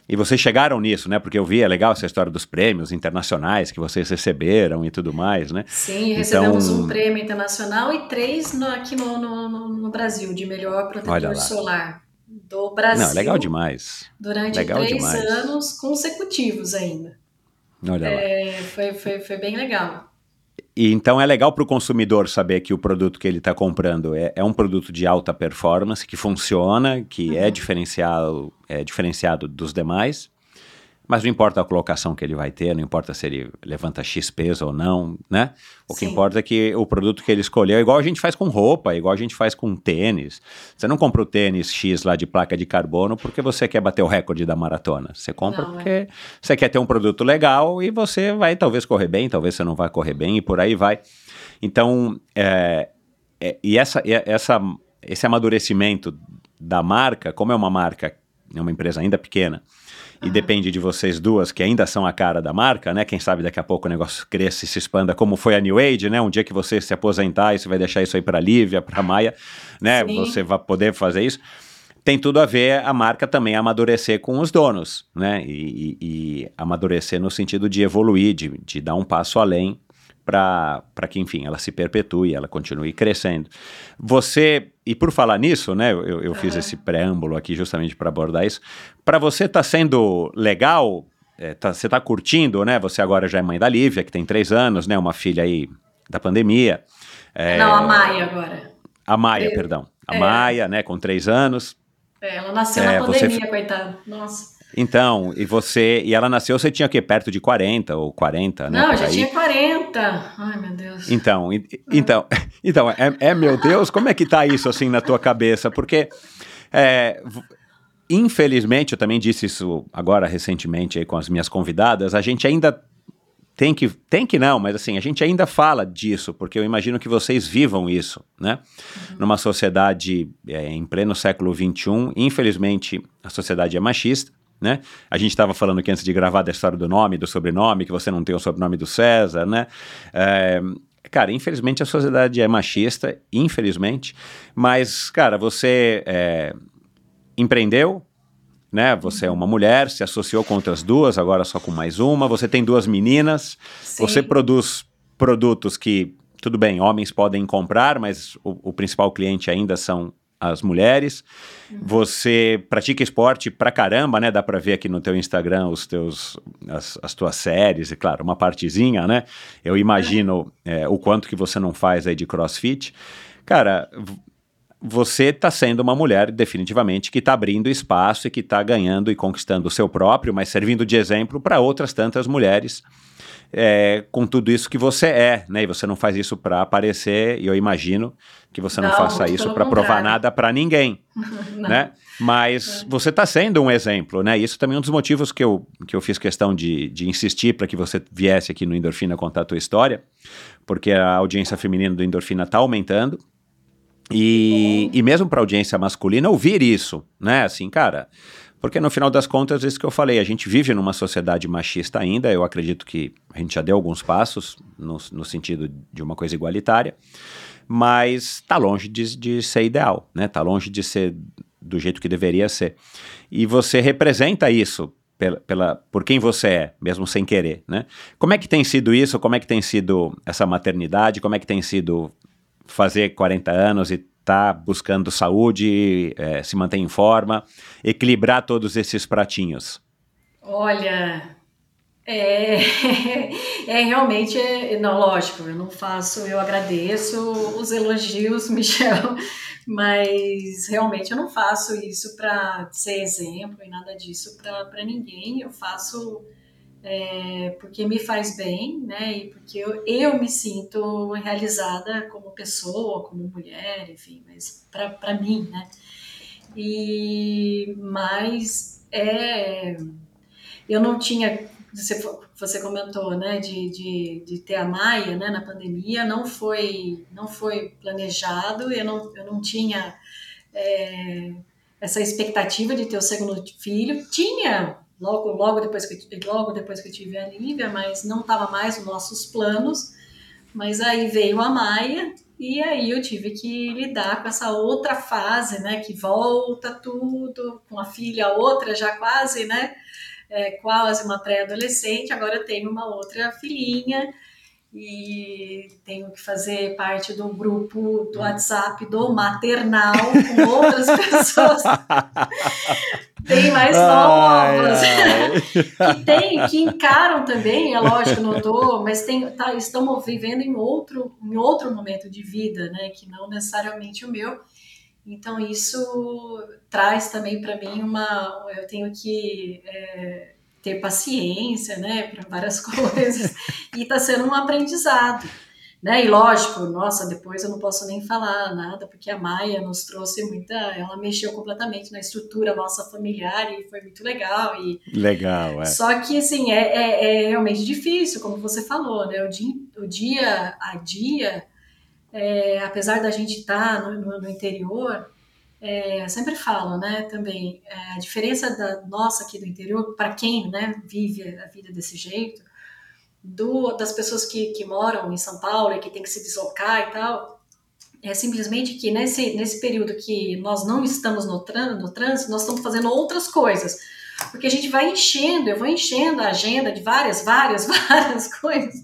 E vocês chegaram nisso, né? Porque eu vi, é legal essa história dos prêmios internacionais que vocês receberam e tudo mais, né? Sim, recebemos então... um prêmio internacional e três no, aqui no, no, no, Brasil, de melhor protetor solar do Brasil. Não, legal demais. Durante legal três demais. anos consecutivos ainda. Olha é, Foi, foi, foi bem legal. E então é legal para o consumidor saber que o produto que ele está comprando é, é, um produto de alta performance, que funciona, que é uhum. é, diferenciado, é diferenciado dos demais. Mas não importa a colocação que ele vai ter, não importa se ele levanta X peso ou não, né? O Sim. que importa é que o produto que ele escolheu, igual a gente faz com roupa, igual a gente faz com tênis. Você não compra o tênis X lá de placa de carbono porque você quer bater o recorde da maratona. Você compra não, porque é. você quer ter um produto legal e você vai talvez correr bem, talvez você não vai correr bem e por aí vai. Então, é, é, e essa, essa, esse amadurecimento da marca, como é uma marca, é uma empresa ainda pequena, e depende de vocês duas, que ainda são a cara da marca, né? Quem sabe daqui a pouco o negócio cresça e se expanda, como foi a New Age, né? Um dia que você se aposentar e você vai deixar isso aí para Lívia, para Maia, né? Sim. Você vai poder fazer isso. Tem tudo a ver a marca também amadurecer com os donos, né? E, e, e amadurecer no sentido de evoluir, de, de dar um passo além para que, enfim, ela se perpetue, ela continue crescendo. Você, e por falar nisso, né, eu, eu fiz esse preâmbulo aqui justamente para abordar isso. Para você está sendo legal? É, tá, você está curtindo, né? Você agora já é mãe da Lívia, que tem três anos, né? Uma filha aí da pandemia. É, Não, a Maia agora. A Maia, eu, perdão. A é. Maia, né, com três anos. É, ela nasceu na é, pandemia, você... coitada. Nossa. Então, e você. E ela nasceu, você tinha o quê? Perto de 40 ou 40, né? Não, já aí? tinha 40. Ai, meu Deus. Então, e, então, então é, é, meu Deus, como é que tá isso assim na tua cabeça? Porque. É, infelizmente, eu também disse isso agora recentemente aí com as minhas convidadas, a gente ainda tem que, tem que não, mas assim, a gente ainda fala disso, porque eu imagino que vocês vivam isso, né? Uhum. Numa sociedade é, em pleno século XXI, infelizmente a sociedade é machista, né? A gente estava falando aqui antes de gravar da história do nome, do sobrenome, que você não tem o sobrenome do César, né? É, cara, infelizmente a sociedade é machista, infelizmente, mas, cara, você é, empreendeu, né? Você é uma mulher, se associou com outras duas, agora só com mais uma, você tem duas meninas, Sim. você produz produtos que, tudo bem, homens podem comprar, mas o, o principal cliente ainda são as mulheres. Você pratica esporte pra caramba, né? Dá pra ver aqui no teu Instagram os teus, as, as tuas séries, e claro, uma partezinha, né? Eu imagino é, o quanto que você não faz aí de crossfit. Cara, você está sendo uma mulher definitivamente que está abrindo espaço e que está ganhando e conquistando o seu próprio, mas servindo de exemplo para outras tantas mulheres é, com tudo isso que você é, né? E você não faz isso para aparecer, e eu imagino que você não, não faça isso para provar nada para ninguém, né? Mas é. você está sendo um exemplo, né? Isso também é um dos motivos que eu, que eu fiz questão de, de insistir para que você viesse aqui no Endorfina contar a tua história, porque a audiência feminina do Endorfina está aumentando, E, e mesmo para audiência masculina ouvir isso, né? Assim, cara, porque no final das contas, isso que eu falei, a gente vive numa sociedade machista ainda, eu acredito que a gente já deu alguns passos no, no sentido de uma coisa igualitária, mas está longe de, de ser ideal, né? Está longe de ser do jeito que deveria ser. E você representa isso pela, pela, por quem você é, mesmo sem querer, né? Como é que tem sido isso? Como é que tem sido essa maternidade? Como é que tem sido fazer 40 anos e tá buscando saúde, é, se manter em forma, equilibrar todos esses pratinhos? Olha, é, é realmente, é, não, lógico, eu não faço, eu agradeço os elogios, Michel, mas realmente eu não faço isso para ser exemplo e nada disso para ninguém, eu faço é, porque me faz bem, né, e porque eu, eu me sinto realizada como pessoa, como mulher, enfim, mas para mim, né, e, mas é, eu não tinha você, você comentou, né, de, de, de ter a Maia, né, na pandemia, não foi, não foi planejado, eu não, eu não tinha é, essa expectativa de ter o segundo filho, tinha logo, logo depois que logo depois que eu tive a Lívia, mas não estava mais nos nossos planos, mas aí veio a Maia, e aí eu tive que lidar com essa outra fase, né, que volta tudo, com a filha outra já quase, né, é, quase uma pré-adolescente, agora eu tenho uma outra filhinha e tenho que fazer parte do grupo do WhatsApp do maternal com outras pessoas. Bem mais novas. que tem que encaram também, é lógico, não tô, mas tem, tá, estão vivendo em outro em outro momento de vida, né, que não necessariamente o meu. Então isso traz também para mim uma. Eu tenho que é, ter paciência, né, para várias coisas e está sendo um aprendizado. Né? E lógico, nossa, depois eu não posso nem falar nada, porque a Maia nos trouxe muita. Ela mexeu completamente na estrutura nossa familiar e foi muito legal. E... Legal, é. Só que, assim, é, é, é realmente difícil, como você falou, né? O dia, o dia a dia é, apesar da gente estar tá no, no, no, interior, é, sempre falo, né, também, é, a diferença da nossa aqui do interior, para quem, né, vive a vida desse jeito, do, das pessoas que, que moram em São Paulo e que tem que se deslocar e tal, é simplesmente que nesse, nesse período que nós não estamos no, no trânsito, nós estamos fazendo outras coisas, porque a gente vai enchendo, eu vou enchendo a agenda de várias, várias, várias coisas,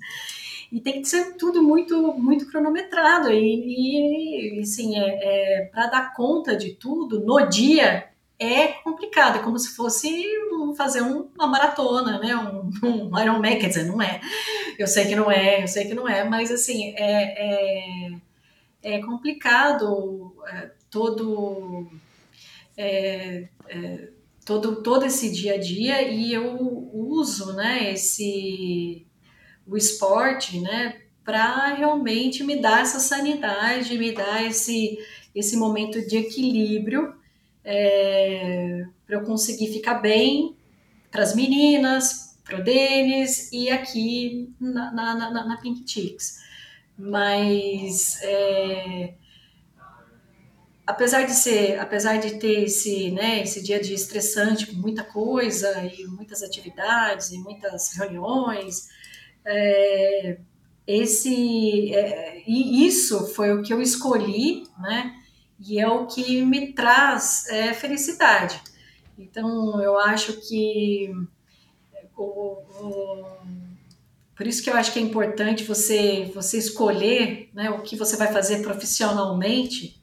e tem que ser tudo muito muito cronometrado e, e assim é, é para dar conta de tudo no dia é complicado, é como se fosse fazer uma maratona, né? Um, um Ironman, quer dizer, não é. Eu sei que não é, eu sei que não é, mas assim é, é, é complicado é, todo é, é, todo todo esse dia a dia e eu uso, né? Esse o esporte, né, para realmente me dar essa sanidade, me dar esse, esse momento de equilíbrio, é, para eu conseguir ficar bem para as meninas, para o Denis e aqui na, na, na, na Pink Chicks. Mas é, apesar de ser, apesar de ter esse, né, esse dia dia estressante com muita coisa e muitas atividades e muitas reuniões, é, esse é, e isso foi o que eu escolhi, né? E é o que me traz é, felicidade. Então eu acho que o, o, por isso que eu acho que é importante você você escolher né, o que você vai fazer profissionalmente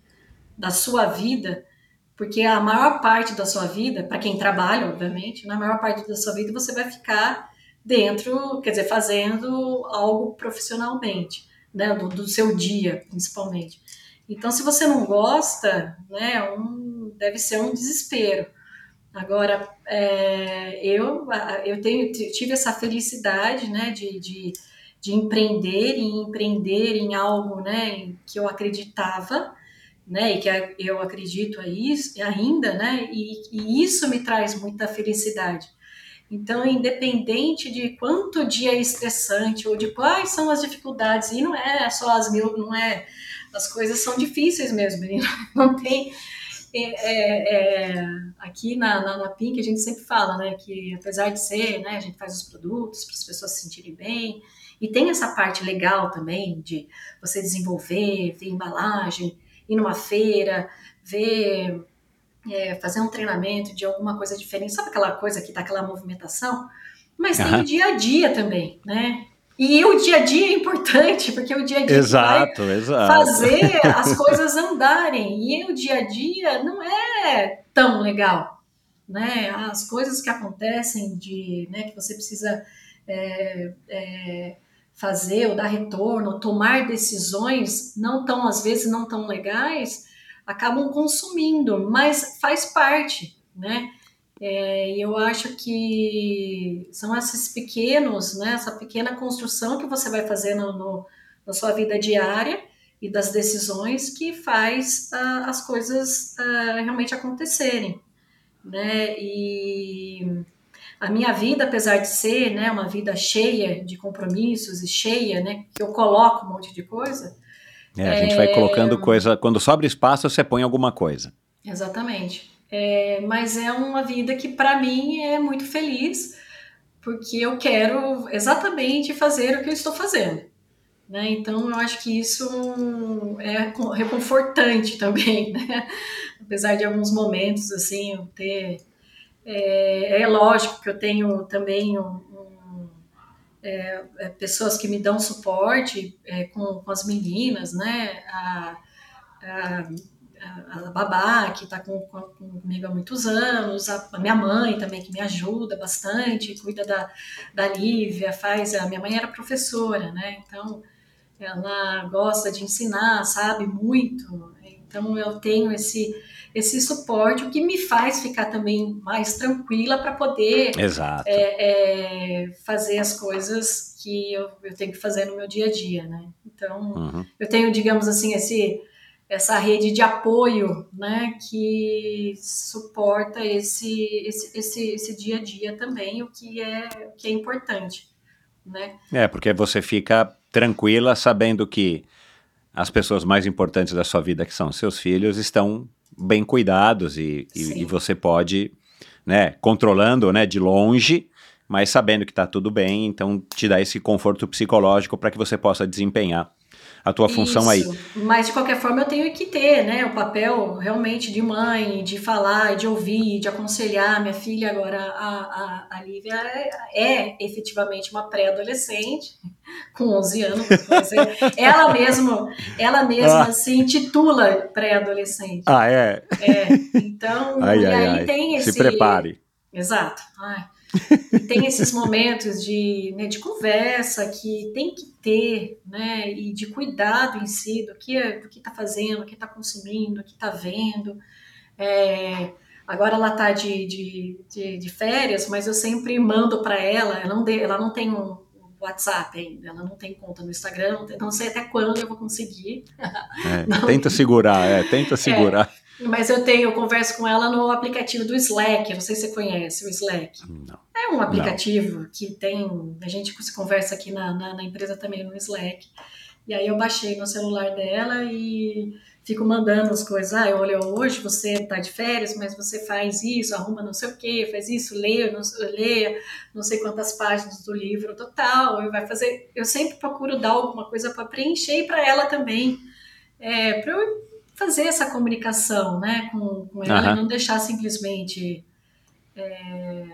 da sua vida, porque a maior parte da sua vida, para quem trabalha, obviamente, na maior parte da sua vida você vai ficar dentro, quer dizer, fazendo algo profissionalmente, né, do, do seu dia, principalmente. Então, se você não gosta, né, um, deve ser um desespero. Agora, é, eu, eu tenho, tive essa felicidade, né, de, de, de empreender e empreender em algo, né, que eu acreditava, né, e que eu acredito ainda, né, e, e isso me traz muita felicidade. Então, independente de quanto dia é estressante ou de quais são as dificuldades, e não é só as mil, não é as coisas são difíceis mesmo, não tem. É, é, é, aqui na, na, na a gente sempre fala, né, que apesar de ser, né, a gente faz os produtos para as pessoas se sentirem bem, e tem essa parte legal também de você desenvolver, ver embalagem, ir numa feira, ver, é, fazer um treinamento de alguma coisa diferente, sabe aquela coisa que dá aquela movimentação? Mas uhum. tem o dia a dia também, né? E o dia a dia é importante, porque o dia a dia exato, vai exato. fazer as coisas andarem. E o dia a dia não é tão legal. Né? As coisas que acontecem de né, que você precisa é, é, fazer ou dar retorno, tomar decisões não tão, às vezes, não tão legais, acabam consumindo, mas faz parte, né? É, eu acho que são esses pequenos, né, essa pequena construção que você vai fazendo no, na sua vida diária e das decisões que faz uh, as coisas uh, realmente acontecerem, né? E a minha vida, apesar de ser, né, uma vida cheia de compromissos e cheia, né, que eu coloco um monte de coisa. É, a gente é... vai colocando coisa. Quando sobra espaço, você põe alguma coisa. Exatamente. É, mas é uma vida que para mim é muito feliz, porque eu quero exatamente fazer o que eu estou fazendo. Né? Então eu acho que isso é reconfortante também, né? apesar de alguns momentos assim eu ter é, é lógico que eu tenho também um, é, é pessoas que me dão suporte é, com, com, as meninas, né? A, a, a babá, que está com, com, comigo há muitos anos, a, a, minha mãe também, que me ajuda bastante, cuida da, da Lívia, faz. A minha mãe era professora, né? Então, ela gosta de ensinar, sabe muito. Então, eu tenho esse, esse suporte, o que me faz ficar também mais tranquila para poder é, é, fazer as coisas que eu, eu, tenho que fazer no meu dia a dia, né? Então, uhum. eu tenho, digamos assim, esse essa rede de apoio, né, que suporta esse, esse, esse, esse dia a dia também, o que é, o que é importante, né. É, porque você fica tranquila sabendo que as pessoas mais importantes da sua vida, que são seus filhos, estão bem cuidados e, e, e você pode, né, controlando, né, de longe, mas sabendo que está tudo bem, então te dá esse conforto psicológico para que você possa desempenhar a tua função aí. Mas de qualquer forma eu tenho que ter, né, o papel realmente de mãe, de falar, de ouvir, de aconselhar. Minha filha agora, a, a, a Lívia, é, é efetivamente uma pré-adolescente, com 11 anos. ela mesmo, ela mesma ah. se intitula pré-adolescente. Ah, é? É, então, ai, e ai, aí ai. tem esse... Se prepare. Exato. Ai. E tem esses momentos de, né, de conversa que tem que ter, né, e de cuidado em si do que do que está fazendo, do que está consumindo, do que está vendo. É, agora ela está de, de, de, de, férias, mas eu sempre mando para ela, ela não, de, ela não tem um WhatsApp ainda, ela não tem conta no Instagram, não, tem, não sei até quando eu vou conseguir. É, tenta segurar, é, tenta segurar. Mas eu tenho, eu converso com ela no aplicativo do Slack. Não sei se você conhece o Slack. Não. É um aplicativo não. que tem. A gente se conversa aqui na, na, na, empresa também no Slack. E aí eu baixei no celular dela e fico mandando as coisas. Ah, olha, hoje você tá de férias, mas você faz isso, arruma não sei o quê, faz isso, leia, não, leia não sei quantas páginas do livro total. Eu vai fazer. Eu sempre procuro dar alguma coisa para preencher para ela também. É, para eu fazer essa comunicação né, com, com ela uhum. e não deixar simplesmente é,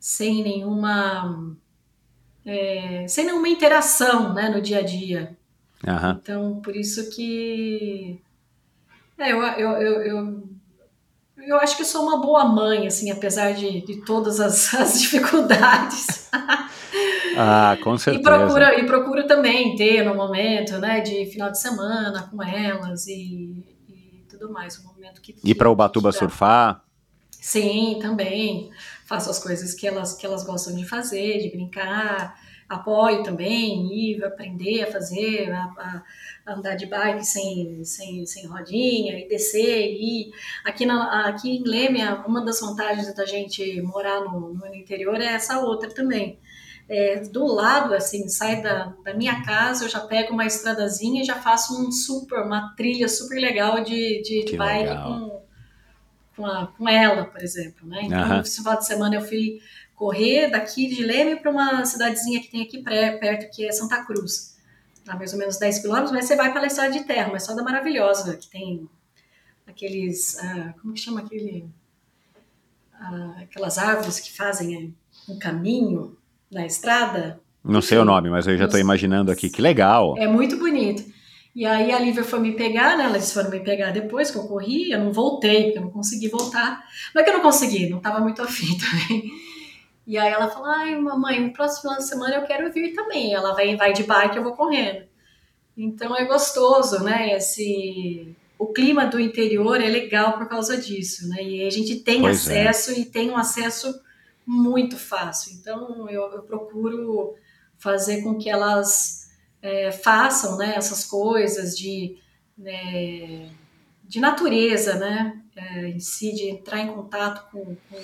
sem nenhuma é, sem nenhuma interação né, no dia a dia. Uhum. Então, por isso que é, eu, eu, eu, eu, eu acho que sou uma boa mãe, assim, apesar de, de todas as, as dificuldades. Ah, com certeza. E procuro, e procuro também ter no momento, né, de final de semana com elas e, e tudo mais, um momento que... Ir para Ubatuba surfar? Sim, também. Faço as coisas que elas, que elas gostam de fazer, de brincar, apoio também, ir aprender a fazer, a, a andar de bike sem, sem, sem rodinha, e descer, e aqui, na, aqui em Lêmia, uma das vantagens da gente morar no, no interior é essa outra também, é, do lado, assim, sai da, da minha casa, eu já pego uma estradazinha e já faço um super, uma trilha super legal de, de, de bike com, com, a, com, ela, por exemplo, né? Então, uhum. no final de semana eu fui correr daqui de Leme para uma cidadezinha que tem aqui pré, perto, que é Santa Cruz. Dá mais ou menos 10 quilômetros, mas você vai pela estrada de terra, uma estrada maravilhosa, que tem aqueles, ah, como que chama aquele, ah, aquelas árvores que fazem um caminho, na estrada. Não sei o nome, mas eu já estou imaginando aqui, que legal. É muito bonito. E aí a Lívia foi me pegar, né? Elas foram me pegar depois que eu corri, eu não voltei, porque eu não consegui voltar. Não é que eu não consegui, não estava muito afim também. E aí ela falou, ai, mamãe, no próximo final de semana eu quero vir também. Ela vai, vai de bike, eu vou correndo. Então é gostoso, né? Esse o clima do interior é legal por causa disso, né? E a gente tem pois é. acesso é. e tem um acesso muito fácil. Então, eu, eu procuro fazer com que elas é, façam né, essas coisas de, né, de natureza, né? É, em si, de entrar em contato com. com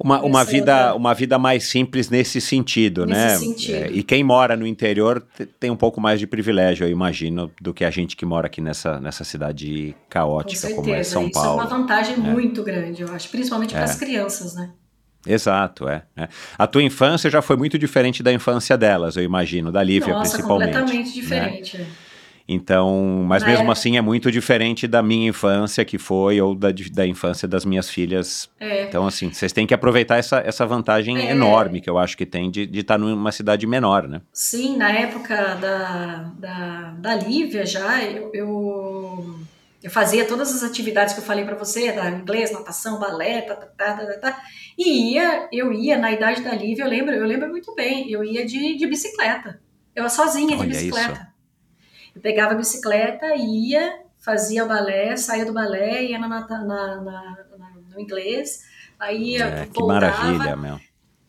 uma, uma, vida, uma vida mais simples nesse sentido, nesse né? Sentido. É, e quem mora no interior tem um pouco mais de privilégio, eu imagino, do que a gente que mora aqui nessa, nessa cidade caótica como é São Paulo. Isso é uma vantagem é. muito grande, eu acho, principalmente para as é. crianças, né? Exato, é, é, A tua infância já foi muito diferente da infância delas, eu imagino, da Lívia Nossa, principalmente. completamente né? diferente. Né? Então, mas Na mesmo época... assim é muito diferente da minha infância que foi ou da, da infância das minhas filhas. É. Então, assim, vocês têm que aproveitar essa, essa vantagem é. enorme que eu acho que tem de, de estar numa cidade menor, né? Sim, na época da, da, da Lívia já, eu, eu eu fazia todas as atividades que eu falei para você, da inglês, natação, balé, tá, tá, tá, tá, tá, e ia, eu ia na idade da Lívia, eu lembro, eu lembro muito bem, eu ia de, de bicicleta. Eu ia sozinha de Olha bicicleta. Isso. Eu pegava a bicicleta, ia, fazia balé, saía do balé, ia na, na, na, na no inglês, aí é, que maravilha, meu.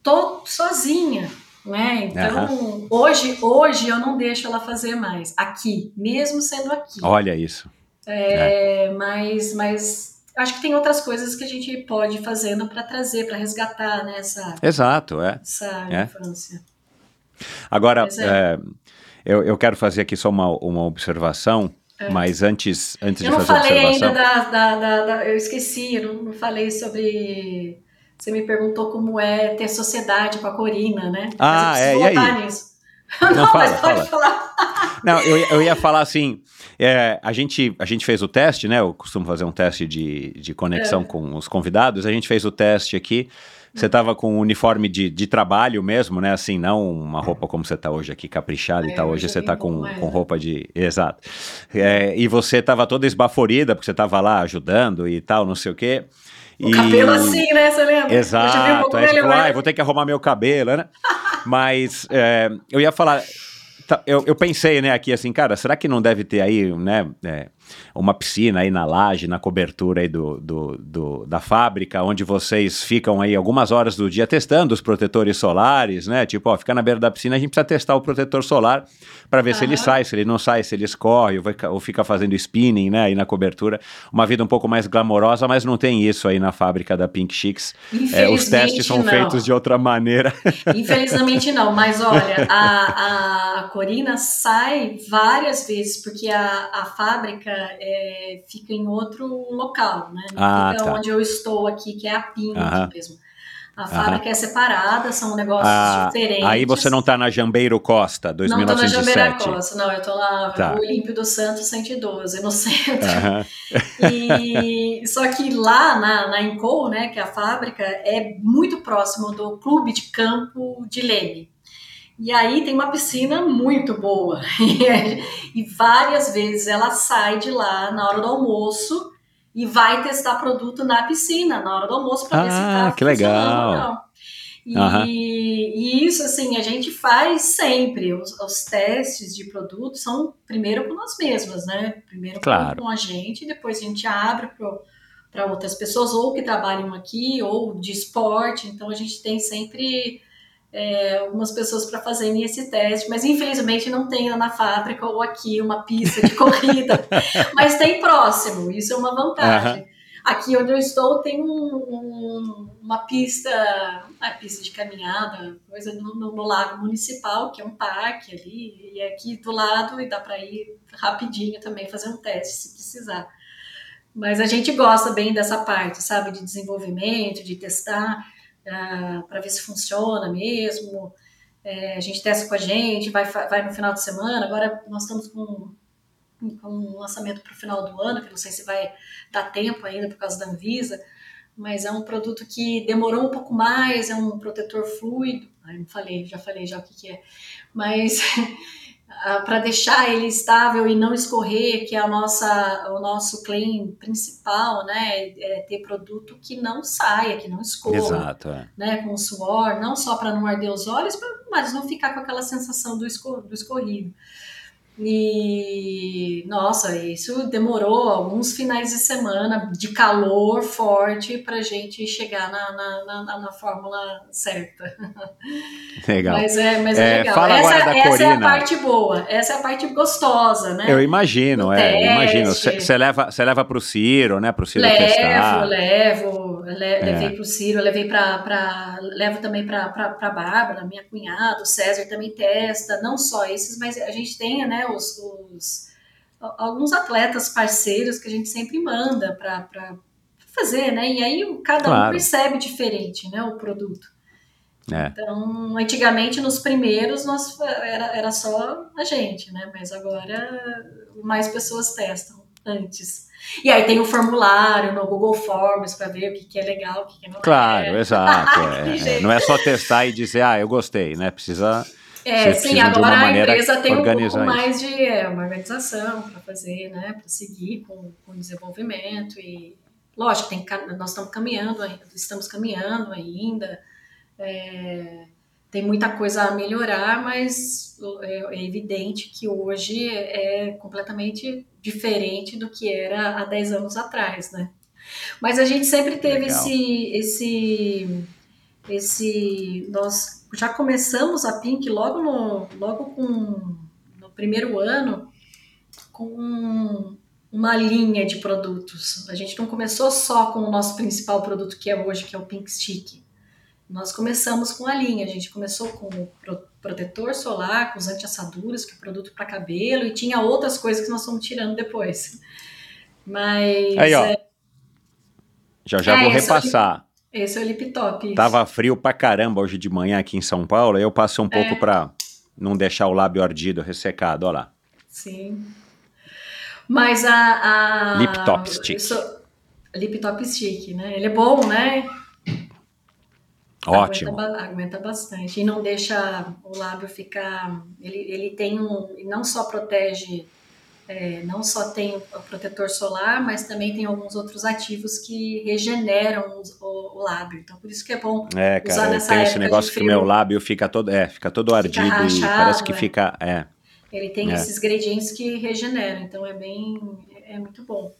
Tô sozinha, né? Então, uhum. hoje, hoje eu não deixo ela fazer mais, aqui, mesmo sendo aqui. Olha isso. É, é. Mas, mas acho que tem outras coisas que a gente pode ir fazendo para trazer, para resgatar né, essa, Exato, é. essa é. infância. Agora, é. é. eu, eu quero fazer aqui só uma, uma observação. É. Mas antes, antes eu de fazer a observação... Eu não falei ainda da, da, da, da, Eu esqueci, eu não, não falei sobre... Você me perguntou como é ter sociedade com a Corina, né? Ah, é, e aí? Nisso. Não, não fala, mas pode fala. falar. Não, eu, eu ia falar assim, é, a, gente, a gente fez o teste, né? Eu costumo fazer um teste de, de conexão é. com os convidados. A gente fez o teste aqui. Você estava com um uniforme de, de trabalho mesmo, né? Assim, não uma roupa como você está hoje aqui, caprichada é, e tal. Hoje você está com, com roupa de. Exato. É, e você estava toda esbaforida, porque você estava lá ajudando e tal, não sei o quê. O e... cabelo assim, né? Você lembra? Exato. Aí você falou, ah, vou ter que arrumar meu cabelo, né? Mas é, eu ia falar Tá, eu, eu, pensei, né, aqui assim, cara, será que não deve ter aí, né, é, uma piscina aí na laje, na cobertura aí do, do, do, da fábrica, onde vocês ficam aí algumas horas do dia testando os protetores solares, né? Tipo, ó, fica na beira da piscina, a gente precisa testar o protetor solar para ver uhum. se ele sai, se ele não sai, se ele escorre ou fica fazendo spinning, né, aí na cobertura. Uma vida um pouco mais glamourosa, mas não tem isso aí na fábrica da Pink Chicks. É, os testes são não. feitos de outra maneira. Infelizmente não, mas olha, a, a Corina sai várias vezes, porque a, a fábrica é, fica em outro local, né? Não ah, fica tá. onde eu estou aqui, que é a Pink mesmo. A fábrica é separada, são negócios ah, diferentes. Aí você não está na Jambeiro Costa, 2907. Não estou na Jambeiro Costa, não, eu estou lá tá. no Olímpio do Santos 112, no centro. e, só que lá na, na Encol, né, que é a fábrica, é muito próximo do Clube de Campo de Leme. E aí tem uma piscina muito boa. e várias vezes ela sai de lá na hora do almoço e vai testar produto na piscina na hora do almoço para ah, ver se tá ah, que legal. ou não. E, uhum. e, isso, assim, a gente faz sempre. Os, os, testes de produto são primeiro com nós mesmas, né? Primeiro claro. com a gente, depois a gente abre para outras pessoas, ou que trabalham aqui, ou de esporte. Então, a gente tem sempre é, algumas pessoas para fazerem esse teste, mas infelizmente não tem na fábrica ou aqui uma pista de corrida, mas tem próximo, isso é uma vantagem. Uhum. Aqui onde eu estou tem um, um, uma pista, uma pista de caminhada, coisa no, no, no, lago municipal, que é um parque ali, e é aqui do lado, e dá para ir rapidinho também fazer um teste se precisar. Mas a gente gosta bem dessa parte, sabe, de desenvolvimento, de testar ah, para ver se funciona mesmo. É, a gente testa com a gente, vai, vai no final de semana. Agora nós estamos com, com um lançamento para o final do ano, que não sei se vai dar tempo ainda por causa da Anvisa, mas é um produto que demorou um pouco mais, é um protetor fluido. Ai, não falei, já falei já o que, que é. Mas para deixar ele estável e não escorrer, que é a nossa, o nosso claim principal, né? É ter produto que não saia, que não escorra. Exato. É. Né, com suor, não só para não arder os olhos, mas não ficar com aquela sensação do, escor do escorrido. E nossa, isso demorou alguns finais de semana de calor forte para gente chegar na, na, na, na, fórmula certa. Legal. Mas é, mas é, é legal. Fala essa, agora da essa Corina. é a parte boa, essa é a parte gostosa, né? Eu imagino, é, imagino. Você leva, você leva para o Ciro, né? Para o Ciro levo, testar. Levo, le, é. levei para o Ciro, levei para, levo também para a Bárbara, minha cunhada, o César também testa, não só esses, mas a gente tem, né? os, os alguns atletas parceiros que a gente sempre manda para fazer, né? E aí cada claro. um percebe diferente, né? O produto. É. Então, antigamente, nos primeiros, nós, era, era só a gente, né? Mas agora mais pessoas testam antes. E aí tem o formulário no Google Forms para ver o que, que é legal, o que, que não claro, é. Claro, exato. é, é. Não é só testar e dizer, ah, eu gostei, né? Precisa é, sim, agora a empresa tem um pouco mais de é, uma organização para fazer, né, para seguir com, com o desenvolvimento e lógico, tem, nós estamos caminhando, estamos caminhando ainda, é, tem muita coisa a melhorar, mas é, é, evidente que hoje é completamente diferente do que era há 10 anos atrás, né? Mas a gente sempre teve esse, esse, esse, nós já começamos a Pink logo no, logo com, no primeiro ano com uma linha de produtos. A gente não começou só com o nosso principal produto que é hoje, que é o Pink Stick. Nós começamos com a linha. A gente começou com o protetor solar, com os anti-assaduras, que é produto para cabelo, e tinha outras coisas que nós fomos tirando depois. Mas. Aí, ó. É... Já já é, vou repassar. Esse é o lip top. Tava frio pra caramba hoje de manhã aqui em São Paulo, aí eu passo um é. pouco pra não deixar o lábio ardido, ressecado, olha lá. Sim. Mas a... a lip top stick. Lip top stick, né? Ele é bom, né? Ótimo. Aguenta, aguenta, bastante. E não deixa o lábio ficar... Ele, ele tem um... Não só protege é, não só tem o protetor solar, mas também tem alguns outros ativos que regeneram o, o lábio. Então, por isso que é bom é, cara, usar nessa tem esse negócio que o meu lábio fica todo, é, fica todo ardido rachado, e parece que é. fica, é. Ele tem é. esses ingredientes que regeneram, então é bem, é muito bom.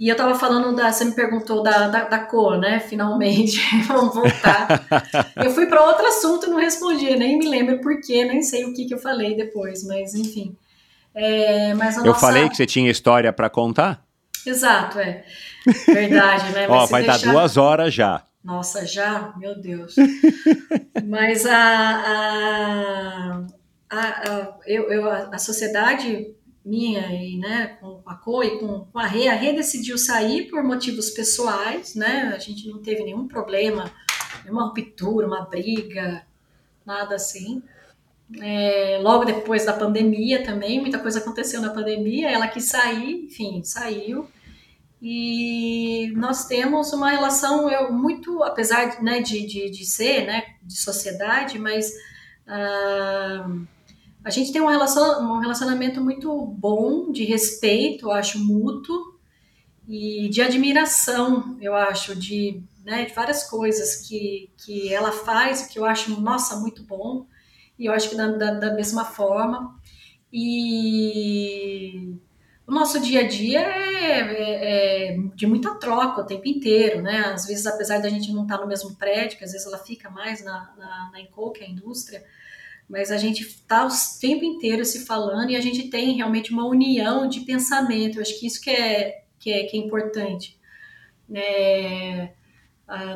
E eu tava falando da, você me perguntou da, da, da cor, né? Finalmente, vamos voltar. eu fui para outro assunto e não respondi, nem me lembro por quê, nem sei o que, que eu falei depois, mas enfim. É, mas eu nossa... falei que você tinha história para contar? Exato, é. Verdade, né? Ó, vai deixar... dar duas horas já. Nossa, já? Meu Deus. mas a, a, a, a, eu, eu, a sociedade minha e né, com a Co e com, a Rê, a Rê decidiu sair por motivos pessoais, né? A gente não teve nenhum problema, nenhuma ruptura, uma briga, nada assim. É, logo depois da pandemia também, muita coisa aconteceu na pandemia, ela quis sair, enfim, saiu. E nós temos uma relação eu, muito, apesar né, de, de, de ser né, de sociedade, mas uh, a gente tem um relacionamento muito bom, de respeito, eu acho, mútuo, e de admiração, eu acho, de, né, de várias coisas que, que ela faz, que eu acho, nossa, muito bom e eu acho que da, da, da mesma forma. E o nosso dia a dia é, é, é, de muita troca o tempo inteiro, né? Às vezes, apesar da gente não estar no mesmo prédio, que às vezes ela fica mais na, na, na Enco, que é a indústria, mas a gente está o tempo inteiro se falando e a gente tem realmente uma união de pensamento. Eu acho que isso que é, que é, que é importante. é,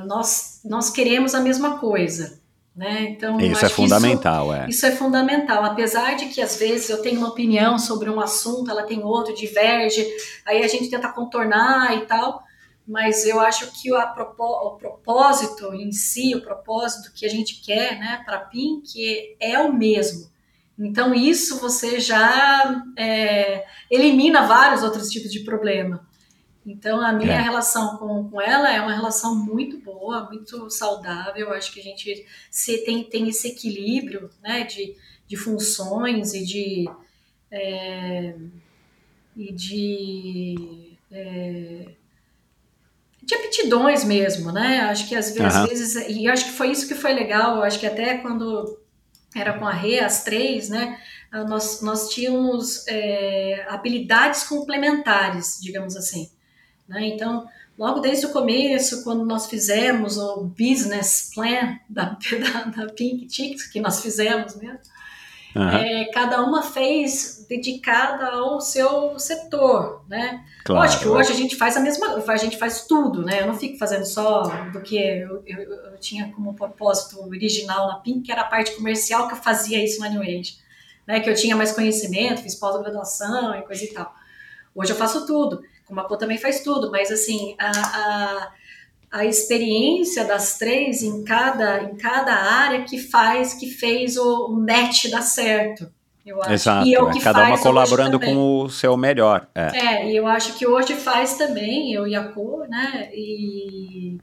nós, nós queremos a mesma coisa. Né? Então, isso é fundamental, isso, é. Isso é fundamental, apesar de que às vezes eu tenho uma opinião sobre um assunto, ela tem outro, diverge, aí a gente tenta contornar e tal, mas eu acho que a, o propósito em si, o propósito que a gente quer né, para a Pink é o mesmo. Então, isso você já é, elimina vários outros tipos de problema. Então, a minha é. relação com, com ela é uma relação muito boa, muito saudável. Eu acho que a gente se, tem, tem esse equilíbrio né, de, de funções e de. É, e de. De aptidões mesmo, né? Acho que às vezes, uhum. vezes, e acho que foi isso que foi legal. Acho que até quando era com a Rê, as três, né? Nós, nós tínhamos é, habilidades complementares, digamos assim. Né? Então, logo desde o começo, quando nós fizemos o business plan da, da, da Pink Chicks, que nós fizemos mesmo, uhum. é, cada uma fez dedicada ao seu setor, né? Claro. Lógico que hoje a gente faz a mesma, a gente faz tudo, né? Eu não fico fazendo só do que eu, eu, eu tinha como propósito original na Pink, que era a parte comercial que eu fazia isso na New Age, né? Que eu tinha mais conhecimento, fiz pós-graduação e coisa e tal. Hoje eu faço tudo. Como a Pô também faz tudo, mas assim, a, a, a, experiência das três em cada, em cada área que faz, que fez o, o match dar certo. Eu acho. Exato, e é o que cada uma colaborando com o seu melhor. É. é, e eu acho que hoje faz também, eu e a Pô, né? E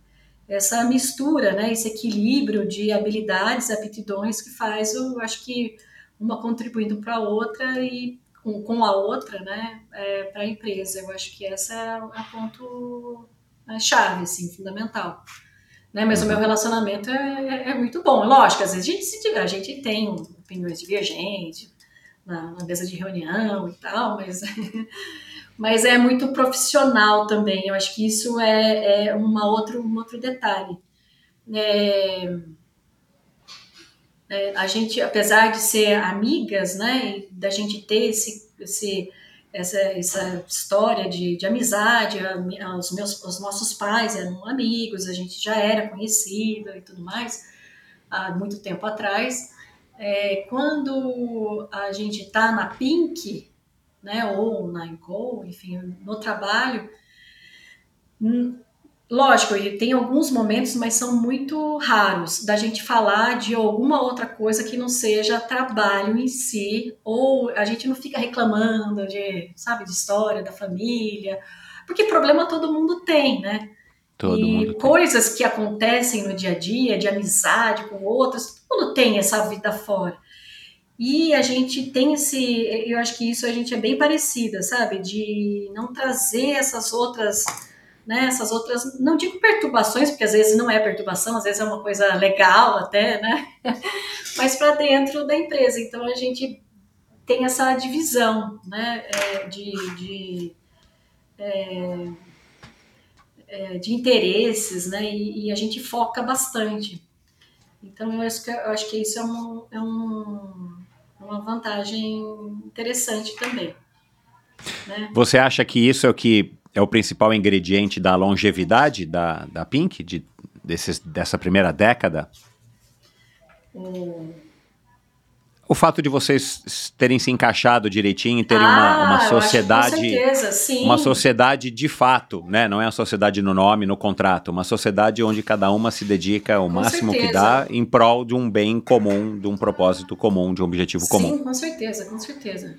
essa mistura, né, esse equilíbrio de habilidades, aptidões que faz, eu acho que uma contribuindo para a outra e com, com a outra, né, é, para a empresa. Eu acho que essa é a ponto a chave, assim, fundamental. Né? Mas uhum. o meu uhum. relacionamento é, é, é, muito bom. Lógico, às vezes a gente, se, a gente tem opiniões divergentes na, na mesa de reunião e tal, mas, mas é muito profissional também. Eu acho que isso é, é uma outro, um outro detalhe. É, é, a gente, apesar de ser amigas, né, da gente ter esse, esse, essa, essa história de, de amizade, a, os, meus, os nossos pais eram amigos, a gente já era conhecido e tudo mais, há muito tempo atrás. É, quando a gente está na Pink, né, ou na Encol, enfim, no trabalho, Lógico, tem alguns momentos, mas são muito raros da gente falar de alguma outra coisa que não seja trabalho em si, ou a gente não fica reclamando de, sabe, de história da família, porque problema todo mundo tem, né? Todo e mundo coisas tem. que acontecem no dia a dia, de amizade com outras, todo mundo tem essa vida fora. E a gente tem esse, eu acho que isso a gente é bem parecida, sabe? De não trazer essas outras né, essas outras, não digo perturbações, porque às vezes não é perturbação, às vezes é uma coisa legal até, né, mas para dentro da empresa. Então a gente tem essa divisão, né, é, de, de, é, é, de interesses, né, e, e, a gente foca bastante. Então eu acho que, eu acho que isso é, um, é um, uma vantagem interessante também. Né? Você acha que isso é o que é o principal ingrediente da longevidade da, da Pink, de, desses, dessa primeira década? Hum. O fato de vocês terem se encaixado direitinho, terem ah, uma, uma sociedade. com certeza, sim. Uma sociedade de fato, né? Não é a sociedade no nome, no contrato. Uma sociedade onde cada uma se dedica o com máximo certeza. que dá em prol de um bem comum, de um propósito comum, de um objetivo comum. Sim, com certeza, com certeza.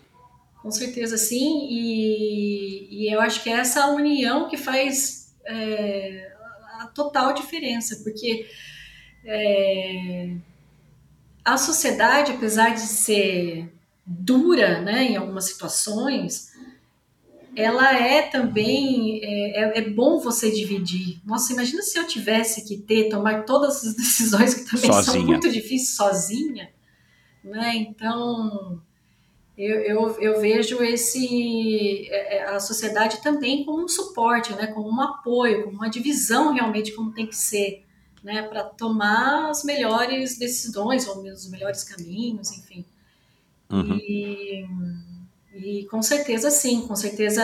Com certeza sim, e, e eu acho que é essa união que faz é, a total diferença, porque é, a sociedade, apesar de ser dura né, em algumas situações, ela é também é, é, é, bom você dividir. Nossa, imagina se eu tivesse que ter tomar todas as decisões que também sozinha. são muito difíceis sozinha, né? Então eu, eu, eu vejo esse é, é, a sociedade também como um suporte, né, como um apoio, como uma divisão realmente como tem que ser, né, para tomar as melhores decisões ou os melhores caminhos, enfim. Uhum. E, E com certeza sim, com certeza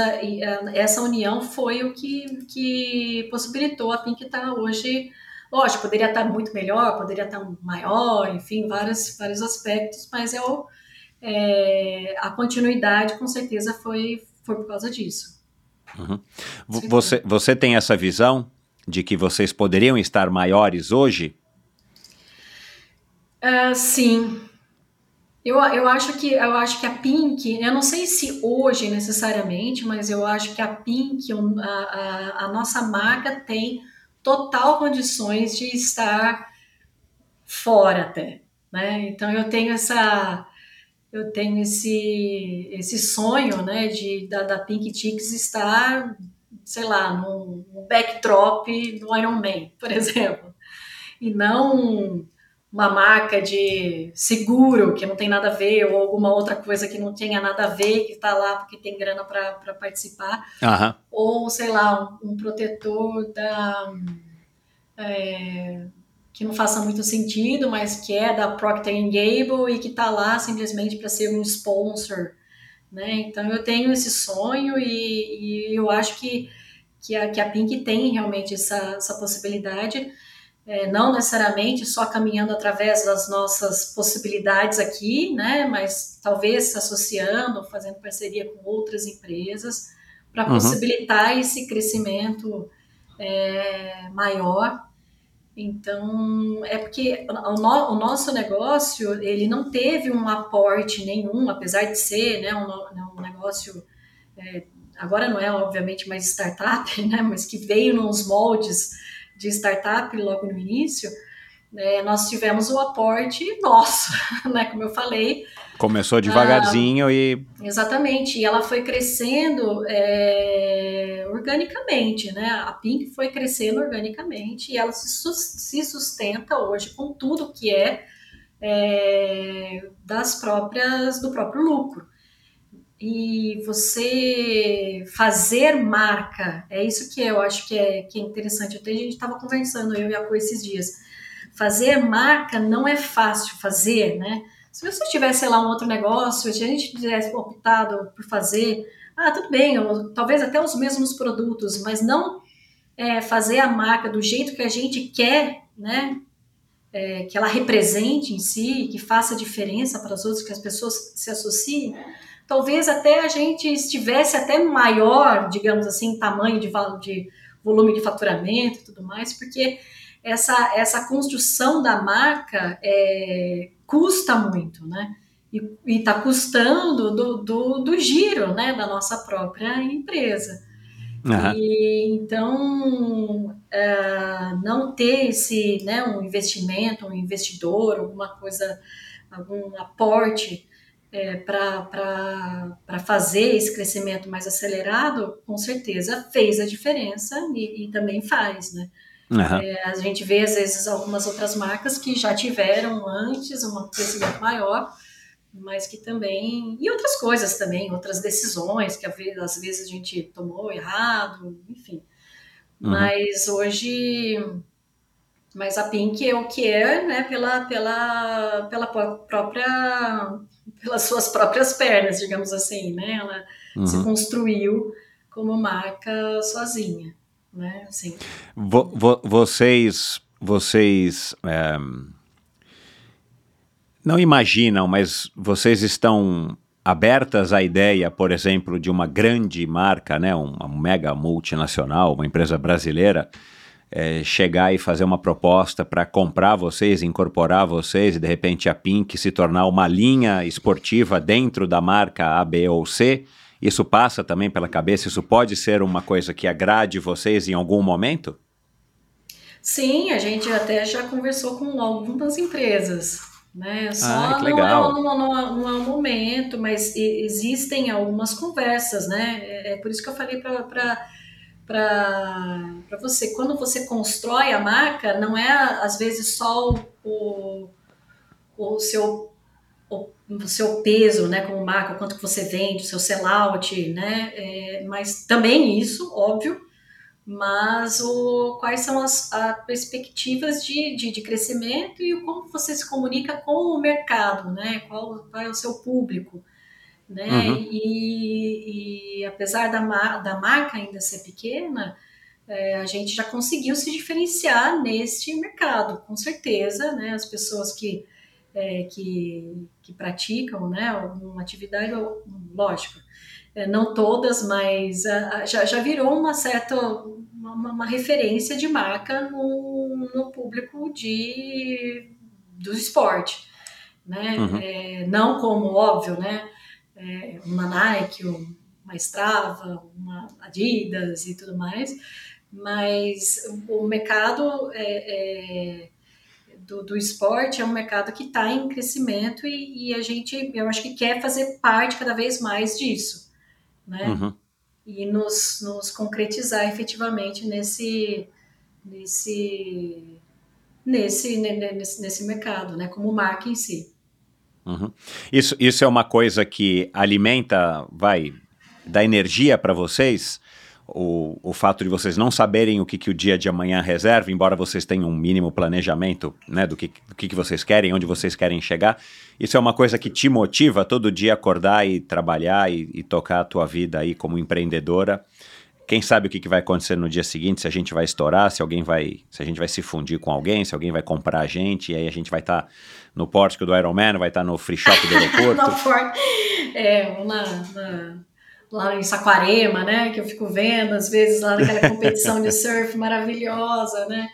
essa união foi o que, que possibilitou a Pink estar hoje. Lógico, poderia estar muito melhor, poderia estar maior, enfim, vários, vários aspectos, mas é, o, é a continuidade com certeza foi, foi por causa disso. Uhum. Você, você tem essa visão de que vocês poderiam estar maiores hoje? Uh, sim, eu, eu, acho que, eu acho que a Pink, eu não sei se hoje necessariamente, mas eu acho que a Pink, a, a, a nossa marca tem total condições de estar fora até, né? Então eu tenho essa eu tenho esse esse sonho, né, de da, da Pink Chicks estar, sei lá, no, no backdrop do Iron Man, por exemplo, e não uma marca de seguro que não tem nada a ver, ou alguma outra coisa que não tenha nada a ver, que está lá porque tem grana para participar, uhum. ou sei lá, um, um protetor da. É, que não faça muito sentido, mas que é da Procter Gamble e que está lá simplesmente para ser um sponsor. Né? Então eu tenho esse sonho e, e eu acho que, que, a, que a Pink tem realmente essa, essa possibilidade é, não necessariamente só caminhando através das nossas possibilidades aqui, né, mas talvez se associando, fazendo parceria com outras empresas para uhum. possibilitar esse crescimento é, maior. Então, é porque o, no, o, nosso negócio, ele não teve um aporte nenhum, apesar de ser né, um, um negócio, é, agora não é obviamente mais startup, né, mas que veio nos moldes de startup logo no início, né, nós tivemos o aporte nosso, né, como eu falei. Começou devagarzinho ah, e. Exatamente, e ela foi crescendo é, organicamente, né? A Pink foi crescendo organicamente e ela se sustenta hoje com tudo que é, é das próprias do próprio lucro e você fazer marca, é isso que eu acho que é, que é interessante. Até a gente estava conversando, eu e a Co, esses dias. Fazer marca não é fácil fazer, né? Se você tivesse, sei lá, um outro negócio, se a gente tivesse optado por fazer, ah, tudo bem, ou, talvez até os mesmos produtos, mas não é, fazer a marca do jeito que a gente quer, né? É, que ela represente em si, que faça diferença para as outras, que as pessoas se associem talvez até a gente estivesse até maior, digamos assim, tamanho de, de volume de faturamento e tudo mais, porque essa, essa construção da marca é, custa muito, né? E está custando do, do, do, giro né, da nossa própria empresa. Uhum. E, então, é, não ter esse né, um investimento, um investidor, alguma coisa, algum aporte é, para fazer esse crescimento mais acelerado, com certeza fez a diferença e, e também faz, né? Uhum. É, a gente vê, às vezes, algumas outras marcas que já tiveram antes um crescimento maior, mas que também. E outras coisas também, outras decisões que às vezes a gente tomou errado, enfim. Uhum. Mas hoje. Mas a Pink é o que é, né, pela, pela, pela própria pelas suas próprias pernas, digamos assim, né? Ela uhum. se construiu como marca sozinha, né? Assim. Vo, vo, vocês, vocês é, não imaginam, mas vocês estão abertas à ideia, por exemplo, de uma grande marca, né? Uma mega multinacional, uma empresa brasileira é, chegar e fazer uma proposta para comprar vocês, incorporar vocês e de repente a Pink se tornar uma linha esportiva dentro da marca A, B ou C? Isso passa também pela cabeça? Isso pode ser uma coisa que agrade vocês em algum momento? Sim, a gente até já conversou com algumas empresas, né? Só ah, que legal. Não, não, não, não, é o momento, mas existem algumas conversas, né? É, é por isso que eu falei para para você. Quando você constrói a marca, não é às vezes só o, o, seu o, o, seu peso, né, como marca, o quanto que você vende, o seu sellout, né, é, mas também isso, óbvio, mas o, quais são as, as perspectivas de, de, de, crescimento e como você se comunica com o mercado, né, qual, qual é o seu público. né? Uhum. E, e, apesar da, da marca ainda ser pequena, é, a gente já conseguiu se diferenciar neste mercado, com certeza, né? As pessoas que, é, que, que, praticam, né, alguma atividade, lógico, não todas, mas a, a, já, já virou uma certa uma, uma, referência de marca no, no público de, do esporte, né? Uhum. É, não como óbvio, né? é, uma Nike, uma Strava, uma Adidas e tudo mais, mas o mercado é, é, do, do, esporte é um mercado que está em crescimento e, e, a gente, eu acho que quer fazer parte cada vez mais disso, né? Uhum. E nos, nos concretizar efetivamente nesse, nesse, nesse, nesse, nesse mercado, né? Como marca em si. Uhum. Isso, isso é uma coisa que alimenta, vai, dá energia para vocês? O, o fato de vocês não saberem o que, que o dia de amanhã reserva, embora vocês tenham um mínimo planejamento né, do, que, do que, que vocês querem, onde vocês querem chegar, isso é uma coisa que te motiva todo dia acordar e trabalhar e, e tocar a tua vida aí como empreendedora. Quem sabe o que, que vai acontecer no dia seguinte, se a gente vai estourar, se alguém vai, se a gente vai se fundir com alguém, se alguém vai comprar a gente, e aí a gente vai estar tá no pórtico do Ironman, vai estar no free shop do aeroporto. é, na, na, lá em Saquarema, né, que eu fico vendo às vezes lá naquela competição de surf maravilhosa, né,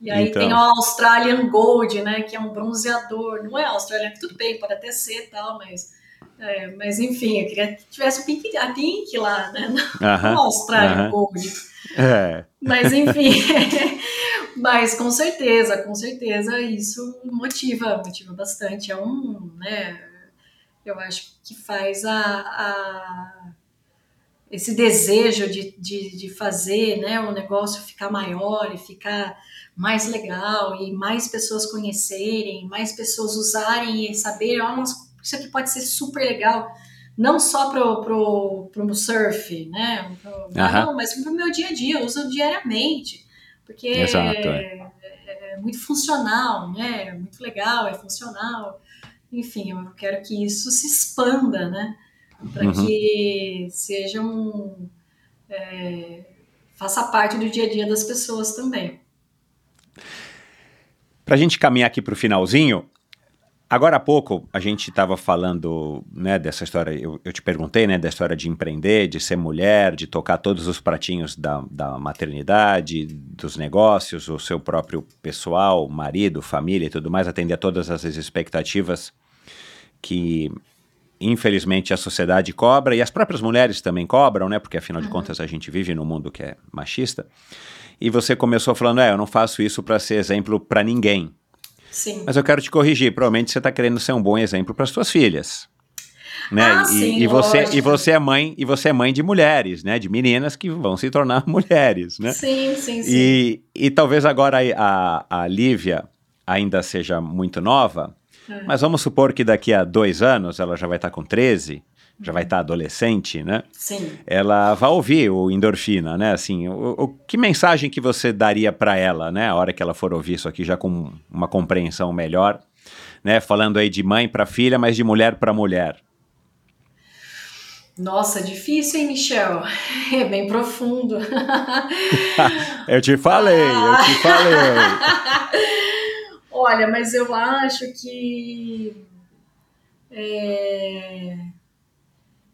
e aí então. tem o Australian Gold, né, que é um bronzeador, não é Australian, tudo bem, pode até ser tal, mas... É, mas enfim, eu queria que tivesse o Pink, a Pink lá, né? Não uh -huh, Australian uh -huh. Gold. É. Mas enfim, Mas com certeza, com certeza isso motiva, motiva bastante. É um, né? Eu acho que faz a, a esse desejo de, de, de, fazer né, o negócio ficar maior e ficar mais legal e mais pessoas conhecerem, mais pessoas usarem e saber, oh, isso aqui pode ser super legal, não só pro, pro, pro surf, né? Pro, uhum. Não, mas pro meu dia a dia, eu uso diariamente porque Exato, é. É, é. muito funcional, né? É muito legal, é funcional. Enfim, eu quero que isso se expanda, né? Para uhum. que seja um. É, faça parte do dia a dia das pessoas também. Para a gente caminhar aqui para o finalzinho, Agora há pouco a gente estava falando né, dessa história, eu, eu, te perguntei né, da história de empreender, de ser mulher, de tocar todos os pratinhos da, da maternidade, dos negócios, o seu próprio pessoal, marido, família e tudo mais, atender a todas as expectativas que infelizmente a sociedade cobra e as próprias mulheres também cobram, né? Porque afinal de uhum. contas a gente vive num mundo que é machista. E você começou falando, é, eu não faço isso para ser exemplo para ninguém. Sim. Mas eu quero te corrigir. Provavelmente você está querendo ser um bom exemplo para as suas filhas. Né? Ah, e, sim, e você e você é mãe e você é mãe de mulheres, né? De meninas que vão se tornar mulheres, né? Sim, sim, sim. E, e talvez agora a, a Lívia ainda seja muito nova, é. mas vamos supor que daqui a dois anos ela já vai estar tá com 13 já vai estar tá adolescente, né? Sim. Ela vai ouvir o endorfina, né? Assim, o, o que mensagem que você daria para ela, né? A hora que ela for ouvir isso aqui já com uma compreensão melhor, né? Falando aí de mãe para filha, mas de mulher para mulher. Nossa, difícil, hein, Michel? É bem profundo. eu te falei, eu te falei. Olha, mas eu acho que é,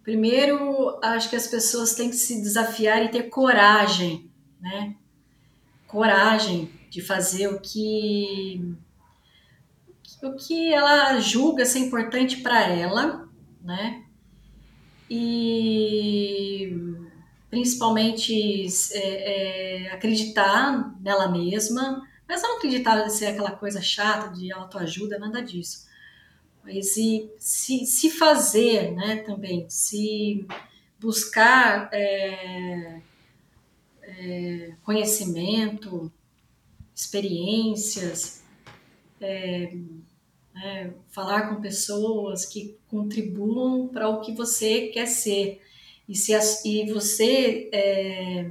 Primeiro, acho que as pessoas têm que se desafiar e ter coragem, né? Coragem de fazer o que o que ela julga ser importante para ela, né? E principalmente é, é, acreditar nela mesma, mas não acreditar de ser aquela coisa chata de autoajuda, nada disso mas se, se, se fazer né, também, se buscar é, é, conhecimento, experiências, é, né, falar com pessoas que contribuam para o que você quer ser. E, se, e você é,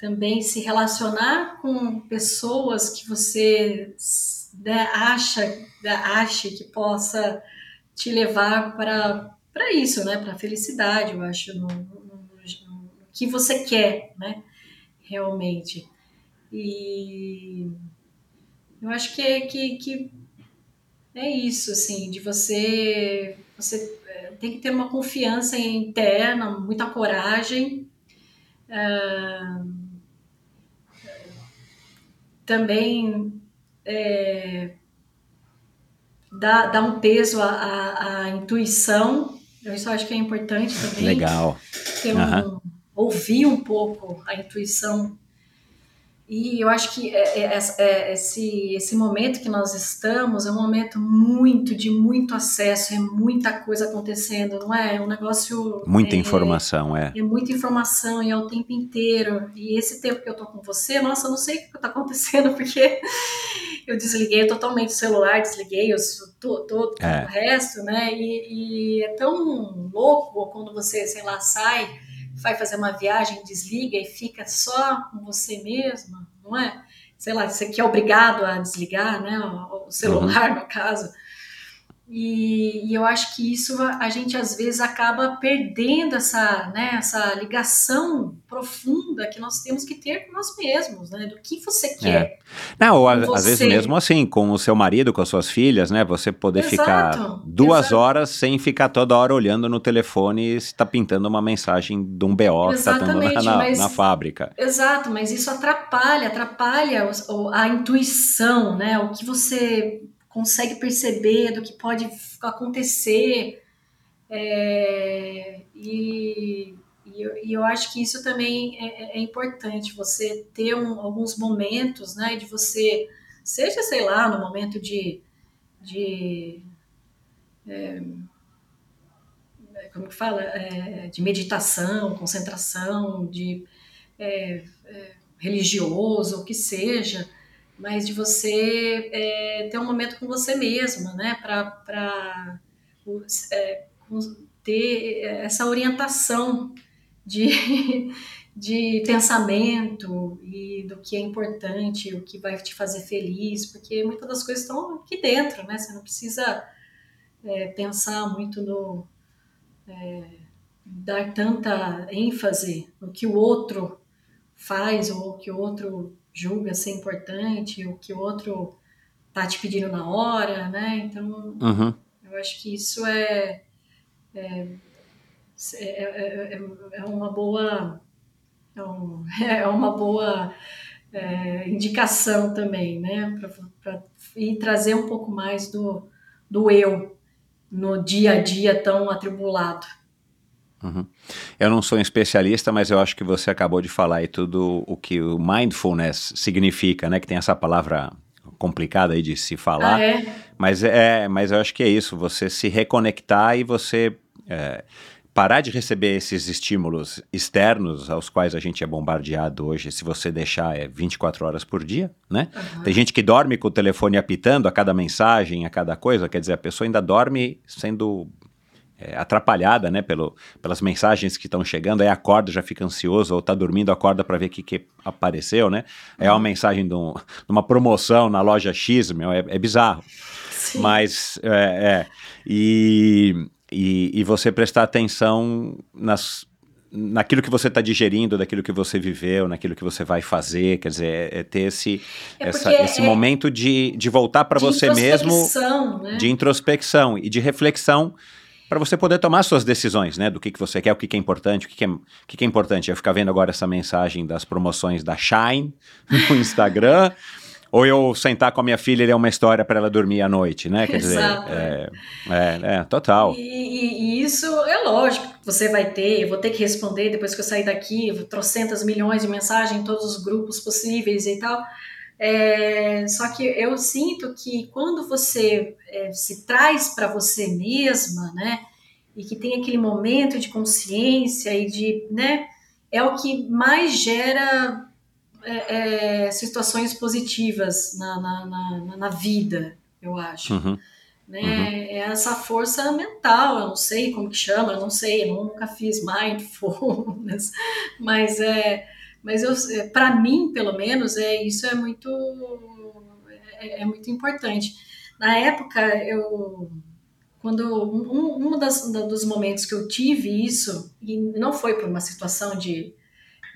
também se relacionar com pessoas que você né, acha, ache que possa te levar para para isso, né? Para felicidade, eu acho, no, no, no, no, que você quer, né? Realmente. E eu acho que, é, que, que é isso, assim, de você, você é, tem que ter uma confiança interna, muita coragem. Uh, também é, dá, dá um peso à, à, intuição. Eu isso acho que é importante também. Legal. Um, uhum. Ouvir um pouco a intuição e eu acho que é, é, é, esse, esse momento que nós estamos é um momento muito de muito acesso, é muita coisa acontecendo, não é? É um negócio. Muita é, informação, é. É muita informação e é o tempo inteiro. E esse tempo que eu tô com você, nossa, eu não sei o que tá acontecendo, porque eu desliguei totalmente o celular, desliguei os, todo, é. o resto, né? E, e é tão louco quando você, sei lá, sai vai fazer uma viagem, desliga e fica só com você mesma, não é? Sei lá, você que é obrigado a desligar, né, o celular, uhum. no caso. E, e, eu acho que isso a, a, gente às vezes acaba perdendo essa, né, essa ligação profunda que nós temos que ter com nós mesmos, né? Do que você é. quer. É. Não, ou às vezes mesmo assim, com o seu marido, com as suas filhas, né? Você poder exato, ficar duas exato. horas sem ficar toda hora olhando no telefone se está pintando uma mensagem de um BO que está tendo na, na, mas, na, fábrica. Exato, mas isso atrapalha, atrapalha a intuição, né? O que você consegue perceber do que pode acontecer. É, e, e, eu, e, eu, acho que isso também é, é, é importante, você ter um, alguns momentos, né, de você, seja, sei lá, no momento de, de é, como que fala, é, de meditação, concentração, de é, religioso, o que seja, mas de você é, ter um momento com você mesma, né? Para é, ter essa orientação de, de pensamento e do que é importante, o que vai te fazer feliz, porque muitas das coisas estão aqui dentro, né? Você não precisa é, pensar muito no. É, dar tanta ênfase no que o outro faz ou o que o outro julga ser importante, o que o outro tá te pedindo na hora, né? Então, uhum. eu acho que isso é, é, é, é uma boa é, um, é uma boa é, indicação também, né? Para ir trazer um pouco mais do, do eu no dia a dia tão atribulado. Uhum. Eu não sou um especialista, mas eu acho que você acabou de falar aí tudo o que o mindfulness significa, né? Que tem essa palavra complicada aí de se falar. Ah, é? Mas é, mas eu acho que é isso, você se reconectar e você é, parar de receber esses estímulos externos aos quais a gente é bombardeado hoje, se você deixar é 24 horas por dia, né? Uhum. Tem gente que dorme com o telefone apitando a cada mensagem, a cada coisa, quer dizer, a pessoa ainda dorme sendo é, atrapalhada, né, pelo, pelas mensagens que estão chegando, aí acorda, já fica ansioso, ou tá dormindo, acorda para ver o que, que apareceu, né? É uma uhum. mensagem de, um, de, uma promoção na loja X, meu, é, é bizarro. Sim. Mas, é, é e, e, e, você prestar atenção nas, naquilo que você está digerindo, daquilo que você viveu, naquilo que você vai fazer, quer dizer, é, é ter esse, é essa, esse é momento de, de voltar para você mesmo, né? de introspecção e de reflexão para você poder tomar suas decisões, né? Do que, que você quer, o que, que é importante, o que, que, é, o que, que é importante. Eu ficar vendo agora essa mensagem das promoções da Shine no Instagram. ou eu sentar com a minha filha e ler uma história para ela dormir à noite, né? Quer dizer, é, é, é total. E, e, isso é lógico, você vai ter, eu vou ter que responder depois que eu sair daqui, trocentas milhões de mensagens em todos os grupos possíveis e tal. É, só que eu sinto que quando você é, se traz para você mesma, né, e que tem aquele momento de consciência e de, né, é o que mais gera é, é situações positivas na, na, na, na, vida, eu acho. Uhum. Né? Uhum. É essa força mental, eu não sei como que chama, eu não sei, eu nunca fiz mindfulness, mas é mas eu, é, para mim, pelo menos, é isso é muito é, é, muito importante. Na época eu quando um, um das, dos momentos que eu tive isso, e não foi por uma situação de,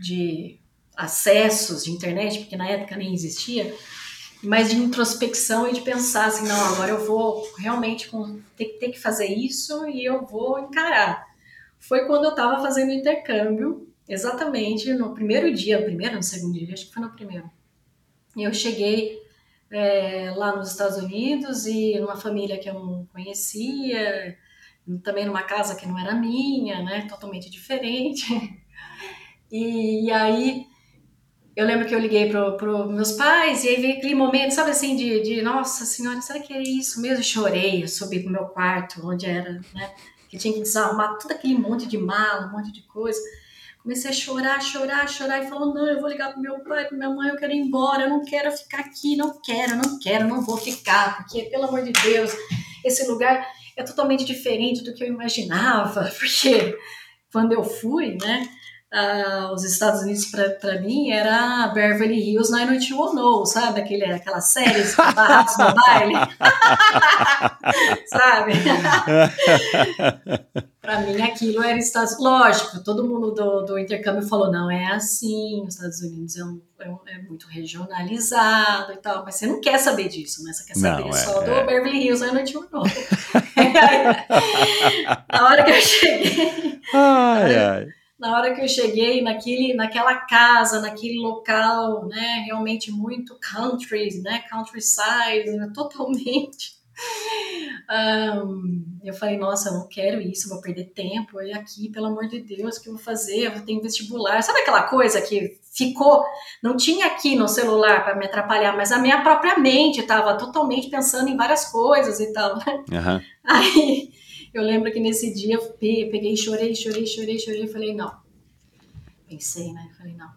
de acessos de internet, porque na época nem existia, mas de introspecção e de pensar assim, não, agora eu vou realmente ter, ter que fazer isso e eu vou encarar. Foi quando eu estava fazendo intercâmbio, exatamente no primeiro dia, primeiro ou no segundo dia, acho que foi no primeiro. Eu cheguei é, lá nos Estados Unidos e numa família que eu não conhecia, também numa casa que não era minha, né, totalmente diferente. E, e aí eu lembro que eu liguei para pro meus pais e aí veio aquele momento, sabe assim, de, de nossa senhora, será que é isso mesmo? Eu chorei, eu subi pro meu quarto, onde era, né, que tinha que desarrumar todo aquele monte de mala, um monte de coisa. Comecei a chorar, chorar, chorar e falou: não, eu vou ligar pro meu pai, pra minha mãe, eu quero ir embora, eu não quero ficar aqui, não quero, não quero, não vou ficar, porque, pelo amor de Deus, esse lugar é totalmente diferente do que eu imaginava, porque quando eu fui, né, uh, os Estados Unidos para mim era Beverly Hills 90210, sabe? Aquele, aquela série, Barracos no Baile. sabe? para mim aquilo era Estados Lógico, todo mundo do, do intercâmbio falou, não, é assim, os Estados Unidos é, um, é, um, é, muito regionalizado e tal, mas você não quer saber disso, né? Você quer saber não, é, só do é. Beverly Hills 90210. Na hora que eu cheguei... Ai, ai na hora que eu cheguei naquele, naquela casa, naquele local, né, realmente muito country, né, countryside, né, totalmente. Um, eu falei, nossa, eu não quero isso, vou perder tempo. E aqui, pelo amor de Deus, o que eu vou fazer? Eu vou ter vestibular. Sabe aquela coisa que ficou, não tinha aqui no celular para me atrapalhar, mas a minha própria mente estava totalmente pensando em várias coisas e tal. Né? Uhum. Aí eu lembro que nesse dia peguei, chorei, chorei, chorei, chorei falei, não. Pensei, né? Falei, não.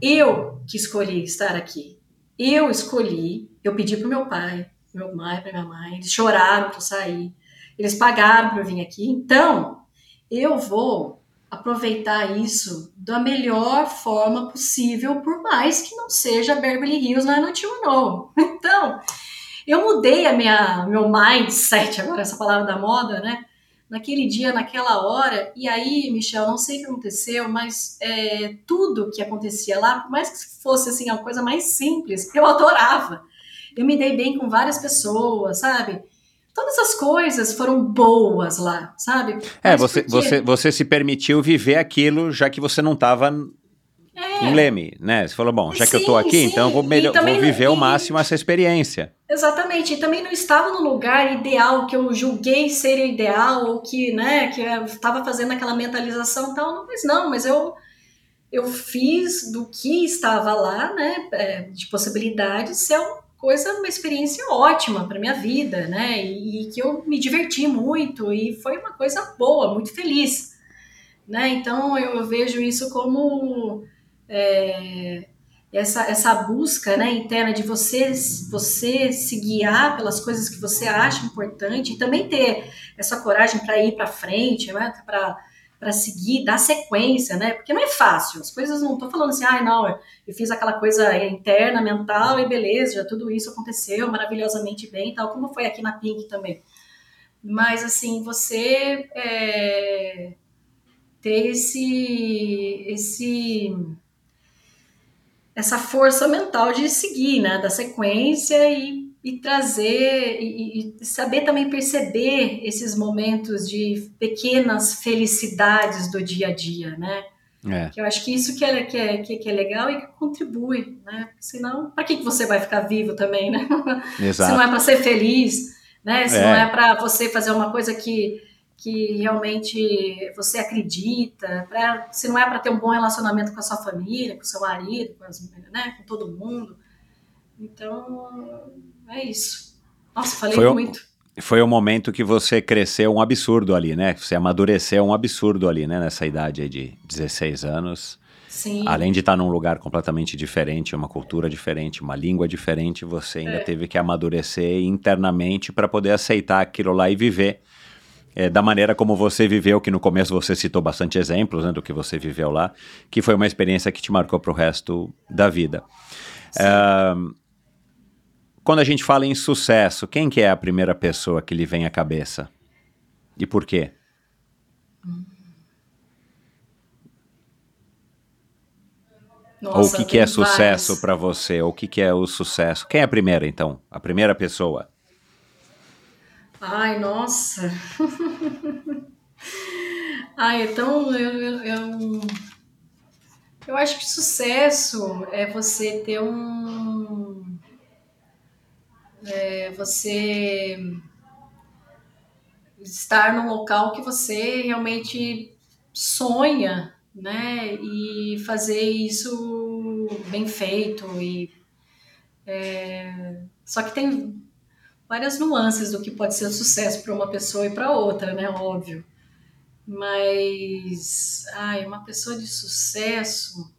Eu que escolhi estar aqui. Eu escolhi, eu pedi pro meu pai, meu pai, pra minha mãe, eles choraram para sair. Eles pagaram para eu vir aqui. Então, eu vou aproveitar isso da melhor forma possível, por mais que não seja Beverly Hills na Noite Novo. Então, eu mudei a minha meu mindset, agora essa palavra da moda, né? Naquele dia, naquela hora, e aí, Michel, não sei o que aconteceu, mas é, tudo que acontecia lá, por mais que fosse assim a coisa mais simples, eu adorava. Eu me dei bem com várias pessoas, sabe? Todas as coisas foram boas lá, sabe? É, você, porque... você, você se permitiu viver aquilo já que você não estava é. em Leme, né? Você falou, bom, já sim, que eu tô aqui, sim. então eu vou, melhor, vou viver ao máximo essa experiência. Exatamente, e também não estava no lugar ideal que eu julguei ser ideal, ou que, né, que eu estava fazendo aquela mentalização e tal, mas não, mas eu eu fiz do que estava lá, né, é, de possibilidades, ser uma coisa, uma experiência ótima para minha vida, né, e, e que eu me diverti muito, e foi uma coisa boa, muito feliz, né, então eu, vejo isso como é, essa, essa busca né, interna de você, você se guiar pelas coisas que você acha importante e também ter essa coragem para ir para frente, né, para seguir, dar sequência, né? Porque não é fácil, as coisas não estou falando assim, ah, não, eu fiz aquela coisa interna, mental e beleza, já tudo isso aconteceu maravilhosamente bem, tal, como foi aqui na Pink também. Mas assim, você é, ter esse, esse essa força mental de seguir, né, da sequência e, e trazer e, e, saber também perceber esses momentos de pequenas felicidades do dia a dia, né? É. Que eu acho que isso que é, que é, que é legal e que contribui, né? Senão, para que, que você vai ficar vivo também, né? Exato. Se não é para ser feliz, né? Se é. não é para você fazer uma coisa que que realmente você acredita, pra, se não é para ter um bom relacionamento com a sua família, com o seu marido, com, as, né, com todo mundo. Então, é isso. Nossa, falei foi muito. O, foi o momento que você cresceu um absurdo ali, né? Você amadureceu um absurdo ali, né? Nessa idade de 16 anos. Sim. Além de estar num lugar completamente diferente, uma cultura diferente, uma língua diferente, você ainda é. teve que amadurecer internamente para poder aceitar aquilo lá e viver é, da maneira como você viveu, que no começo você citou bastante exemplos né, do que você viveu lá, que foi uma experiência que te marcou para o resto da vida. É, quando a gente fala em sucesso, quem que é a primeira pessoa que lhe vem à cabeça? E por quê? Nossa, Ou o que, que é sucesso para você? Ou o que, que é o sucesso? Quem é a primeira, então? A primeira pessoa? Ai, nossa. Ai, então eu, eu, eu, eu acho que sucesso é você ter um. É você estar num local que você realmente sonha, né? E fazer isso bem feito e é, só que tem várias nuances do que pode ser o sucesso para uma pessoa e para outra, né? Óbvio. Mas, ai, uma pessoa de sucesso.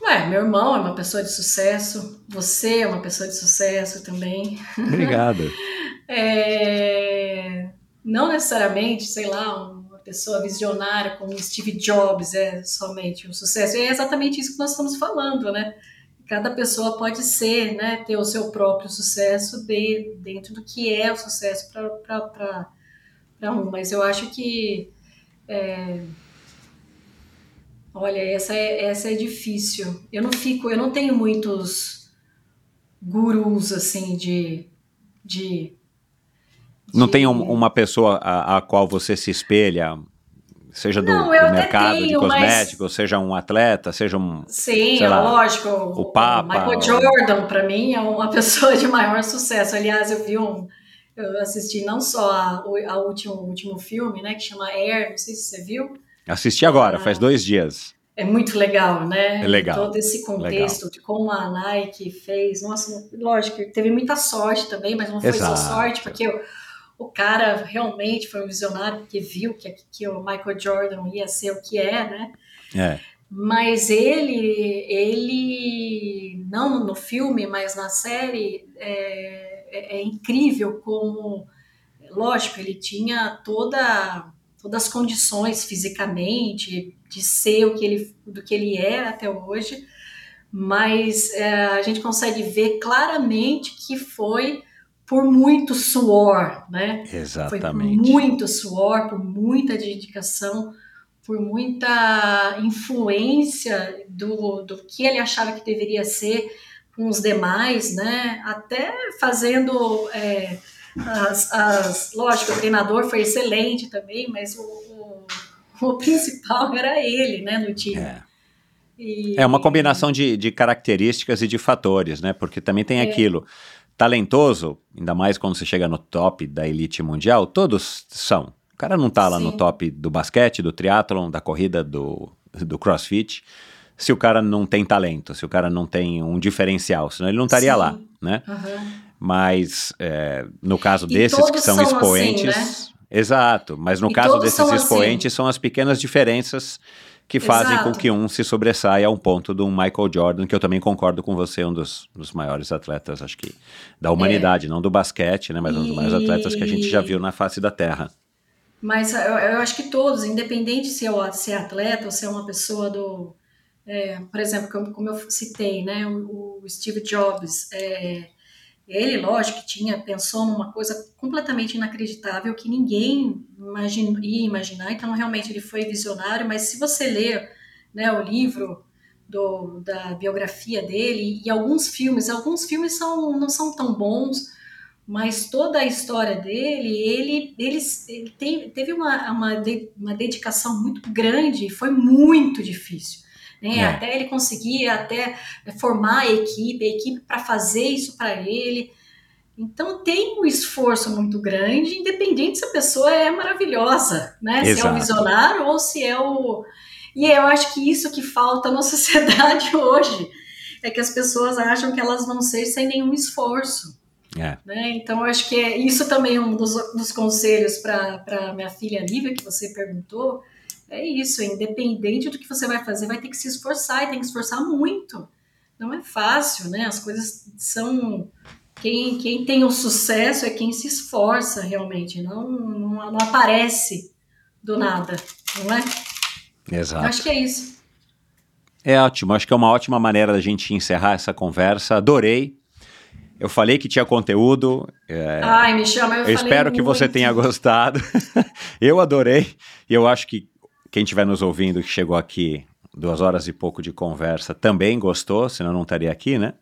Ué, meu irmão é uma pessoa de sucesso, você é uma pessoa de sucesso também. Obrigado. é, não necessariamente, sei lá, uma pessoa visionária como Steve Jobs é somente um sucesso. É exatamente isso que nós estamos falando, né? Cada pessoa pode ser, né, ter o seu próprio sucesso de, dentro do que é o sucesso para um. Mas eu acho que, é, olha, essa é, essa é difícil. Eu não fico, eu não tenho muitos gurus assim de, de não tem um, uma pessoa a, a, qual você se espelha, seja do, não, do mercado tenho, de cosméticos, mas... seja um atleta, seja um. Sim, é lá, lógico. O Papa. Michael Jordan, para mim, é uma pessoa de maior sucesso. Aliás, eu vi um. Eu assisti não só a, a último, o último filme, né, que chama Air, não sei se você viu. Assisti agora, ah, faz dois dias. É muito legal, né? É legal. Todo esse contexto legal. de como a Nike fez. Nossa, lógico, teve muita sorte também, mas não foi Exato. só sorte, porque o cara realmente foi um visionário porque viu que, que o Michael Jordan ia ser o que é, né? É. Mas ele, ele não no filme, mas na série, é, é, é incrível como, lógico, ele tinha toda, todas as condições fisicamente de ser o que ele, do que ele é até hoje, mas é, a gente consegue ver claramente que foi por muito suor, né? Exatamente. Foi por muito suor, por muita dedicação, por muita influência do, do que ele achava que deveria ser com os demais, né? Até fazendo é, as, as, lógico, o treinador foi excelente também, mas o, o, o principal era ele, né, no time. É. E... É uma combinação de, de características e de fatores, né? Porque também tem é. aquilo talentoso, ainda mais quando você chega no top da elite mundial, todos são. O cara não tá lá Sim. no top do basquete, do triatlon, da corrida, do, do crossfit, se o cara não tem talento, se o cara não tem um diferencial, senão ele não estaria Sim. lá, né? Uhum. Mas é, no caso desses que são, são expoentes... Assim, né? Exato, mas no e caso desses assim. expoentes assim. são as pequenas diferenças que fazem Exato. com que um se sobressaia a um ponto do Michael Jordan, que eu também concordo com você, um dos, dos maiores atletas, acho que, da humanidade, é. não do basquete, né, mas e... um dos maiores atletas que a gente já viu na face da Terra. Mas eu, eu acho que todos, independente se é, se é atleta ou se é uma pessoa do... É, por exemplo, como, como, eu citei, né, o, o Steve Jobs, é, ele, lógico, tinha, pensou numa coisa completamente inacreditável que ninguém imagina, ia imaginar, então realmente ele foi visionário, mas se você ler né, o livro do, da biografia dele e alguns filmes, alguns filmes são, não são tão bons, mas toda a história dele, ele, ele, ele tem, teve uma, uma, uma dedicação muito grande, foi muito difícil né? É. Até ele conseguir até formar a equipe, a equipe para fazer isso para ele. Então tem um esforço muito grande, independente se a pessoa é maravilhosa, né? Exato. Se é o visionário ou se é o. E eu acho que isso que falta na sociedade hoje é que as pessoas acham que elas vão ser sem nenhum esforço. É. Né? Então, acho que é, isso também é um dos, dos conselhos para minha filha Lívia, que você perguntou, é isso, independente do que você vai fazer, vai ter que se esforçar e tem que esforçar muito. Não é fácil, né? As coisas são. Quem, quem tem o sucesso é quem se esforça realmente, não, não, não aparece do nada, não é? Exato. Eu acho que é isso. É ótimo, acho que é uma ótima maneira da gente encerrar essa conversa. Adorei. Eu falei que tinha conteúdo. É, Ai, me chama, eu, eu espero que você tenha gostado. eu adorei. E eu acho que quem estiver nos ouvindo que chegou aqui duas horas e pouco de conversa também gostou, senão não estaria aqui, né?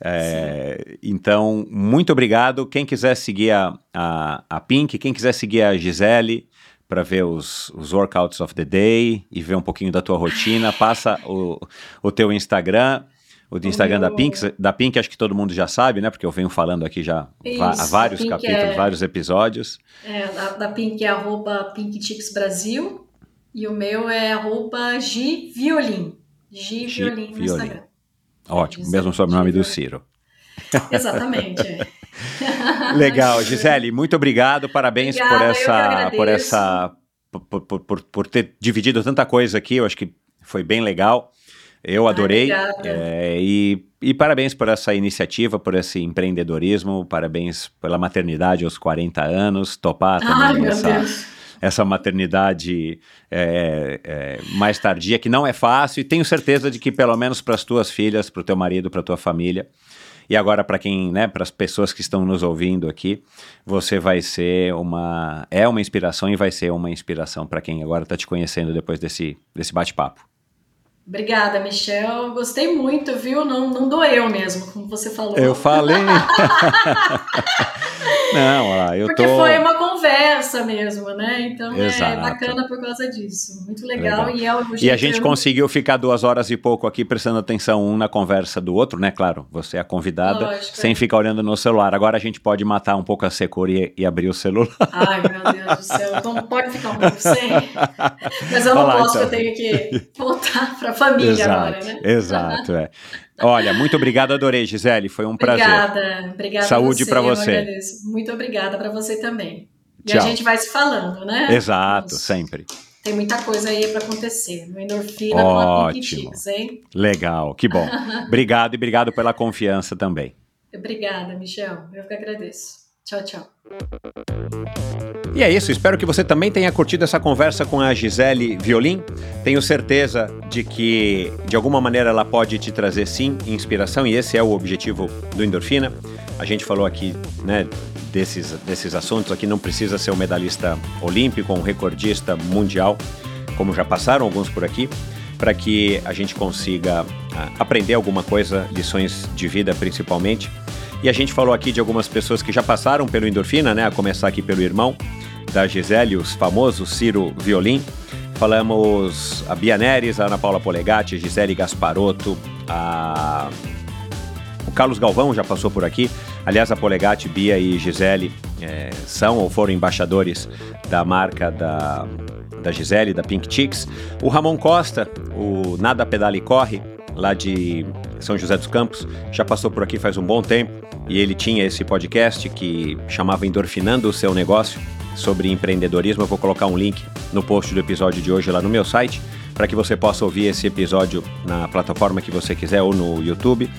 É, então, muito obrigado. Quem quiser seguir a, a, a Pink, quem quiser seguir a Gisele para ver os, os workouts of the day e ver um pouquinho da tua rotina, passa o, o teu Instagram. O do Instagram da Pink, da Pink acho que todo mundo já sabe, né? Porque eu venho falando aqui já há vários capítulos, é... vários episódios. É, da, da Pink é arroba Brasil e o meu é arroba Giviolin. Giviolin no Instagram. Ótimo, mesmo sobrenome do Ciro. Exatamente. Legal, Gisele, muito obrigado, parabéns Obrigada, por essa, por essa, por, por, por, por, ter dividido tanta coisa aqui, eu acho que foi bem legal. Eu adorei é, e, e parabéns por essa iniciativa, por esse empreendedorismo, parabéns pela maternidade aos 40 anos, topar também Ai, essa, essa maternidade é, é, mais tardia, que não é fácil, e tenho certeza de que pelo menos para as tuas filhas, para o teu marido, para a tua família, e agora para quem, né, para as pessoas que estão nos ouvindo aqui, você vai ser uma é uma inspiração e vai ser uma inspiração para quem agora está te conhecendo depois desse desse bate-papo. Obrigada, Michel. Gostei muito, viu? Não, não doeu mesmo, como você falou. Eu falei. não, eu Porque tô... foi uma conversa mesmo, né? Então é Exato. é bacana por causa disso. Muito legal. legal. E, é o e a gente conseguiu ficar duas horas e pouco aqui prestando atenção um na conversa do outro, né? Claro, você é a convidada, Lógico, sem é. ficar olhando no celular. Agora a gente pode matar um pouco a secura e, e abrir o celular. Ai, meu Deus do céu. Não pode ficar um pouco sem. Mas eu não Olá, posso, então. eu tenho que voltar para família exato, agora, né? Exato, é. Olha, muito obrigado, adorei, Gisele. Foi um obrigada, prazer. Obrigada, obrigada. Saúde para você. Muito obrigada para você também. E Tchau. a gente vai se falando, né? Exato, Vamos... sempre. Tem muita coisa aí para acontecer. No endorfina Ótimo. com a hein? Legal, que bom. obrigado e obrigado pela confiança também. Obrigada, Michel. Eu que agradeço. Tchau, tchau. E é isso, espero que você também tenha curtido essa conversa com a Gisele Violim. Tenho certeza de que, de alguma maneira, ela pode te trazer, sim, inspiração, e esse é o objetivo do Endorfina. A gente falou aqui, né, desses, desses assuntos aqui, não precisa ser um medalhista olímpico, um recordista mundial, como já passaram alguns por aqui, para que a gente consiga uh, aprender alguma coisa, lições de vida principalmente. E a gente falou aqui de algumas pessoas que já passaram pelo endorfina, né? A começar aqui pelo irmão da Gisele, os famosos Ciro Violim. Falamos a Bia Neres, a Ana Paula Polegatti, Gisele Gasparotto, a... o Carlos Galvão já passou por aqui. Aliás, a Polegatti, Bia e Gisele é, são ou foram embaixadores da marca da, da Gisele, da Pink Chicks. O Ramon Costa, o Nada Pedala e Corre, lá de São José dos Campos, já passou por aqui faz um bom tempo e ele tinha esse podcast que chamava Endorfinando o Seu Negócio sobre empreendedorismo. Eu vou colocar um link no post do episódio de hoje lá no meu site, para que você possa ouvir esse episódio na plataforma que você quiser ou no YouTube.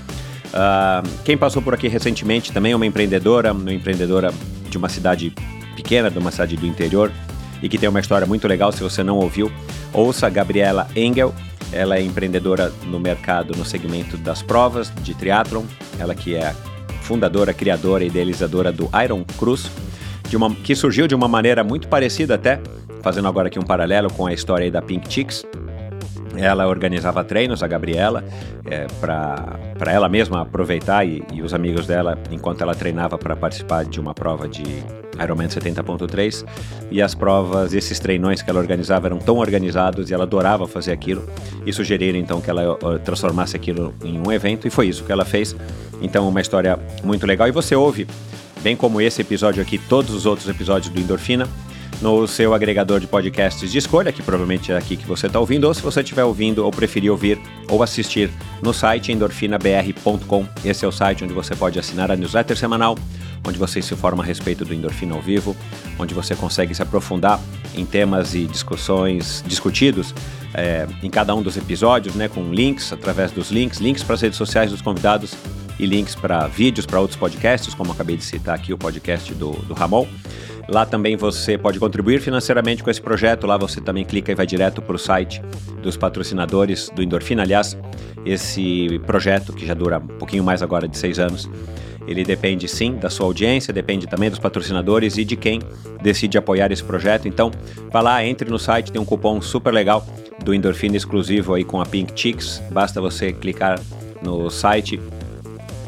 Uh, quem passou por aqui recentemente também é uma empreendedora, uma empreendedora de uma cidade pequena, de uma cidade do interior, e que tem uma história muito legal. Se você não ouviu, ouça Gabriela Engel. Ela é empreendedora no mercado, no segmento das provas de triatlon. Ela que é fundadora, criadora e idealizadora do Iron Cruz, uma, que surgiu de uma maneira muito parecida até, fazendo agora aqui um paralelo com a história da Pink Chicks. Ela organizava treinos, a Gabriela, é, para ela mesma aproveitar e, e, os amigos dela, enquanto ela treinava para participar de uma prova de Ironman 70.3. E as provas, esses treinões que ela organizava eram tão organizados e ela adorava fazer aquilo. E sugeriram então que ela uh, transformasse aquilo em um evento, e foi isso que ela fez. Então, uma história muito legal. E você ouve bem como esse episódio aqui, todos os outros episódios do Endorfina, no seu agregador de podcasts de escolha, que provavelmente é aqui que você está ouvindo, ou se você estiver ouvindo ou preferir ouvir ou assistir no site endorfinabr.com. Esse é o site onde você pode assinar a newsletter semanal, onde você se informa a respeito do Endorfina ao vivo, onde você consegue se aprofundar em temas e discussões discutidos é, em cada um dos episódios, né, com links através dos links, links para as redes sociais dos convidados e links para vídeos para outros podcasts, como acabei de citar aqui o podcast do, do Ramon. Lá também você pode contribuir financeiramente com esse projeto. Lá você também clica e vai direto para o site dos patrocinadores do Endorfina. Aliás, esse projeto, que já dura um pouquinho mais agora de seis anos, ele depende sim da sua audiência, depende também dos patrocinadores e de quem decide apoiar esse projeto. Então, vá lá, entre no site, tem um cupom super legal do Endorfina exclusivo aí com a Pink Chicks. Basta você clicar no site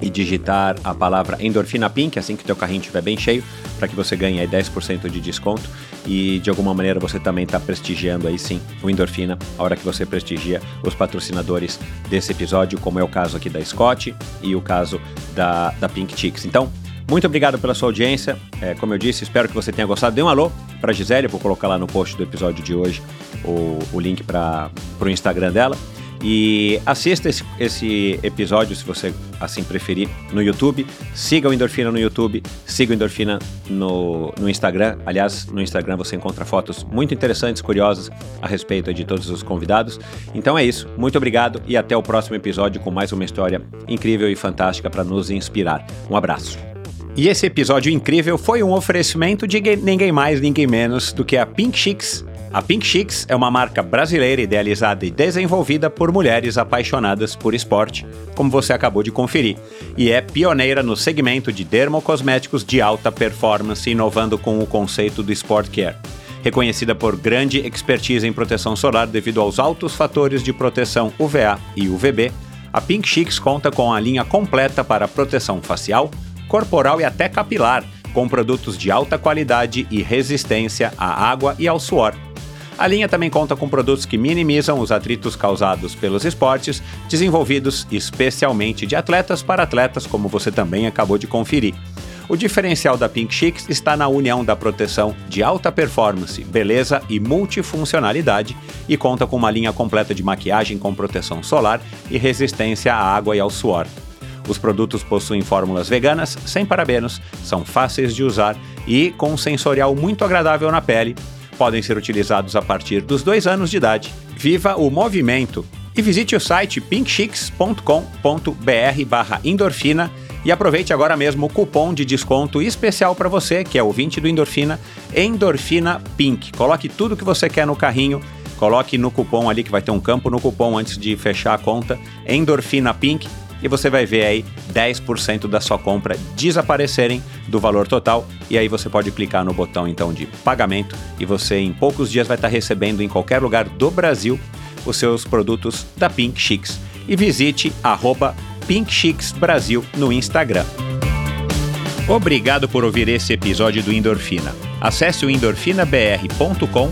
e digitar a palavra Endorfina Pink assim que teu carrinho estiver bem cheio, para que você ganhe aí 10% de desconto e de alguma maneira você também está prestigiando aí sim o Endorfina, a hora que você prestigia os patrocinadores desse episódio, como é o caso aqui da Scott e o caso da, da Pink Chicks. Então, muito obrigado pela sua audiência. É, como eu disse, espero que você tenha gostado. Dê um alô para Gisele, vou colocar lá no post do episódio de hoje o, o link para o Instagram dela. E assista esse, esse, episódio, se você assim preferir, no YouTube. Siga o Endorfina no YouTube, siga o Endorfina no, no Instagram. Aliás, no Instagram você encontra fotos muito interessantes, curiosas a respeito de todos os convidados. Então é isso. Muito obrigado e até o próximo episódio com mais uma história incrível e fantástica para nos inspirar. Um abraço. E esse episódio incrível foi um oferecimento de ninguém mais, ninguém menos do que a Pink Chicks a Pink Chicks é uma marca brasileira idealizada e desenvolvida por mulheres apaixonadas por esporte, como você acabou de conferir, e é pioneira no segmento de dermocosméticos de alta performance, inovando com o conceito do Sport Care. Reconhecida por grande expertise em proteção solar devido aos altos fatores de proteção UVA e UVB, a Pink Chicks conta com a linha completa para proteção facial, corporal e até capilar, com produtos de alta qualidade e resistência à água e ao suor a linha também conta com produtos que minimizam os atritos causados pelos esportes, desenvolvidos especialmente de atletas para atletas, como você também acabou de conferir. O diferencial da Pink Chicks está na união da proteção de alta performance, beleza e multifuncionalidade e conta com uma linha completa de maquiagem com proteção solar e resistência à água e ao suor. Os produtos possuem fórmulas veganas, sem parabenos, são fáceis de usar e com um sensorial muito agradável na pele, podem ser utilizados a partir dos dois anos de idade. Viva o movimento! E visite o site pinkchicks.com.br barra endorfina e aproveite agora mesmo o cupom de desconto especial para você, que é ouvinte do Endorfina, Endorfina Pink. Coloque tudo que você quer no carrinho, coloque no cupom ali que vai ter um campo no cupom antes de fechar a conta, Endorfina Pink e você vai ver aí 10% da sua compra desaparecerem do valor total e aí você pode clicar no botão então de pagamento e você em poucos dias vai estar recebendo em qualquer lugar do Brasil os seus produtos da Pink Chicks e visite arroba Pink Chicks Brasil no Instagram. Obrigado por ouvir esse episódio do Endorfina. Acesse o endorfinabr.com